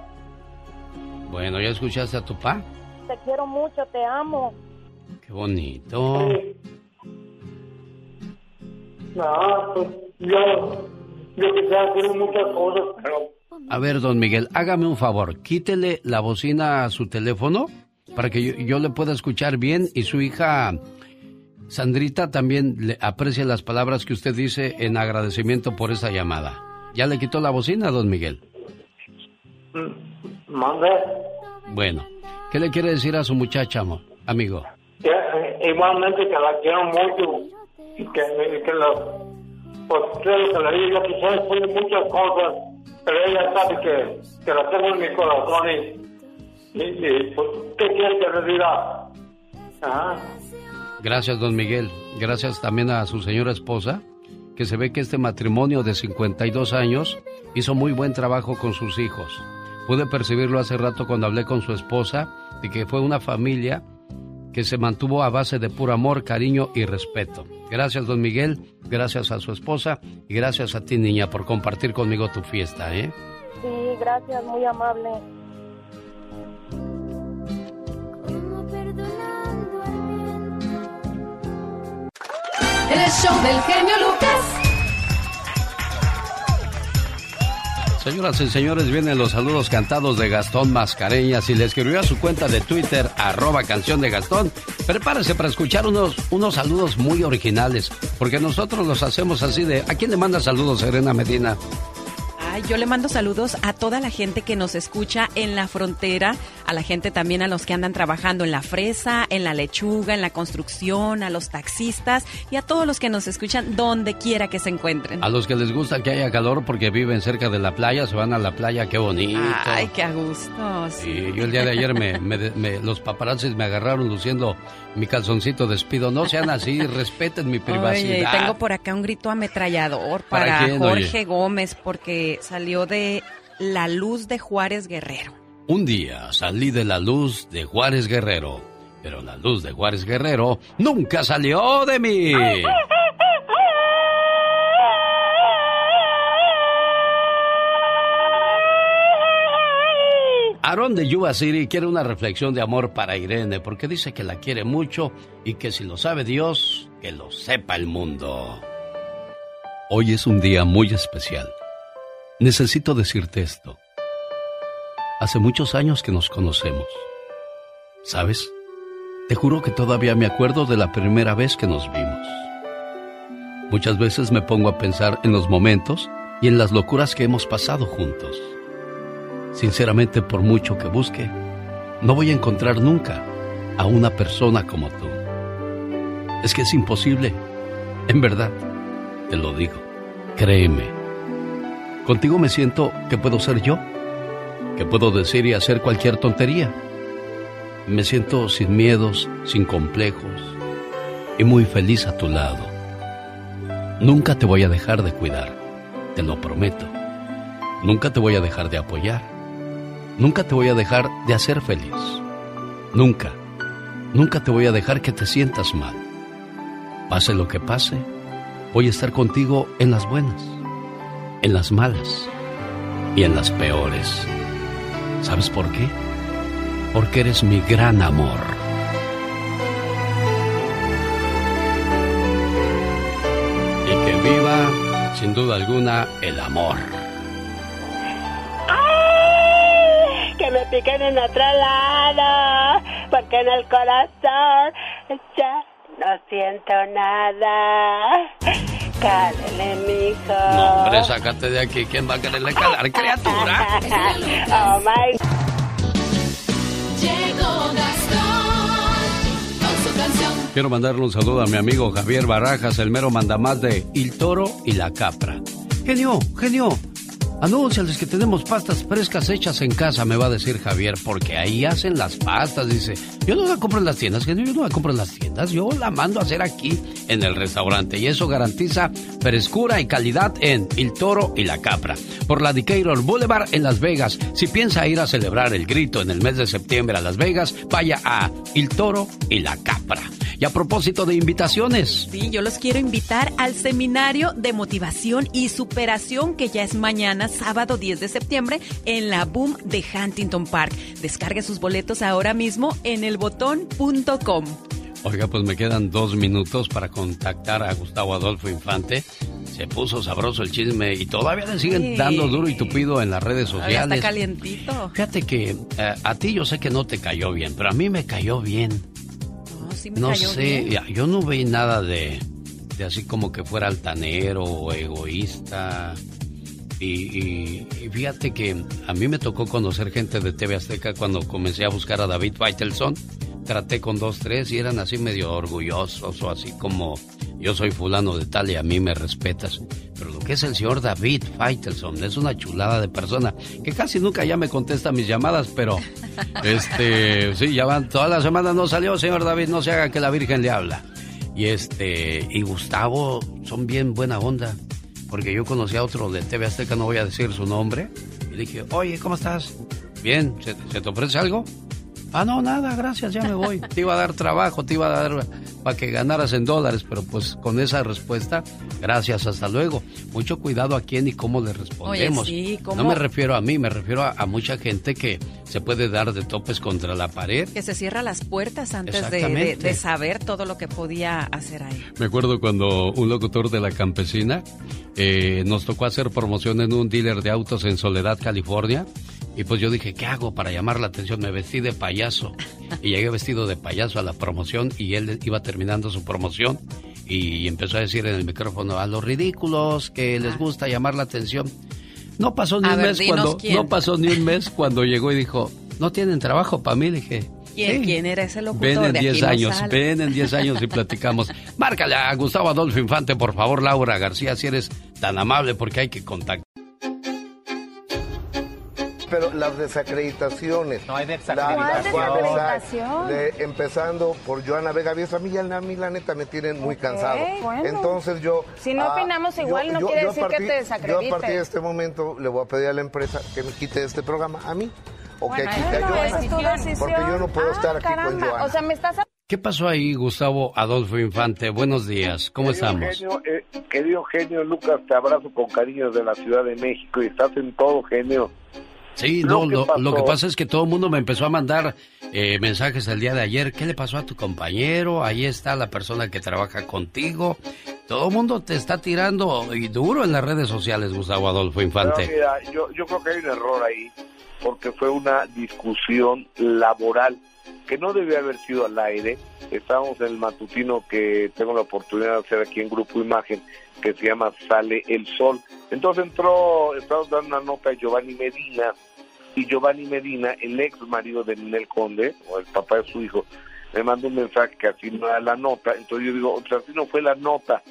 Bueno, ¿ya escuchaste a tu pa?
Te quiero mucho, te amo.
Qué bonito.
No, pues yo, yo quisiera hacer muchas cosas, pero
A ver, don Miguel, hágame un favor, quítele la bocina a su teléfono para que yo, yo le pueda escuchar bien y su hija Sandrita también le aprecia las palabras que usted dice en agradecimiento por esa llamada. ¿Ya le quitó la bocina, don Miguel?
mm, mande.
Bueno, ¿qué le quiere decir a su muchacha, amor, amigo?
Que, eh, igualmente que la quiero mucho y que, que la, pues creo que le digo, quizás de muchas cosas, pero ella sabe que, que la tengo en mi corazón y, y, y, pues, ¿qué quiere que le diga? Ajá.
Gracias, don Miguel. Gracias también a su señora esposa, que se ve que este matrimonio de 52 años hizo muy buen trabajo con sus hijos. Pude percibirlo hace rato cuando hablé con su esposa, de que fue una familia que se mantuvo a base de puro amor, cariño y respeto. Gracias, don Miguel, gracias a su esposa y gracias a ti, niña, por compartir conmigo tu fiesta, ¿eh?
Sí, gracias, muy amable.
El show del genio Lucas.
Señoras y señores, vienen los saludos cantados de Gastón Mascareñas y le escribió a su cuenta de Twitter, arroba canción de Gastón. Prepárese para escuchar unos, unos saludos muy originales, porque nosotros los hacemos así de... ¿A quién le manda saludos, Serena Medina?
Ay, yo le mando saludos a toda la gente que nos escucha en la frontera, a la gente también a los que andan trabajando en la fresa, en la lechuga, en la construcción, a los taxistas y a todos los que nos escuchan donde quiera que se encuentren.
A los que les gusta que haya calor porque viven cerca de la playa, se van a la playa, qué bonito.
Ay, qué a gusto. sí.
Y yo el día de ayer me, me- me- los paparazzis me agarraron luciendo mi calzoncito despido. No sean así, <laughs> respeten mi
Oye,
privacidad.
tengo por acá un grito ametrallador
¿Para
para,
quién,
Jorge
oye?
Gómez porque salió de La Luz de Juárez Guerrero.
Un día salí de la luz de Juárez Guerrero, pero la luz de Juárez Guerrero nunca salió de mí. Aaron de Yuba quiere una reflexión de amor para Irene porque dice que la quiere mucho y que si lo sabe Dios, que lo sepa el mundo.
Hoy es un día muy especial. Necesito decirte esto. Hace muchos años que nos conocemos. ¿Sabes? Te juro que todavía me acuerdo de la primera vez que nos vimos. Muchas veces me pongo a pensar en los momentos y en las locuras que hemos pasado juntos. Sinceramente, por mucho que busque, no voy a encontrar nunca a una persona como tú. Es que es imposible. En verdad, te lo digo. Créeme. Contigo me siento que puedo ser yo, que puedo decir y hacer cualquier tontería. Me siento sin miedos, sin complejos y muy feliz a tu lado. Nunca te voy a dejar de cuidar, te lo prometo. Nunca te voy a dejar de apoyar. Nunca te voy a dejar de hacer feliz. Nunca, nunca te voy a dejar que te sientas mal. Pase lo que pase, voy a estar contigo en las buenas, en las malas y en las peores. ¿Sabes por qué? Porque eres mi gran amor. Y que viva, sin duda alguna, el amor.
Que me piquen en otro lado, porque en el corazón ya no siento nada. Cálele, mijo.
No, hombre, sácate de aquí. ¿Quién va a quererle calar, criatura? <laughs>
oh my.
Llegó Gastón con su canción.
Quiero mandarle un saludo a mi amigo Javier Barajas, el mero mandamás de Il Toro y la Capra. Genio, genio, anúnciales que tenemos pastas frescas hechas en casa, me va a decir Javier, porque ahí hacen las pastas. Dice, yo no la compro en las tiendas, genio, yo no la compro en las tiendas, yo la mando a hacer aquí en el restaurante. Y eso garantiza frescura y calidad en Il Toro y la Capra. Por la Decatur Boulevard en Las Vegas. Si piensa ir a celebrar el grito en el mes de septiembre a Las Vegas, vaya a Il Toro y la Capra. Y a propósito de invitaciones,
Sí, yo los quiero invitar al seminario de motivación y superación que ya es mañana, sábado 10 de septiembre, en la Boom de Huntington Park. Descargue sus boletos ahora mismo en elbotón.com.
Oiga, pues me quedan dos minutos para contactar a Gustavo Adolfo Infante. Se puso sabroso el chisme y todavía le siguen
Sí.
dando duro y tupido en las redes sociales.
está calientito.
Fíjate que eh, a ti yo sé que no te cayó bien, pero a mí me cayó bien.
No, sí me
No
cayó
sé,
bien.
yo no vi nada de, de así como que fuera altanero o egoísta. Y, y- y fíjate que a mí me tocó conocer gente de TV Azteca cuando comencé a buscar a David Faitelson. Traté con dos, tres y eran así medio orgullosos o así como yo soy fulano de tal y a mí me respetas. Pero lo que es el señor David Faitelson es una chulada de persona que casi nunca ya me contesta mis llamadas, pero <laughs> este, sí, ya van, toda la semana no salió, señor David, no se haga que la Virgen le habla. Y este, y Gustavo son bien buena onda, porque yo conocí a otro de TV Azteca, no voy a decir su nombre, y dije, oye, ¿cómo estás? Bien, ¿se, se te ofrece algo? Ah, no, nada, gracias, ya me voy. <laughs> Te iba a dar trabajo, te iba a dar para que ganaras en dólares, pero pues con esa respuesta, gracias, hasta luego. Mucho cuidado a quién y cómo le respondemos.
sí, ¿cómo?
No me refiero a mí, me refiero a, a mucha gente que se puede dar de topes contra la pared.
Que se cierra las puertas antes de, de saber todo lo que podía hacer ahí.
Me acuerdo cuando un locutor de la campesina eh, nos tocó hacer promoción en un dealer de autos en Soledad, California. Y pues yo dije, ¿qué hago para llamar la atención? Me vestí de payaso. Y llegué vestido de payaso a la promoción y él iba terminando su promoción y empezó a decir en el micrófono a los ridículos que les gusta llamar la atención. No pasó ni
A
un
ver,
mes cuando
quién.
no pasó ni un mes cuando llegó y dijo, "No tienen trabajo para mí." Le dije,
¿Quién,
"Sí".
quién era ese locutor?
Ven en
De aquí
10
no
años,
sale.
ven en 10 años y platicamos. Márcale a Gustavo Adolfo Infante, por favor, Laura García, si eres tan amable, porque hay que contactar.
Pero las desacreditaciones. No hay
desacreditación.
empezando por Joana Vega Víez, a mí, ya- a mí la neta me tienen muy
Ok,
cansado.
bueno.
Entonces yo...
Si no
ah,
opinamos igual, no quiere decir que te
Yo a
desacredites.
partir de este momento le voy a pedir a la empresa que me quite este programa a mí. O que quite a Joana.
esa es tu decisión.
Porque yo no puedo
Ah,
estar aquí
caramba.
con Joana.
O sea, me estás
¿Qué pasó ahí, Gustavo Adolfo Infante? Buenos días, ¿cómo
Querido
estamos?
Genio, eh, querido genio Lucas, te abrazo con cariño de la Ciudad de México y estás en todo, genio.
Sí,
Lo
no,
que
lo, que pasa es que todo el mundo me empezó a mandar eh, mensajes el día de ayer. ¿Qué le pasó a tu compañero? Ahí está la persona que trabaja contigo. Todo el mundo te está tirando y duro en las redes sociales, Gustavo Adolfo Infante.
Pero mira, yo, yo creo que hay un error ahí, porque fue una discusión laboral que no debió haber sido al aire. Estábamos en el matutino que tengo la oportunidad de hacer aquí en Grupo Imagen, que se llama Sale el Sol. Entonces entró, estábamos dando una nota a Giovanni Medina, y Giovanni Medina, el ex marido de Ninel Conde, o el papá de su hijo, me mandó un mensaje que así no era la nota. Entonces yo digo, o sea, así no fue la nota.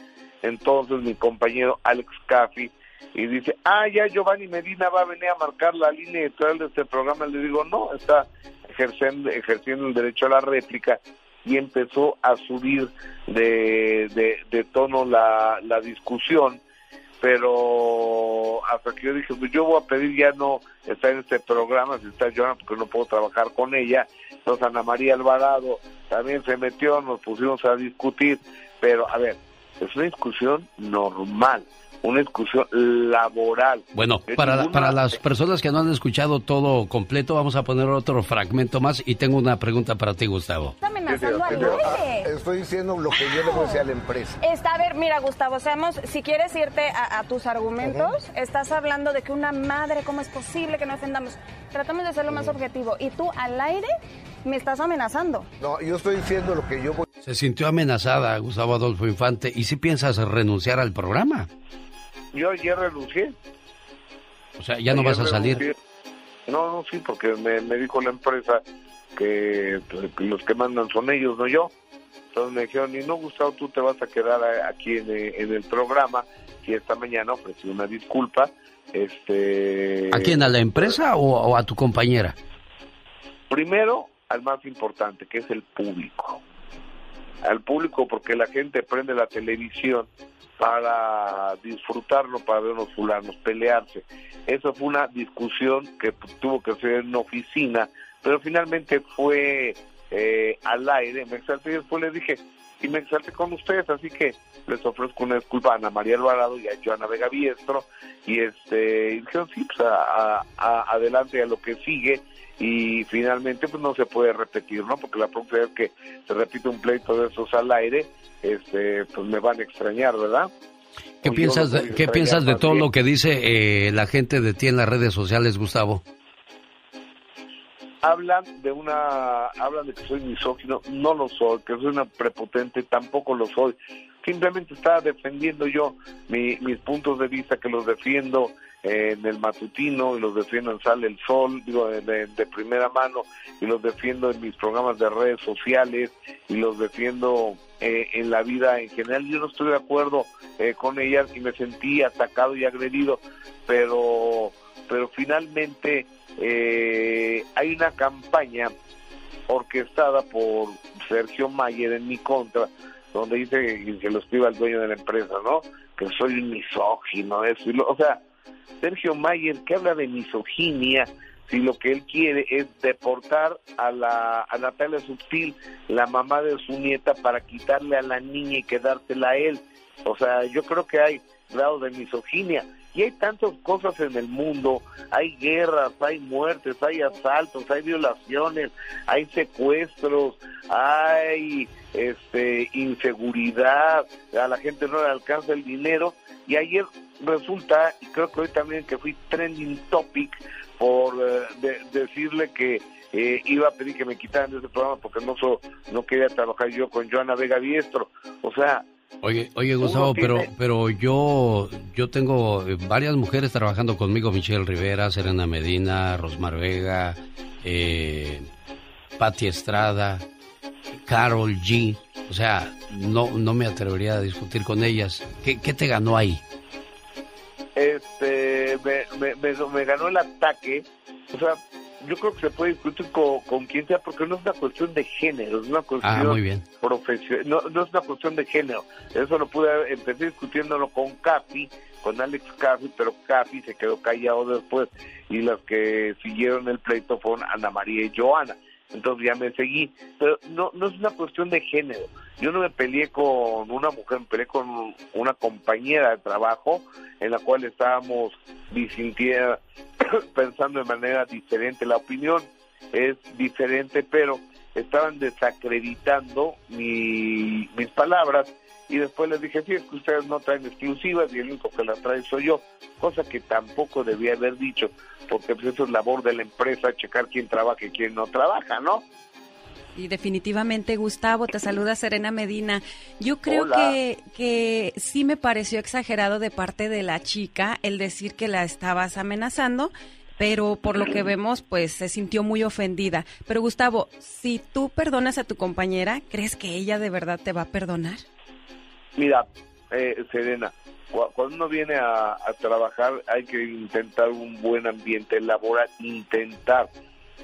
Entonces mi compañero Alex Caffi y dice, ah, ya Giovanni Medina va a venir a marcar la línea editorial de este programa. Le digo, no, está ejerciendo, ejerciendo el derecho a la réplica y empezó a subir de, tono la discusión pero hasta que yo dije, pues yo voy a pedir ya no estar en este programa, si está Joana, porque no puedo trabajar con ella. Entonces Ana María Alvarado también se metió, nos pusimos a discutir, pero a ver, es una discusión normal una discusión laboral.
Bueno, para, para las personas que no han escuchado todo completo, vamos a poner otro fragmento más y tengo una pregunta para ti, Gustavo.
Está amenazando al aire.
Estoy diciendo lo que yo le voy a decir a la empresa.
Está, a ver, mira, Gustavo, seamos, si quieres irte a, a tus argumentos, estás hablando de que una madre, ¿cómo es posible que no defendamos? Tratamos de ser lo más objetivo. Y tú al aire me estás amenazando.
No, yo estoy diciendo lo que yo voy.
Se sintió amenazada, Gustavo Adolfo Infante. ¿Y si piensas renunciar al programa?
Yo ayer renuncié.
O sea, ya no vas a salir.
renuncié. No, no, sí, porque me, me dijo la empresa que pues, que los que mandan son ellos, no yo. Entonces me dijeron, y no, Gustavo, tú te vas a quedar a- aquí en, en el programa. Y esta mañana ofrecí una disculpa. Este,
¿A quién? ¿A la empresa o, o a tu compañera?
Primero, al más importante, que es el público. Al público porque la gente prende la televisión para disfrutarlo, para ver unos fulanos pelearse. Eso fue una discusión que tuvo que ser en oficina, pero finalmente fue eh, al aire. Me exalté y después les dije, y me exalté con ustedes, así que les ofrezco una disculpa a Ana María Alvarado y a Joana Vega Biestro, y este, y dijeron, sí, pues a- a- adelante a lo que sigue, y finalmente pues no se puede repetir, ¿no? Porque la próxima vez que se repite un pleito de esos al aire, este, pues me van a extrañar, ¿verdad?
¿Qué piensas, de, ¿qué piensas de todo
bien.
lo que dice eh, la gente de ti en las redes sociales, Gustavo?
hablan de una hablan de que soy misógino no lo soy que soy una prepotente tampoco lo soy simplemente estaba defendiendo yo mi- mis puntos de vista que los defiendo en el matutino y los defiendo en Sale el Sol digo de, de- primera mano y los defiendo en mis programas de redes sociales y los defiendo eh, en la vida en general yo no estoy de acuerdo eh, con ellas y me sentí atacado y agredido pero pero finalmente eh, hay una campaña orquestada por Sergio Mayer en mi contra, donde dice que se lo escriba al dueño de la empresa, ¿no? Que soy un misógino, eso. y lo- o sea, Sergio Mayer, que habla de misoginia, si lo que él quiere es deportar a, la, a Natalia Subtil, la mamá de su nieta, para quitarle a la niña y quedársela a él. O sea, yo creo que hay grado de misoginia. Y hay tantas cosas en el mundo, hay guerras, hay muertes, hay asaltos, hay violaciones, hay secuestros, hay este inseguridad, a la gente no le alcanza el dinero y ayer resulta, y creo que hoy también que fui trending topic por eh, de- decirle que eh, iba a pedir que me quitaran de ese programa porque no so- no quería trabajar yo con Joana Vega Diestro. O sea,
Oye, oye Gustavo, pero, pero yo, yo tengo eh, varias mujeres trabajando conmigo, Michelle Rivera, Serena Medina, Rosmar Vega, eh, Patti Estrada, Carol G. O sea, no, no me atrevería a discutir con ellas. ¿Qué, qué te ganó ahí?
Este me, me, me- me ganó el ataque. O sea, yo creo que se puede discutir con, con quien sea porque no es una cuestión de género, es una cuestión
Ah, bien.
profesional, no, no es una cuestión de género. Eso lo pude empecé discutiéndolo con Capi, con Alex Capi, pero Capi se quedó callado después y las que siguieron el pleito fueron Ana María y Joana. Entonces ya me seguí, pero no, no es una cuestión de género. Yo no me peleé con una mujer, me peleé con una compañera de trabajo en la cual estábamos disintiendo, <coughs> pensando de manera diferente. La opinión es diferente, pero estaban desacreditando mi- mis palabras y después les dije, sí, es que ustedes no traen exclusivas y el único que las trae soy yo, cosa que tampoco debía haber dicho, porque pues eso es labor de la empresa, checar quién trabaja y quién no trabaja, ¿no?
Y definitivamente, Gustavo, te saluda Serena Medina. Yo creo
Hola.
que, que sí me pareció exagerado de parte de la chica el decir que la estabas amenazando, pero por lo que vemos, pues se sintió muy ofendida. Pero Gustavo, si tú perdonas a tu compañera, ¿crees que ella de verdad te va a perdonar?
Mira, eh, Serena, cu- cuando uno viene a, a trabajar hay que intentar un buen ambiente laboral, intentar.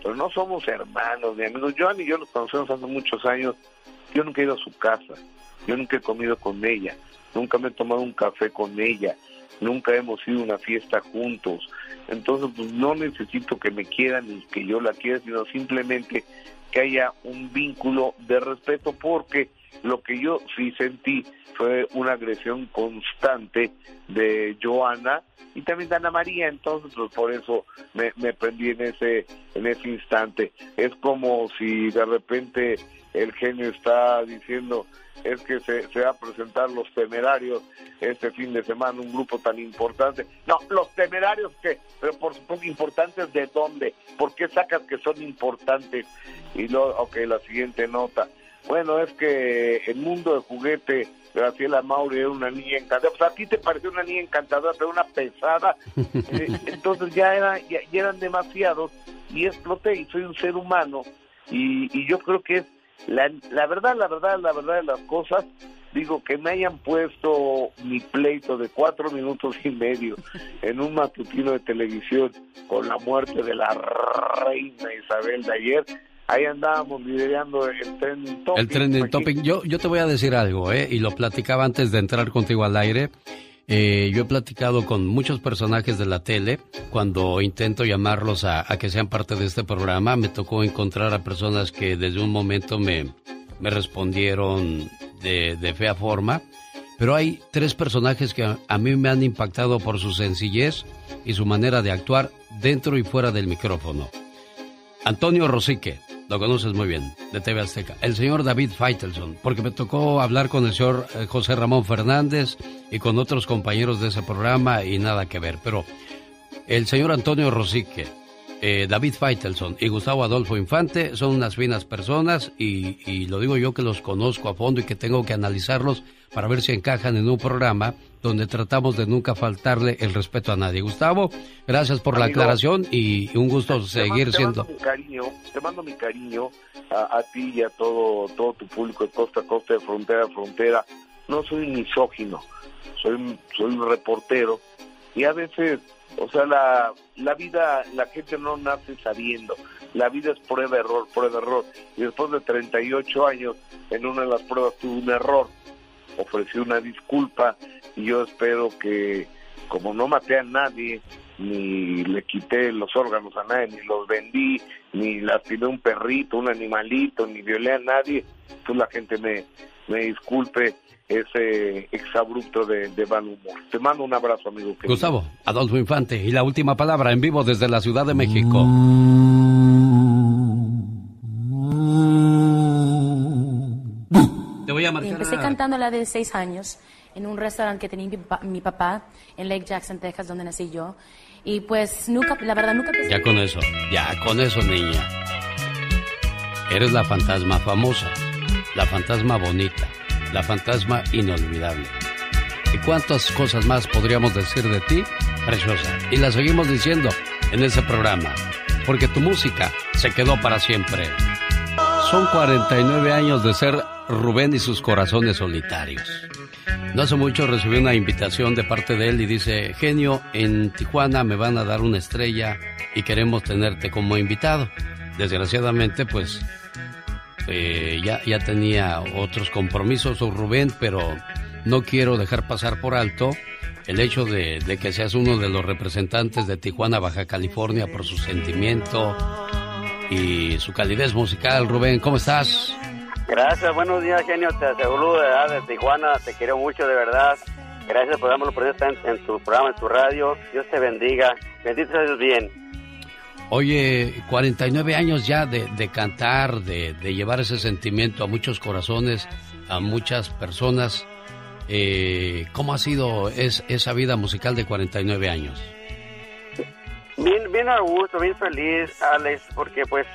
Pero no somos hermanos ni amigos. Joan y yo nos conocemos hace muchos años. Yo nunca he ido a su casa. Yo nunca he comido con ella. Nunca me he tomado un café con ella. Nunca hemos ido a una fiesta juntos. Entonces, pues no necesito que me quieran ni que yo la quiera, sino simplemente que haya un vínculo de respeto porque lo que yo sí sentí fue una agresión constante de Joana y también de Ana María, entonces pues por eso me, me prendí en ese, en ese instante. Es como si de repente el genio está diciendo es que se, se va a presentar los temerarios este fin de semana, un grupo tan importante. No, los temerarios que, pero por supuesto importantes de dónde, ¿por qué sacas que son importantes? Y luego, ok, la siguiente nota. Bueno, es que el mundo de juguete, Graciela Mauri era una niña encantadora. Pues a ti te pareció una niña encantadora, pero una pesada. <laughs> Eh, entonces ya, era, ya, ya eran demasiados y exploté y soy un ser humano y, y yo creo que es la, la verdad, la verdad, la verdad de las cosas. Digo, que me hayan puesto mi pleito de cuatro minutos y medio <laughs> en un matutino de televisión con la muerte de la reina Isabel de ayer, ahí andábamos liderando el tren
El trending topic. Yo, yo te voy a decir algo, ¿eh? Y lo platicaba antes de entrar contigo al aire. Eh, yo he platicado con muchos personajes de la tele. Cuando intento llamarlos a, a que sean parte de este programa, me tocó encontrar a personas que desde un momento me, me respondieron de, de fea forma. Pero hay tres personajes que a, a mí me han impactado por su sencillez y su manera de actuar dentro y fuera del micrófono. Antonio Rosique, lo conoces muy bien, de TV Azteca. El señor David Feitelson, porque me tocó hablar con el señor eh, José Ramón Fernández y con otros compañeros de ese programa y nada que ver. Pero el señor Antonio Rosique, eh, David Feitelson y Gustavo Adolfo Infante son unas finas personas y, y lo digo yo que los conozco a fondo y que tengo que analizarlos para ver si encajan en un programa donde tratamos de nunca faltarle el respeto a nadie. Gustavo, gracias por la aclaración y un gusto
Te
seguir
mando- te
siendo...
mando mi cariño, te mando mi cariño a, a ti y a todo, todo tu público de costa a costa, de frontera a frontera. No soy un misógino, soy, un- soy un reportero y a veces, o sea, la, la vida, la gente no nace sabiendo. La vida es prueba, error, prueba, error. Y después de 38 años, en una de las pruebas tuve un error. Ofrecí una disculpa y yo espero que, como no maté a nadie, ni le quité los órganos a nadie, ni los vendí, ni lastimé un perrito, un animalito, ni violé a nadie, pues la gente me, me disculpe ese exabrupto de, de mal humor. Te mando un abrazo, amigo. querido.
Gustavo, Adolfo Infante y la última palabra en vivo desde la Ciudad de México. Te voy a
Y
marcar.
empecé
a-
cantando a la de seis años en un restaurante que tenía mi, mi papá en Lake Jackson, Texas, donde nací yo. Y pues nunca, la verdad, nunca pensé.
Ya con eso, ya con eso, niña. Eres la fantasma famosa, la fantasma bonita, la fantasma inolvidable. ¿Y cuántas cosas más podríamos decir de ti, preciosa? Y la seguimos diciendo en ese programa, porque tu música se quedó para siempre. Son 49 años de ser Rubén y sus corazones solitarios. No hace mucho recibí una invitación de parte de él y dice, genio, en Tijuana me van a dar una estrella y queremos tenerte como invitado. Desgraciadamente, pues eh, ya, ya tenía otros compromisos, Rubén, pero no quiero dejar pasar por alto el hecho de que seas uno de los representantes de Tijuana, Baja California, por su sentimiento y su calidez musical. Rubén, ¿cómo estás?
Gracias, buenos días, genio. Te saludo de, de Tijuana. Te quiero mucho, de verdad. Gracias por darme la oportunidad en, en tu programa, en tu radio. Dios te bendiga. Bendito seas bien.
Oye, 49 años ya de, de cantar, de, de llevar ese sentimiento a muchos corazones, a muchas personas. eh, ¿cómo ha sido es, esa vida musical de 49 años?
Bien, bien a gusto, bien feliz, Alex, porque pues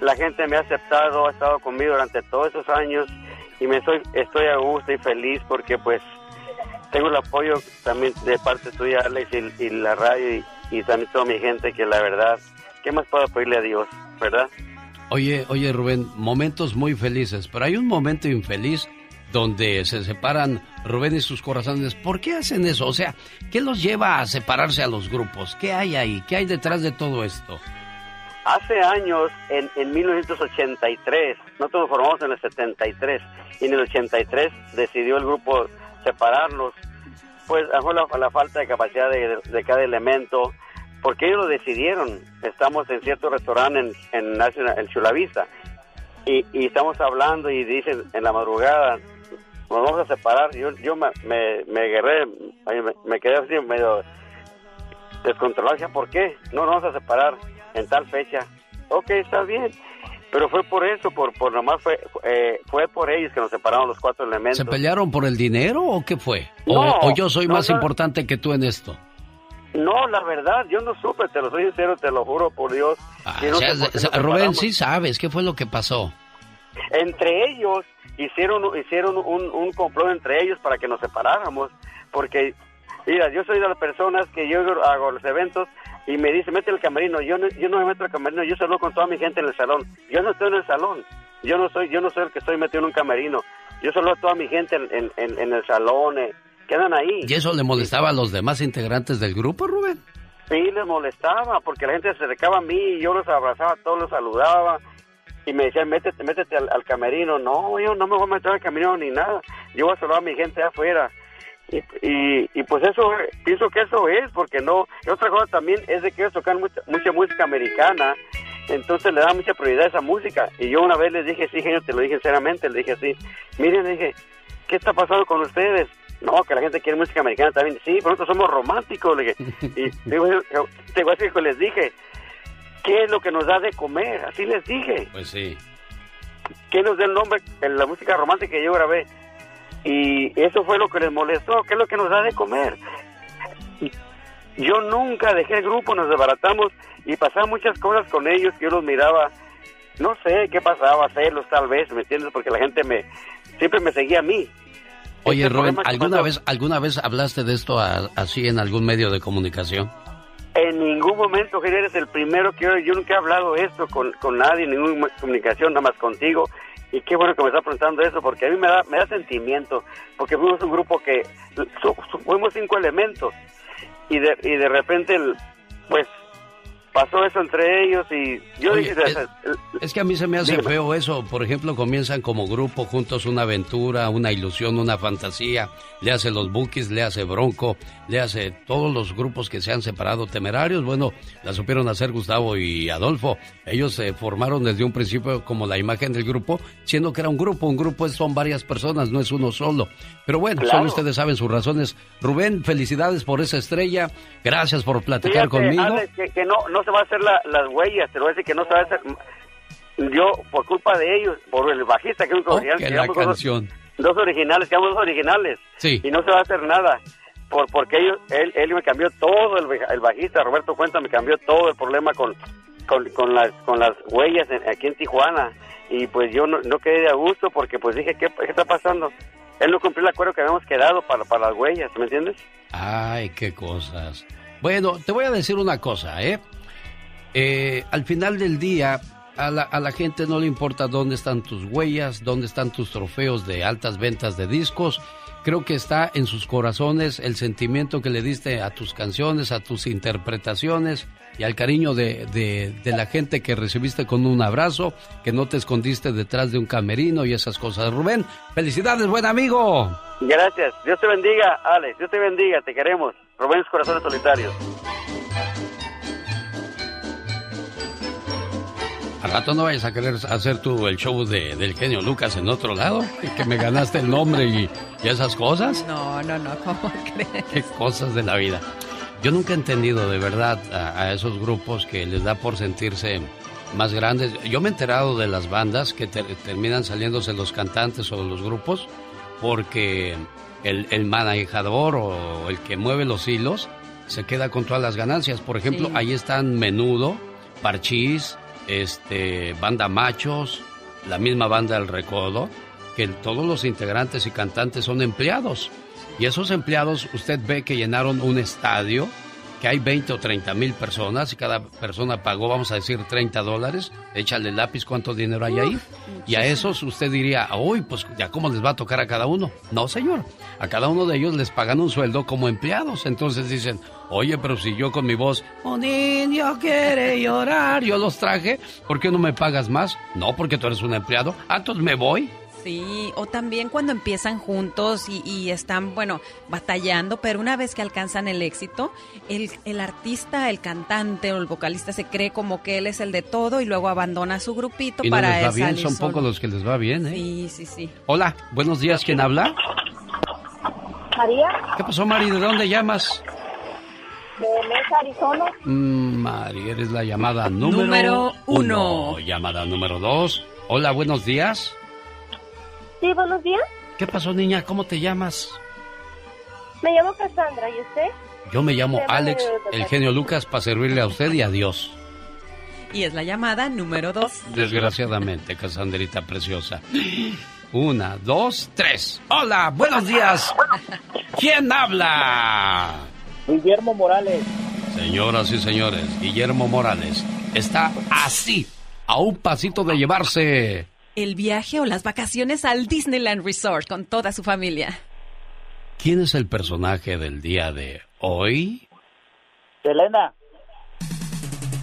la gente me ha aceptado, ha estado conmigo durante todos esos años y me estoy, estoy a gusto y feliz porque pues tengo el apoyo también de parte tuya, Alex, y, la radio y, y también toda mi gente que la verdad, ¿qué más puedo pedirle a Dios, verdad?
Oye, oye Rubén, momentos muy felices, pero hay un momento infeliz donde se separan Rubén y sus corazones. ¿Por qué hacen eso? O sea, ¿qué los lleva a separarse a los grupos? ¿Qué hay ahí? ¿Qué hay detrás de todo esto?
Hace años, en, en 1983, nosotros nos formamos en el 73, y en el 83 decidió el grupo separarnos, pues fue la, la falta de capacidad de, de cada elemento, porque ellos lo decidieron. Estamos en cierto restaurante en, en, en y, y estamos hablando y dicen en la madrugada, nos vamos a separar. Yo, yo me, me, me agarré, me, quedé así medio descontrolado. ¿por qué? No nos vamos a separar en tal fecha. Ok, está bien. Pero fue por eso, por, por nomás fue, eh, fue por ellos que nos separaron los cuatro elementos.
¿Se pelearon por el dinero o qué fue? O,
No,
o yo soy
no,
más
no.
importante que tú en esto?
No, la verdad, yo no supe, te lo soy sincero, te lo juro por Dios.
O sea,
nos
Rubén, sí sabes, ¿qué fue lo que pasó?
Entre ellos hicieron, hicieron un, un complot entre ellos para que nos separáramos, porque, mira, yo soy de las personas que yo hago los eventos y me dice, mete el camerino, yo no, yo no me meto al camerino, yo saludo con toda mi gente en el salón, yo no estoy en el salón, yo no soy, yo no soy el que estoy metido en un camerino, yo saludo a toda mi gente en, en, en- en el salón, eh, quedan ahí.
¿Y eso le molestaba a los demás integrantes del grupo, Rubén?
Sí, les molestaba porque la gente se acercaba a mí y yo los abrazaba, todos los saludaba y me decían, métete, métete al, al camerino. No, yo no me voy a meter al camerino ni nada. Yo voy a saludar a mi gente afuera. Y, y, y pues eso, pienso que eso es, porque no. Y otra cosa también es de que ellos tocan mucha, mucha música americana, entonces le dan mucha prioridad a esa música. Y yo una vez les dije, sí, genio, te lo dije sinceramente, le dije así, miren, le dije, ¿qué está pasando con ustedes? No, que la gente quiere música americana también. Sí, pero nosotros somos románticos, le dije. Y <laughs> digo, te voy a decir que les dije, ¿qué es lo que nos da de comer? Así les dije.
Pues sí.
¿Qué nos da el nombre en la música romántica que yo grabé? Y eso fue lo que les molestó. ¿Qué es lo que nos da de comer? Yo nunca dejé el grupo, nos desbaratamos y pasaban muchas cosas con ellos que yo los miraba. No sé qué pasaba, celos tal vez, ¿me entiendes? Porque la gente me siempre me seguía a mí.
Oye,
Este
Rubén,
que
¿alguna vez, ¿alguna vez hablaste de esto a- así en algún medio de comunicación?
En ningún momento, Javier, eres el primero que yo, yo nunca he hablado esto con, con nadie, ninguna comunicación, nada más contigo. Y qué bueno que me está preguntando eso, porque a mí me da, me da sentimiento, porque fuimos un grupo que fuimos cinco elementos y de, y de repente, el- pues, pasó eso entre ellos y yo
Oye,
dije,
es- Es que a mí se me hace
Dígame.
feo eso. Por ejemplo, comienzan como grupo juntos una aventura, una ilusión, una fantasía. Le hace los Bookies, le hace Bronco, le hace todos los grupos que se han separado temerarios. Bueno, la supieron hacer Gustavo y Adolfo. Ellos se formaron desde un principio como la imagen del grupo, siendo que era un grupo. Un grupo son varias personas, no es uno solo. Pero bueno,
Claro.
solo ustedes saben sus razones. Rubén, felicidades por esa estrella. Gracias por platicar
Fíjate,
conmigo.
Alex, que, que no, no va a hacer la- las huellas, te lo voy a decir que no se va a hacer. Yo, por culpa de ellos, por el bajista que es un
la
quedamos dos-. Dos, originales, quedamos dos originales.
Sí.
Y no se va a hacer nada. Por, porque ellos, él, él me cambió todo, el, el bajista, Roberto Cuenta, me cambió todo el problema con, con, con, las, con las huellas en- aquí en Tijuana. Y pues yo no, no quedé de a gusto porque pues dije, ¿qué, qué está pasando? Él no cumplió el acuerdo que habíamos quedado para, para las huellas, ¿me entiendes?
Ay, qué cosas. Bueno, te voy a decir una cosa, ¿eh? Eh, al final del día, a la, a la gente no le importa dónde están tus huellas, dónde están tus trofeos de altas ventas de discos. Creo que está en sus corazones el sentimiento que le diste a tus canciones, a tus interpretaciones y al cariño de, la gente que recibiste con un abrazo, que no te escondiste detrás de un camerino y esas cosas. Rubén, felicidades, buen amigo.
Gracias. Dios te bendiga, Alex. Dios te bendiga. Te queremos. Rubén Corazones Solitarios.
Al rato no vayas a querer hacer tú el show de, del genio Lucas en otro lado, que me ganaste el nombre y, y esas cosas.
No, no, no, ¿cómo crees?
Qué cosas de la vida. Yo nunca he entendido de verdad a, a esos grupos que les da por sentirse más grandes. Yo me he enterado de las bandas que ter- terminan saliéndose los cantantes o los grupos porque el, el manejador o el que mueve los hilos se queda con todas las ganancias. Por ejemplo,
Sí.
ahí están Menudo, Parchís, este, Banda Machos, la misma banda El Recodo, que todos los integrantes y cantantes son empleados. Y esos empleados, usted ve que llenaron un estadio, que hay 20 o 30 mil personas y cada persona pagó, vamos a decir, 30 dólares. Échale lápiz cuánto dinero hay ahí. Y a esos usted diría, uy, pues ya cómo les va a tocar a cada uno. No, señor. A cada uno de ellos les pagan un sueldo como empleados. Entonces dicen, oye, pero si yo con mi voz, un indio quiere llorar, yo los traje, ¿por qué no me pagas más? No, porque tú eres un empleado. Ah, entonces me voy.
Sí, o también cuando empiezan juntos y, y están, bueno, batallando, pero una vez que alcanzan el éxito, el, el artista, el cantante o el vocalista se cree como que él es el de todo y luego abandona su grupito
Y no
para
les va bien,
salir
son
solo.
pocos los que les va bien, ¿eh?
Sí, sí, sí.
Hola, buenos días, ¿quién habla?
María,
¿Qué pasó, Mari? ¿De dónde llamas?
De Mesa, Arizona.
Mm, Mari, eres la llamada número,
Número uno.
Llamada número dos. Hola, buenos días.
Sí, buenos días.
¿Qué pasó, niña? ¿Cómo te llamas?
Me llamo Cassandra, ¿y usted?
Yo me llamo Alex, el genio Lucas, para servirle a usted y a Dios.
Y es la llamada número dos.
Desgraciadamente, Casandrita preciosa. Una, dos, tres. Hola, buenos días. ¿Quién habla?
Guillermo Morales.
Señoras y señores, Guillermo Morales está así, a un pasito de llevarse.
El viaje o las vacaciones al Disneyland Resort con toda su familia.
¿Quién es el personaje del día de hoy?
Selena.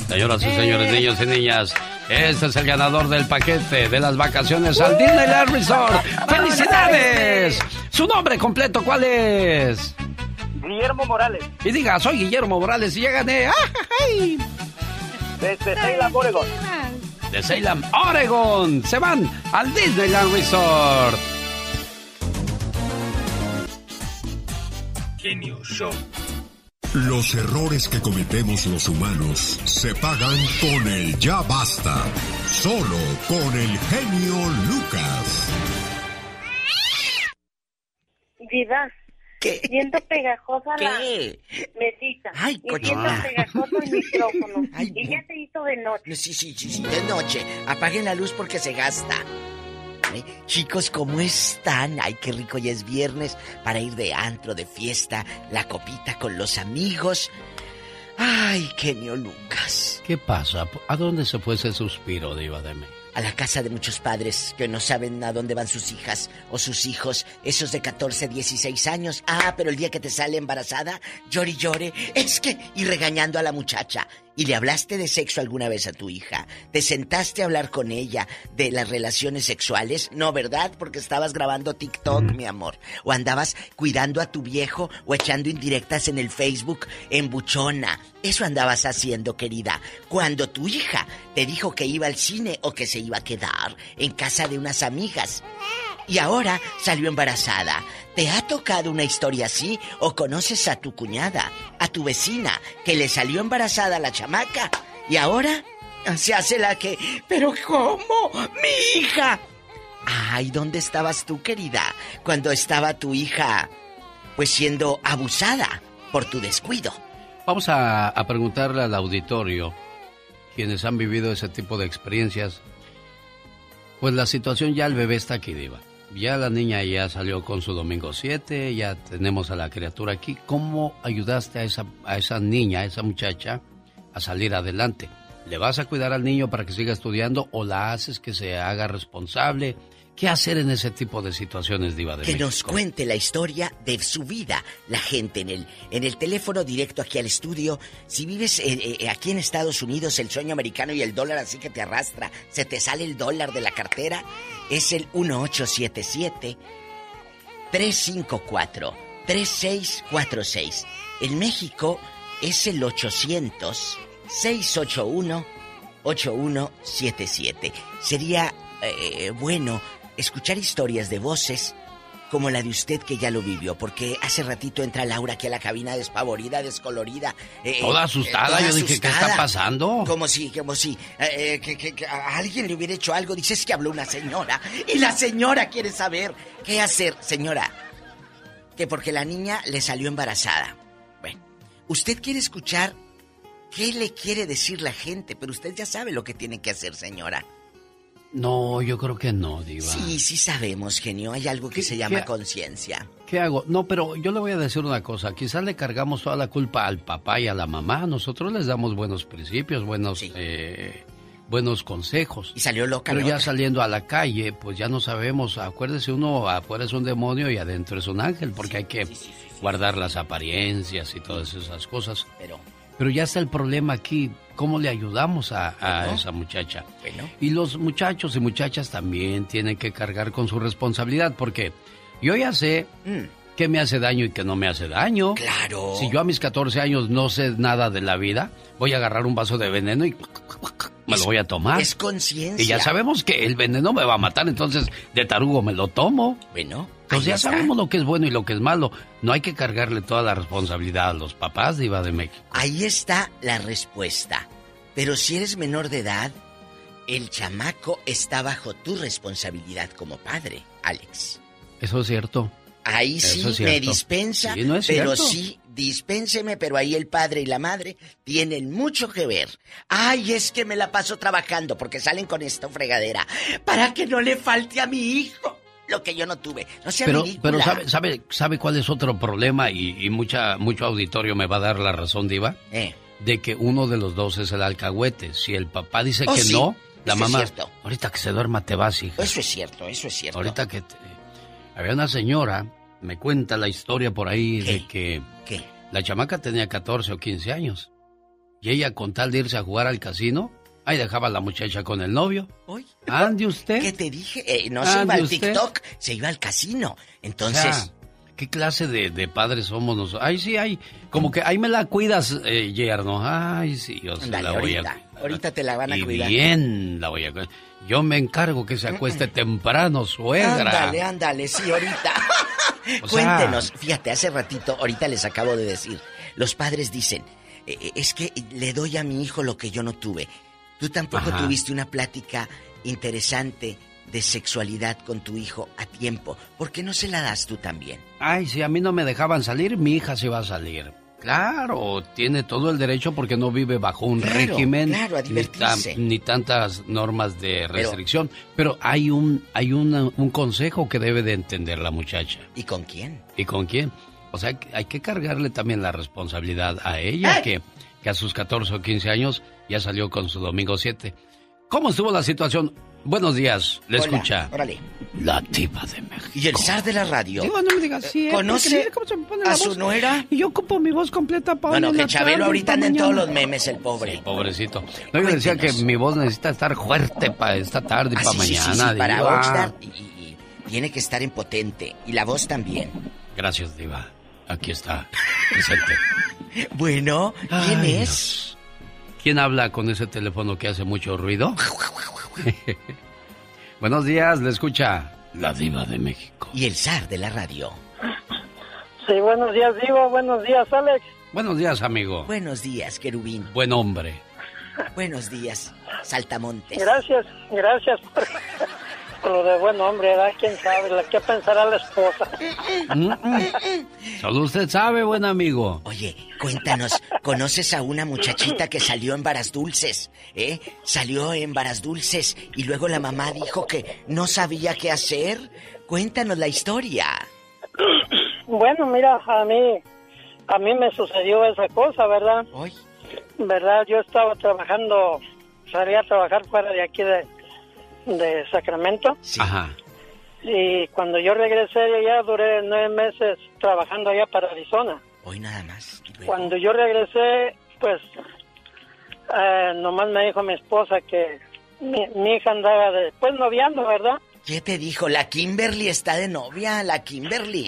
Señoras y señores, niños y niñas, este es el ganador del paquete de las vacaciones al Disneyland Resort. ¡Felicidades! ¿Su nombre completo cuál es?
Guillermo Morales.
Y diga, soy Guillermo Morales y ya gané. ¡Ay!
Desde Salem, Oregon.
De Salem, Oregon. Se van al Disneyland Resort.
Genio Show. Los errores que cometemos los humanos se pagan con el ya basta. Solo con el genio Lucas.
Diva.
¿Qué?
Siento pegajosa la
¿Qué?
mesita.
Ay,
y
cochina.
siento pegajoso el micrófono. <laughs>
Ay,
y ya se hizo de noche.
Sí, sí, sí, sí, de noche. Apaguen la luz porque se gasta. Ay, Chicos, ¿cómo están? Ay, qué rico, ya es viernes para ir de antro, de fiesta, la copita con los amigos. Ay, genio Lucas.
¿Qué pasa? ¿A dónde se fue ese suspiro, Diva de mí?
A la casa de muchos padres que no saben a dónde van sus hijas o sus hijos, esos de 14, 16 años. Ah, pero el día que te sale embarazada, llore y llore. Es que. Y regañando a la muchacha. ¿Y le hablaste de sexo alguna vez a tu hija? ¿Te sentaste a hablar con ella de las relaciones sexuales? No, ¿verdad? Porque estabas grabando TikTok, mi amor. O andabas cuidando a tu viejo o echando indirectas en el Facebook en buchona. Eso andabas haciendo, querida. Cuando tu hija te dijo que iba al cine o que se iba a quedar en casa de unas amigas. Y ahora salió embarazada. ¿Te ha tocado una historia así o conoces a tu cuñada, a tu vecina, que le salió embarazada a la chamaca? Y ahora se hace la que... ¿Pero cómo? ¡Mi hija! Ay, ¿dónde estabas tú, querida? Cuando estaba tu hija, pues siendo abusada por tu descuido.
Vamos a, preguntarle al auditorio, quienes han vivido ese tipo de experiencias. Pues la situación ya el bebé está aquí, Diva. Ya la niña ya salió con su domingo 7, ya tenemos a la criatura aquí. ¿Cómo ayudaste a esa, a esa niña, a esa muchacha, a salir adelante? ¿Le vas a cuidar al niño para que siga estudiando o la haces que se haga responsable? ¿Qué hacer en ese tipo de situaciones, Diva de
que
México?
nos cuente la historia de su vida, la gente en el, en el teléfono directo aquí al estudio. Si vives eh, eh, aquí en Estados Unidos, el sueño americano y el dólar así que te arrastra, se te sale el dólar de la cartera, es el 1877 354 3646. En México es el 800 681 8177. Sería eh, bueno escuchar historias de voces como la de usted que ya lo vivió, porque hace ratito entra Laura aquí a la cabina despavorida, descolorida. eh,
Toda
eh,
asustada,
toda
yo dije, ¿qué está
asustada.
pasando?
Como si, como si eh, eh, que, que- que a alguien le hubiera hecho algo. Dices que habló una señora y la señora quiere saber qué hacer, señora. Que porque la niña le salió embarazada. Bueno, usted quiere escuchar qué le quiere decir la gente, pero usted ya sabe lo que tiene que hacer, señora.
No, yo creo que no, Diva.
Sí, sí sabemos, genio. Hay algo que se llama conciencia.
¿Qué hago? No, pero yo le voy a decir una cosa. Quizás le cargamos toda la culpa al papá y a la mamá. Nosotros les damos buenos principios, buenos, eh, buenos consejos.
Y salió loca,
Pero ya saliendo a la calle, pues ya no sabemos. Acuérdese, uno afuera es un demonio y adentro es un ángel, porque hay que guardar las apariencias y todas esas cosas.
Pero,
Pero ya está el problema aquí. ¿Cómo le ayudamos a, esa muchacha?
Bueno.
Y los muchachos y muchachas también tienen que cargar con su responsabilidad, porque yo ya sé qué me hace daño y qué no me hace daño.
Mm. Claro.
Si yo a mis 14 años no sé nada de la vida, voy a agarrar un vaso de veneno y me lo voy a tomar.
es conciencia.
Y ya sabemos que el veneno me va a matar, entonces de tarugo me lo tomo.
Bueno,
Entonces
ahí
ya
está.
sabemos lo que es bueno y lo que es malo. No hay que cargarle toda la responsabilidad a los papás de Iba de México.
Ahí está la respuesta. Pero si eres menor de edad, el chamaco está bajo tu responsabilidad como padre, Alex.
Eso es cierto.
Ahí
Eso
sí me dispensa,
Sí, no
pero
cierto.
sí, dispénseme, pero ahí el padre y la madre tienen mucho que ver. Ay, es que me la paso trabajando porque salen con esta fregadera para que no le falte a mi hijo lo que yo no tuve. No sea
Pero,
ridícula.
pero ¿sabe, sabe, ¿sabe cuál es otro problema? Y, y mucha, mucho auditorio me va a dar la razón, Diva.
Eh.
De que uno de los dos es el alcahuete. Si el papá dice
Oh,
que
sí,
no, la
eso es
mamá...
cierto.
Ahorita que se duerma te vas, hija.
Eso es cierto, eso es cierto.
Ahorita que... te- Había una señora, me cuenta la historia por ahí de que...
¿Qué?
La chamaca tenía 14 o 15 años. Y ella con tal de irse a jugar al casino, ahí dejaba a la muchacha con el novio.
Uy.
Ande usted.
¿Qué te dije? Eh, no se iba al
usted.
TikTok, se iba al casino. Entonces,
O sea, ¿Qué clase de, de padres somos nosotros? Ay, sí, ay, como que ahí me la cuidas, eh, yerno. Ay, sí, yo se
Ándale,
la voy
ahorita,
a
ahorita te la van a
y
cuidar.
bien la voy a cuidar. Yo me encargo que se acueste temprano, suegra.
Ándale, ándale, sí, ahorita. <laughs>
O sea-
Cuéntenos, fíjate, hace ratito, ahorita les acabo de decir, los padres dicen, "Eh, eh, es que le doy a mi hijo lo que yo no tuve. Tú tampoco
Ajá.
tuviste una plática interesante de sexualidad con tu hijo a tiempo. ¿Por qué no se la das tú también?
Ay, si a mí no me dejaban salir, mi hija se va a salir. Claro, tiene todo el derecho porque no vive bajo un
Claro,
régimen
claro,
ni, tantas normas de restricción. Pero, hay un hay una- un consejo que debe de entender la muchacha.
¿Y con quién?
¿Y con quién? O sea, hay que cargarle también la responsabilidad a ella, que, que a sus 14 o 15 años ya salió con su domingo 7. ¿Cómo estuvo la situación? Buenos días, le
Hola,
escucha.
Órale.
La diva de México.
Y el zar de la radio.
Digo, no me digas. Porque
¿Conoce
cómo se me pone
a
la
su
voz.
nuera?
Y yo ocupo mi voz completa para
Bueno, que Chabelo ahorita anda en todos
mañana.
los memes, el pobre.
Pobrecito. No, yo decía que mi voz necesita estar fuerte para esta tarde y
Ah,
para
sí, sí, sí,
mañana.
sí, para
diva.
Oxnard y, y- tiene que estar en potente. Y la voz también.
Gracias, Diva. Aquí está, presente. <laughs>
Bueno, ¿quién
Ay,
es?
Dios. ¿Quién habla con ese teléfono que hace mucho ruido? <laughs> Buenos días, le escucha la diva de México.
Y el zar de la radio.
Sí, buenos días, Divo. Buenos días, Alex.
Buenos días, amigo.
Buenos días, querubín.
Buen hombre.
Buenos días, saltamontes.
Gracias, gracias por, por lo de buen hombre, ¿verdad? ¿Quién sabe? La que pensará la esposa.
Solo usted sabe, buen amigo.
Oye, cuéntanos, ¿conoces a una muchachita que salió en varas dulces? ¿Eh? Salió en varas dulces y luego la mamá dijo que no sabía qué hacer. Cuéntanos la historia.
Bueno, mira, a mí, a mí me sucedió esa cosa, ¿verdad?
Hoy.
¿Verdad? Yo estaba trabajando, salí a trabajar fuera de aquí de, de Sacramento.
Ajá.
Y cuando yo regresé de allá, duré nueve meses trabajando allá para Arizona.
Hoy nada más.
Cuando yo regresé, pues, eh, nomás me dijo mi esposa que mi, mi hija andaba de, pues noviando, ¿verdad?
¿Qué te dijo? La Kimberly está de novia, la Kimberly.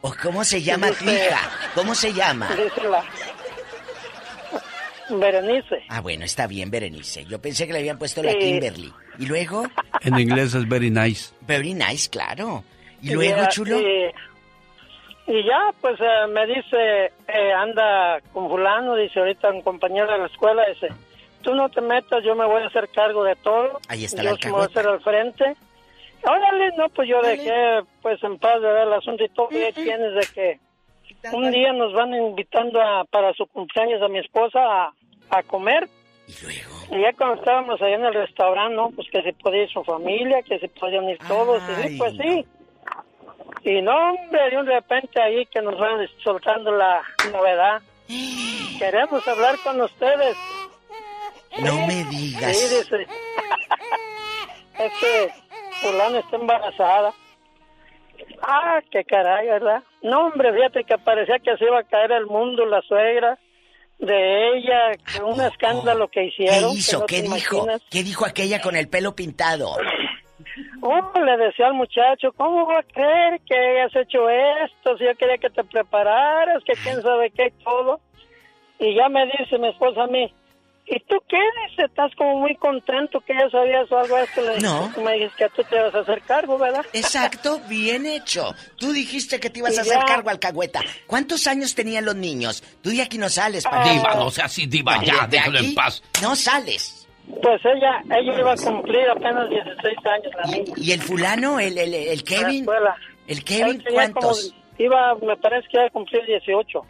¿O cómo se <laughs> llama tu hija? ¿Cómo se llama?
Dice la Berenice.
Ah, bueno, está bien, Berenice. Yo pensé que le habían puesto la
Sí.
Kimberly. ¿Y luego?
En inglés es very nice.
Very nice, claro. ¿Y luego,
ya,
chulo?
Y, y ya, pues eh, me dice, eh, anda con fulano, dice ahorita un compañero de la escuela, dice, tú no te metas, yo me voy a hacer cargo de todo.
Ahí está
yo
la
me voy a hacer al frente. Órale, no, pues yo dejé pues en paz de ver el asunto y todo, y ahí tienes de que un día nos van invitando a, para su cumpleaños a mi esposa a, a comer. Y ya cuando estábamos allá en el restaurante, ¿no? Pues que se podía ir su familia, que se podían ir todos. Y sí, pues sí. Y no, hombre, de un repente ahí que nos van soltando la novedad. <gasps> Queremos hablar con ustedes.
No me digas.
Sí, dice. <laughs> es que fulano está embarazada. Ah, qué caray, ¿verdad? No, hombre, fíjate que parecía que se iba a caer el mundo, la suegra de ella, que un escándalo que
¿Qué
hicieron. que
hizo?
no
¿Qué dijo?
imaginas.
¿Qué dijo aquella con el pelo pintado? <laughs>
Oh, le decía al muchacho, ¿cómo va a creer que hayas hecho esto? Si yo quería que te prepararas, que quién sabe qué y todo. Y ya me dice mi esposa a mí, ¿y tú qué dices? Estás como muy contento que ya sabías algo de esto. Le dije,
No.
Tú me dijiste que tú te vas a hacer cargo, ¿verdad?
Exacto, bien hecho. Tú dijiste que te ibas
Y
a hacer
ya.
cargo alcahueta. ¿Cuántos años tenían los niños? Tú de aquí no sales, para
Diva, no sea así, diva, ya, déjalo en paz.
No sales.
Pues ella, ella iba a cumplir apenas 16 años la niña.
¿Y el fulano, el, el, el Kevin?
escuela.
¿El Kevin cuántos?
como- iba, me parece que iba a cumplir 18.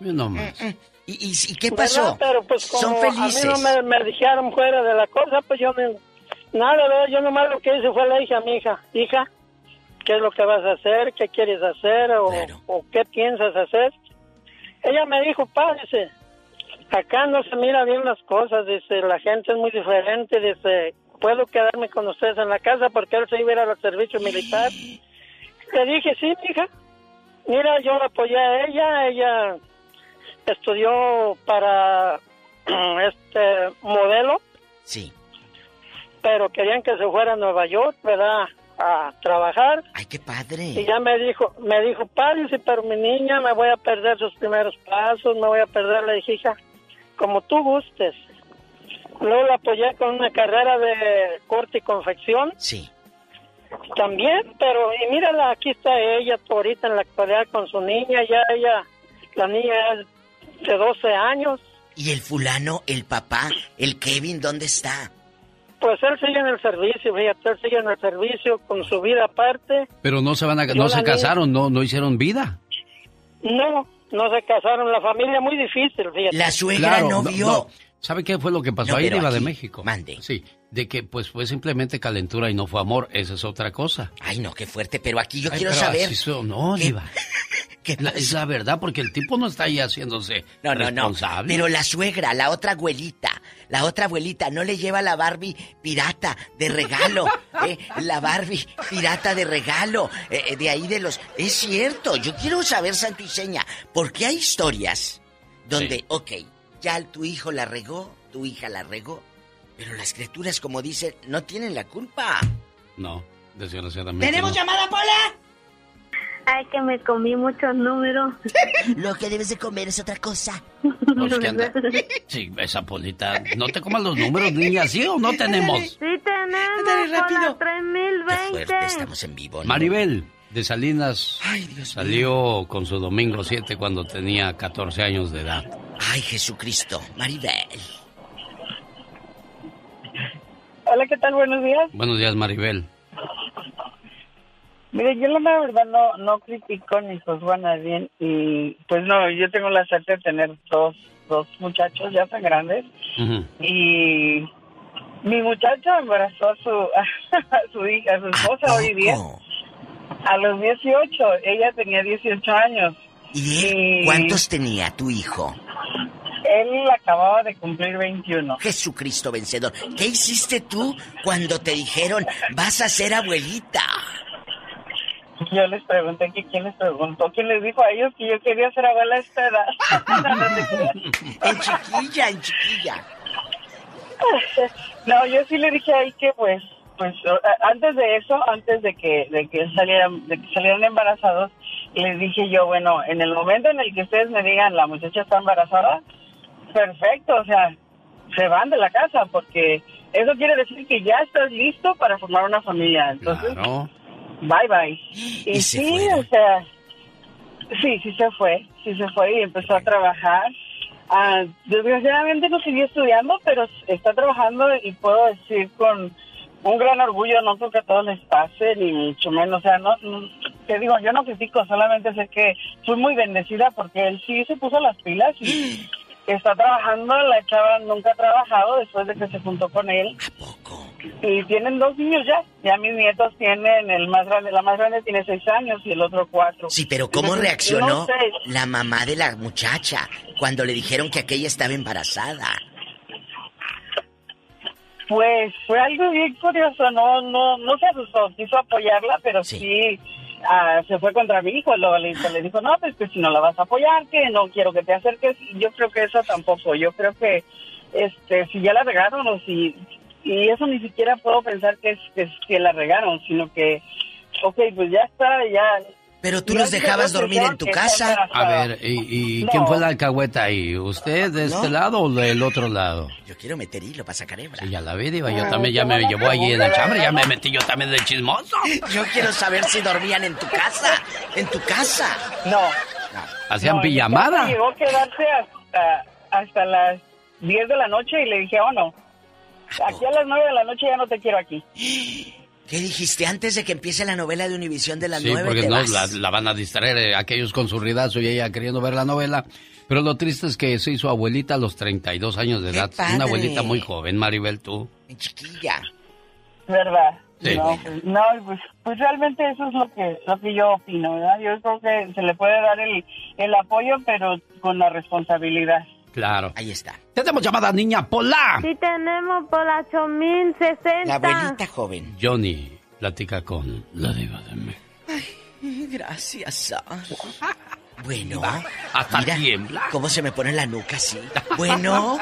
No más.
¿Y, y, y qué
¿Verdad?
pasó?
Pero pues como
Son felices.
a mí no me, me dijeron fuera de la cosa, pues yo me, nada, ¿verdad? yo nomás lo que hice fue le dije a mi hija, hija, ¿qué es lo que vas a hacer? ¿Qué quieres hacer? ¿O, o qué piensas hacer? Ella me dijo, dice, acá no se mira bien las cosas, dice, la gente es muy diferente, dice, puedo quedarme con ustedes en la casa porque él se iba a ir al servicio militar. Le dije, sí, hija, mira, yo la apoyé a ella, ella estudió para <clears throat> este modelo.
Sí.
Pero querían que se fuera a Nueva York, ¿verdad? A trabajar.
Ay, qué padre.
Y ya me dijo, me dijo, párese, pero mi niña, me voy a perder sus primeros pasos, me voy a perder. Dije, hija, como tú gustes. Luego la apoyé con una carrera de corte y confección.
Sí.
También, pero y mírala, aquí está ella ahorita en la actualidad con su niña, ya ella, la niña es de 12 años.
¿Y el fulano, el papá, el Kevin, dónde está?
Pues él sigue en el servicio, fíjate, él sigue en el servicio con su vida aparte.
Pero no se van a,
Yo
no
la
se
niña-
casaron, no, no hicieron vida.
No, no se casaron, la familia muy difícil, fíjate.
Claro, no. ¿Sabe qué fue lo que pasó
No,
ahí, Diva de México?
mande.
Sí, de que pues fue simplemente calentura y no fue amor, esa es otra cosa.
Ay, no, qué fuerte, pero aquí yo
Ay,
quiero
pero
saber.
así son- no,
¿Qué- <laughs>
Diva. La- es la verdad, porque el tipo no está ahí haciéndose
No, no, no. Pero la suegra, la otra abuelita, la otra abuelita no le lleva la Barbie pirata de regalo. <laughs> ¿eh? La Barbie pirata de regalo. eh, eh, de ahí de los. Es cierto, yo quiero saber, Santo y Seña, ¿por qué hay historias donde, ok, ya tu hijo la regó, tu hija la regó, pero las criaturas, como dicen, no tienen la culpa?
No, desgraciadamente.
¿Tenemos
no.
llamada, Pola?
Ay, que me comí muchos números. <laughs>
Lo que debes de comer es otra cosa.
Pues, ¿qué anda? Sí, esa polita. No te comas los números, niña, ¿sí o no tenemos?
Sí tenemos, Pola, 3020.
Estamos en vivo. ¿no?
Maribel, de Salinas, salió con su domingo 7 cuando tenía 14 años de edad.
Ay, Jesucristo, Maribel.
Hola, ¿qué tal? Buenos días.
Buenos días, Maribel.
Mire, yo la verdad no, no critico ni juzgo a nadie y pues no, yo tengo la suerte de tener dos, dos muchachos ya tan grandes y mi muchacho embarazó a su, <laughs> a su hija, a su esposa hoy día a los 18, ella tenía 18 años.
¿Y él cuántos tenía tu hijo?
Él acababa de cumplir 21.
Jesucristo vencedor. ¿Qué hiciste tú cuando te dijeron vas a ser abuelita?
Yo les pregunté que quién les preguntó, quién les dijo a ellos que yo quería ser abuela a esta edad. <laughs>
en chiquilla, en chiquilla. <laughs>
No, yo sí le dije ahí que pues, pues antes de eso, antes de que, de que salieran, de que salieran embarazados, les dije yo, bueno, en el momento en el que ustedes me digan la muchacha está embarazada, perfecto, o sea, se van de la casa porque eso quiere decir que ya estás listo para formar una familia. Entonces,
Claro.
Bye bye. Y, sí, o sea, sí, sí se fue, sí se fue y empezó a trabajar. Ah, desgraciadamente no siguió estudiando, pero está trabajando y puedo decir con un gran orgullo, no creo que a todos les pase, ni mucho menos, o sea, no, no- te digo, yo no critico, solamente sé que fui muy bendecida porque él sí se puso las pilas y <gasps> <sniffs> está trabajando, la chava nunca ha trabajado después de que se juntó con él. Y tienen dos niños ya, ya mis nietos tienen, el más grande, la más grande tiene seis años y el otro cuatro.
Sí, pero ¿cómo
Entonces,
reaccionó
no sé,
la mamá de la muchacha cuando le dijeron que aquella estaba embarazada?
Pues fue algo bien curioso, no no no se asustó, quiso apoyarla, pero sí, ah, se fue contra mi hijo, luego le, le dijo, no, pues que si no la vas a apoyar, que no quiero que te acerques, y yo creo que eso tampoco, yo creo que este si ya la regaron o si, y eso ni siquiera puedo pensar que es que, que la regaron, sino que, ok, pues ya está, ya...
Pero tú los dejabas dormir en tu casa.
A ver, ¿y, y
No.
quién fue la alcahueta ahí? ¿Usted de este
¿No?
lado o del otro lado?
Yo quiero meter hilo para sacar hebra.
Sí, ya la vi, Diva, yo
Ah,
también ya me llevó allí en el chambre, ya me metí yo también de chismoso.
Yo quiero saber si dormían en tu casa. En tu casa.
No.
¿Hacían
No,
pijamada?
Llegó a quedarse hasta, hasta las 10 de la noche y le dije, oh no, aquí a las 9 de la noche ya no te quiero aquí. <gasps>
¿Qué dijiste antes de que empiece la novela de Univisión de las
Sí,
nueve?
porque
te
no,
vas?
la, la van a distraer eh, aquellos con su ridazo y ella queriendo ver la novela. Pero lo triste es que se hizo abuelita a los 32 años de
¡Qué
edad.
padre!
Una abuelita muy joven, Maribel, tú.
Chiquilla.
¿Verdad?
Sí.
No, pues, no, pues, pues realmente eso es lo que, lo que yo opino, ¿verdad? Yo creo que se le puede dar el, el apoyo, pero con la responsabilidad.
Claro.
Ahí está.
Tenemos llamada niña Pola.
Sí tenemos por la 8060.
La abuelita joven.
Johnny platica con la diva de México.
Gracias. Bueno,
hasta
mira
tiembla.
cómo se me pone la nuca así. Bueno,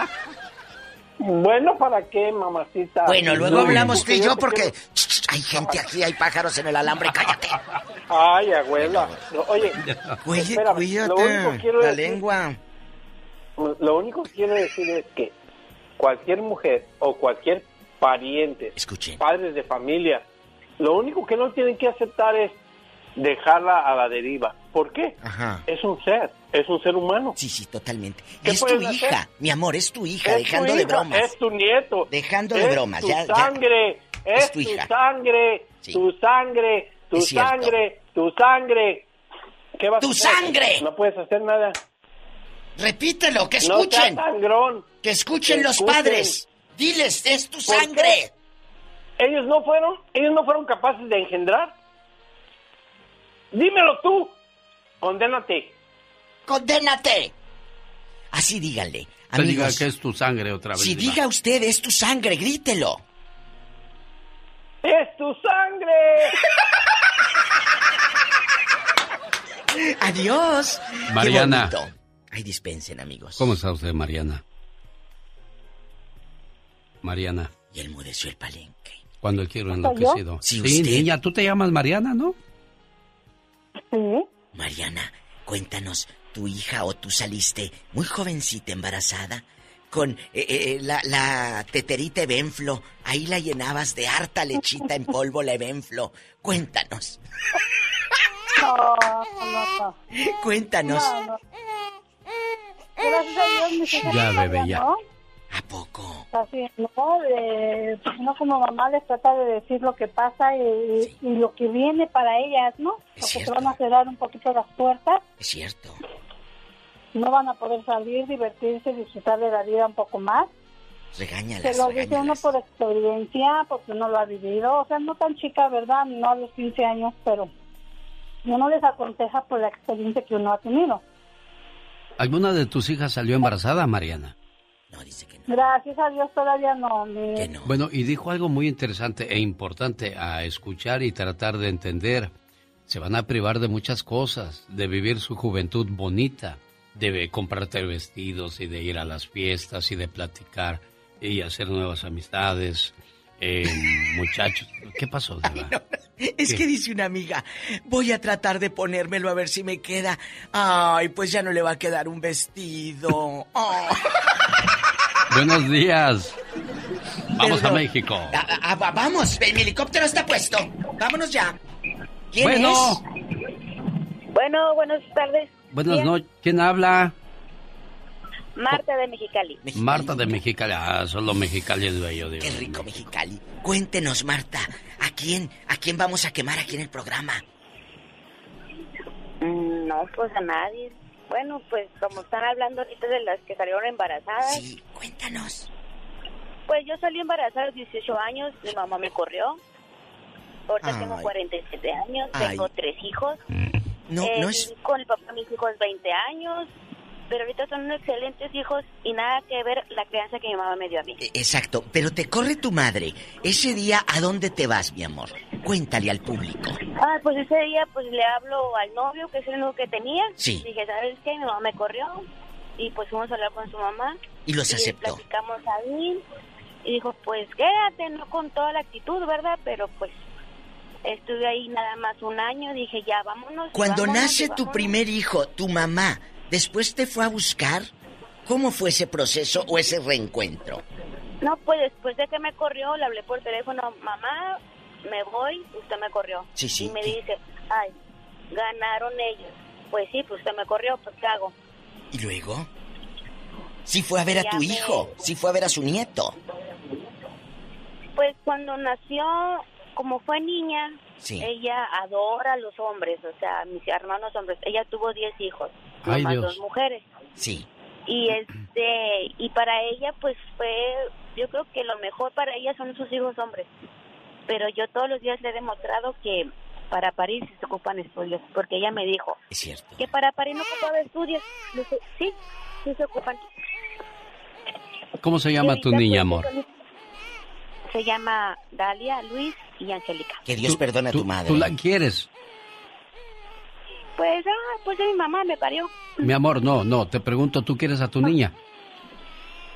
Bueno, ¿para qué, mamacita?
bueno, luego
No,
hablamos tú y yo porque
quiero-
hay gente aquí, hay pájaros en el alambre, cállate.
Ay, abuela. No, oye, <laughs>
Oye,
espérame,
cuídate, la
decir-
lengua.
Lo único que quiero decir es que cualquier mujer o cualquier pariente, padres de familia, lo único que no tienen que aceptar es dejarla a la deriva. ¿Por qué?
Ajá.
Es un ser, es un ser humano.
Sí, sí, totalmente.
¿Qué
Es tu
hacer?
hija, mi amor, es tu hija,
Es
dejando
tu
de bromas.
Es tu nieto.
Dejando de bromas,
Tu
ya- ya.
sangre, es,
Es tu
tu,
hija.
sangre, tu sangre, tu
Es
sangre, tu sangre. ¿Qué vas
¡Tu
a hacer?
sangre!
No puedes hacer nada.
Repítelo, que
No
escuchen.
sangrón.
Que escuchen
Que
los
escuchen.
padres. Diles, es tu
¿Por
sangre.
qué? Ellos no fueron, ellos no fueron capaces de engendrar. Dímelo tú. Condénate.
Condénate. Así díganle.
Que diga
Amigos,
que es tu sangre otra vez.
si diga usted es tu sangre, grítelo.
¡Es tu sangre! <laughs>
Adiós.
Mariana.
Ay, dispensen, amigos.
¿Cómo está usted, Mariana? Mariana.
Y él mudeció el palenque.
Cuando el quiero
¿Soy
enloquecido.
Sí,
Sí,
usted.
niña, tú te llamas Mariana, ¿no?
Mariana, cuéntanos, ¿tu hija o tú saliste muy jovencita embarazada? Con eh, eh, la, la teterita Evenflo, ahí la llenabas de harta lechita en polvo la Evenflo. Cuéntanos, <laughs>
No, no, no.
cuéntanos.
No, no. Gracias a Dios, mis hijas
Ya, bebé, ya.
no.
¿A poco?
Así, no, eh, pues uno como mamá les trata de decir lo que pasa y, y lo que viene para ellas, ¿no? Porque se van a cerrar un poquito las puertas,
Es cierto.
no van a poder salir, divertirse, disfrutar de la vida un poco más.
Regáñalas,
Se lo dice uno por experiencia, porque uno lo ha vivido. O sea, no tan chica, ¿verdad? No a los 15 años, pero uno les aconseja por la experiencia que uno ha tenido.
¿Alguna de tus hijas salió embarazada, Mariana?
Gracias a Dios todavía no. mi-
Bueno, y dijo algo muy interesante e importante a escuchar y tratar de entender. Se van a privar de muchas cosas, de vivir su juventud bonita, de comprarte vestidos y de ir a las fiestas y de platicar y hacer nuevas amistades. Eh, muchachos, ¿qué pasó? <laughs> Diva?
Es
¿Qué?
que dice una amiga, voy a tratar de ponérmelo a ver si me queda. Ay, pues ya no le va a quedar un vestido. <laughs> Oh.
Buenos días. Vamos a. México.
Va- vamos, mi helicóptero está puesto. Vámonos ya. ¿Quién
bueno.
es?
Bueno, buenas tardes.
Buenas noches. ¿Quién habla?
Marta de Mexicali.
Marta de Mexicali. Ah, solo Mexicali es bello, Dios
Qué rico Mexicali. Cuéntenos, Marta, ¿a quién, a quién vamos a quemar aquí en el programa?
Mm, No, pues a nadie. Bueno, pues como están hablando ahorita de las que salieron embarazadas.
Sí, cuéntanos.
Pues yo salí embarazada a los 18 años, mi mamá me corrió. Ahorita
Ay.
tengo 47 años,
Ay.
tengo tres hijos.
No,
Eh,
no es...
Con el papá de mis hijos 20 años, pero ahorita son unos excelentes hijos y nada que ver la crianza que mi mamá me dio a mí.
Exacto, pero te corre tu madre. Ese día, ¿a dónde te vas, mi amor? Cuéntale al público.
Ah, pues ese día pues le hablo al novio, que es el único que tenía.
Sí.
Dije, ¿sabes qué? Mi mamá me corrió. Y pues fuimos a hablar con su mamá.
Y los aceptó.
platicamos ahí. Y dijo, pues quédate, no con toda la actitud, ¿verdad? Pero pues estuve ahí nada más un año. Dije, ya, vámonos.
Cuando
vámonos,
nace
y
tu
vámonos.
primer hijo, tu mamá, ¿después te fue a buscar? ¿Cómo fue ese proceso o ese reencuentro?
No, pues después de que me corrió, le hablé por teléfono, mamá, me voy, usted me corrió.
Sí, sí,
Y me
¿qué?
dice, ay, ganaron ellos. Pues sí, pues usted me corrió, pues ¿qué hago?
¿Y luego? Sí fue a ver a tu
me-
hijo, sí fue a ver a su nieto.
Pues cuando nació, como fue niña,
Sí.
ella adora a los hombres, o sea, mis hermanos hombres. Ella tuvo 10 hijos,
Ay, Dios.
dos mujeres.
Sí.
Y este, y para ella pues fue, yo creo que lo mejor para ella son sus hijos hombres. Pero yo todos los días le he demostrado que para parir sí se ocupan estudios, porque ella me dijo
Es cierto.
que para parir no ocupaba estudios. Dije, sí, sí se ocupan.
¿Cómo se llama tu niña,
pues,
amor?
Se llama Dalia, Luis y Angélica.
Que Dios perdone a tu madre.
¿Tú la quieres?
Pues, ah, pues mi mamá me parió.
Mi amor, no, no. Te pregunto, ¿tú quieres a tu niña?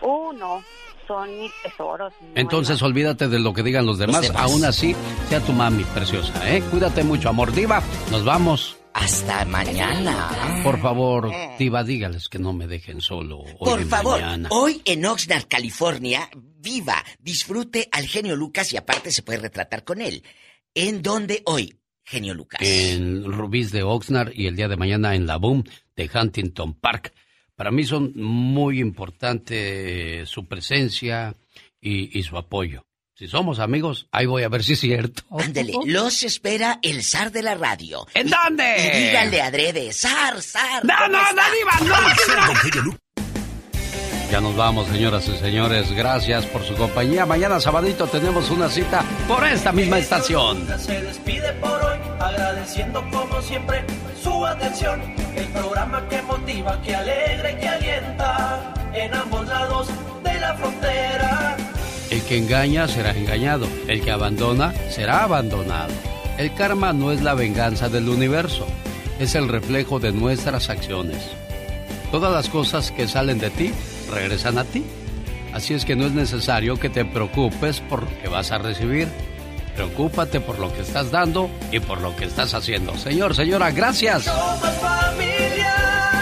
Uh, no, son mis tesoros. no
Entonces olvídate de lo que digan los demás.
demás.
Aún así, sea tu mami preciosa, ¿eh? Cuídate mucho, amor. Diva, nos vamos.
Hasta mañana.
Por favor, Diva, dígales que no me dejen solo hoy
Por favor,
mañana.
hoy en Oxnard, California, viva, disfrute al genio Lucas y aparte se puede retratar con él. ¿En dónde hoy, genio Lucas?
En Rubí's de Oxnard y el día de mañana en la Boom de Huntington Park. Para mí son muy importante su presencia y, y su apoyo. Si somos amigos, ahí voy a ver si es cierto. <laughs>
Ándele, los espera el zar de la radio.
¿En
Y-
dónde?
Y díganle adrede, zar, zar.
No,
¿cómo
no,
está?
no, Diva, no. Ya nos vamos, señoras y señores. Gracias por su compañía. Mañana sabadito tenemos una cita por esta misma estación.
Se despide por hoy, agradeciendo como siempre su atención. El programa que motiva, que alegra y que alienta en ambos lados de la frontera.
El que engaña será engañado. El que abandona será abandonado. El karma no es la venganza del universo. Es el reflejo de nuestras acciones. Todas las cosas que salen de ti regresan a ti. Así es que no es necesario que te preocupes por lo que vas a recibir. Preocúpate por lo que estás dando y por lo que estás haciendo. Señor, señora, gracias.
Lucas.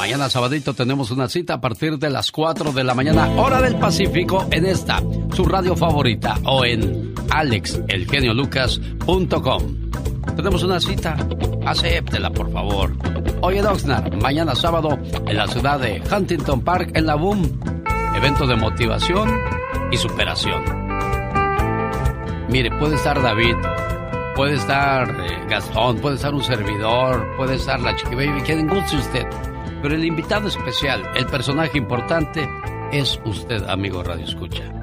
Mañana sabadito tenemos una cita a partir de las 4 de la mañana, hora del Pacífico, en esta, su radio favorita, o en alexelgeniolucas.com. Tenemos una cita, acéptela por favor. Hoy en Oxnard, mañana sábado, en la ciudad de Huntington Park, en la Boom. Evento de motivación y superación. Mire, puede estar David, puede estar eh, Gastón, puede estar un servidor, puede estar la Chiqui Baby, quien guste usted. Pero el invitado especial, el personaje importante, es usted, amigo Radio Escucha.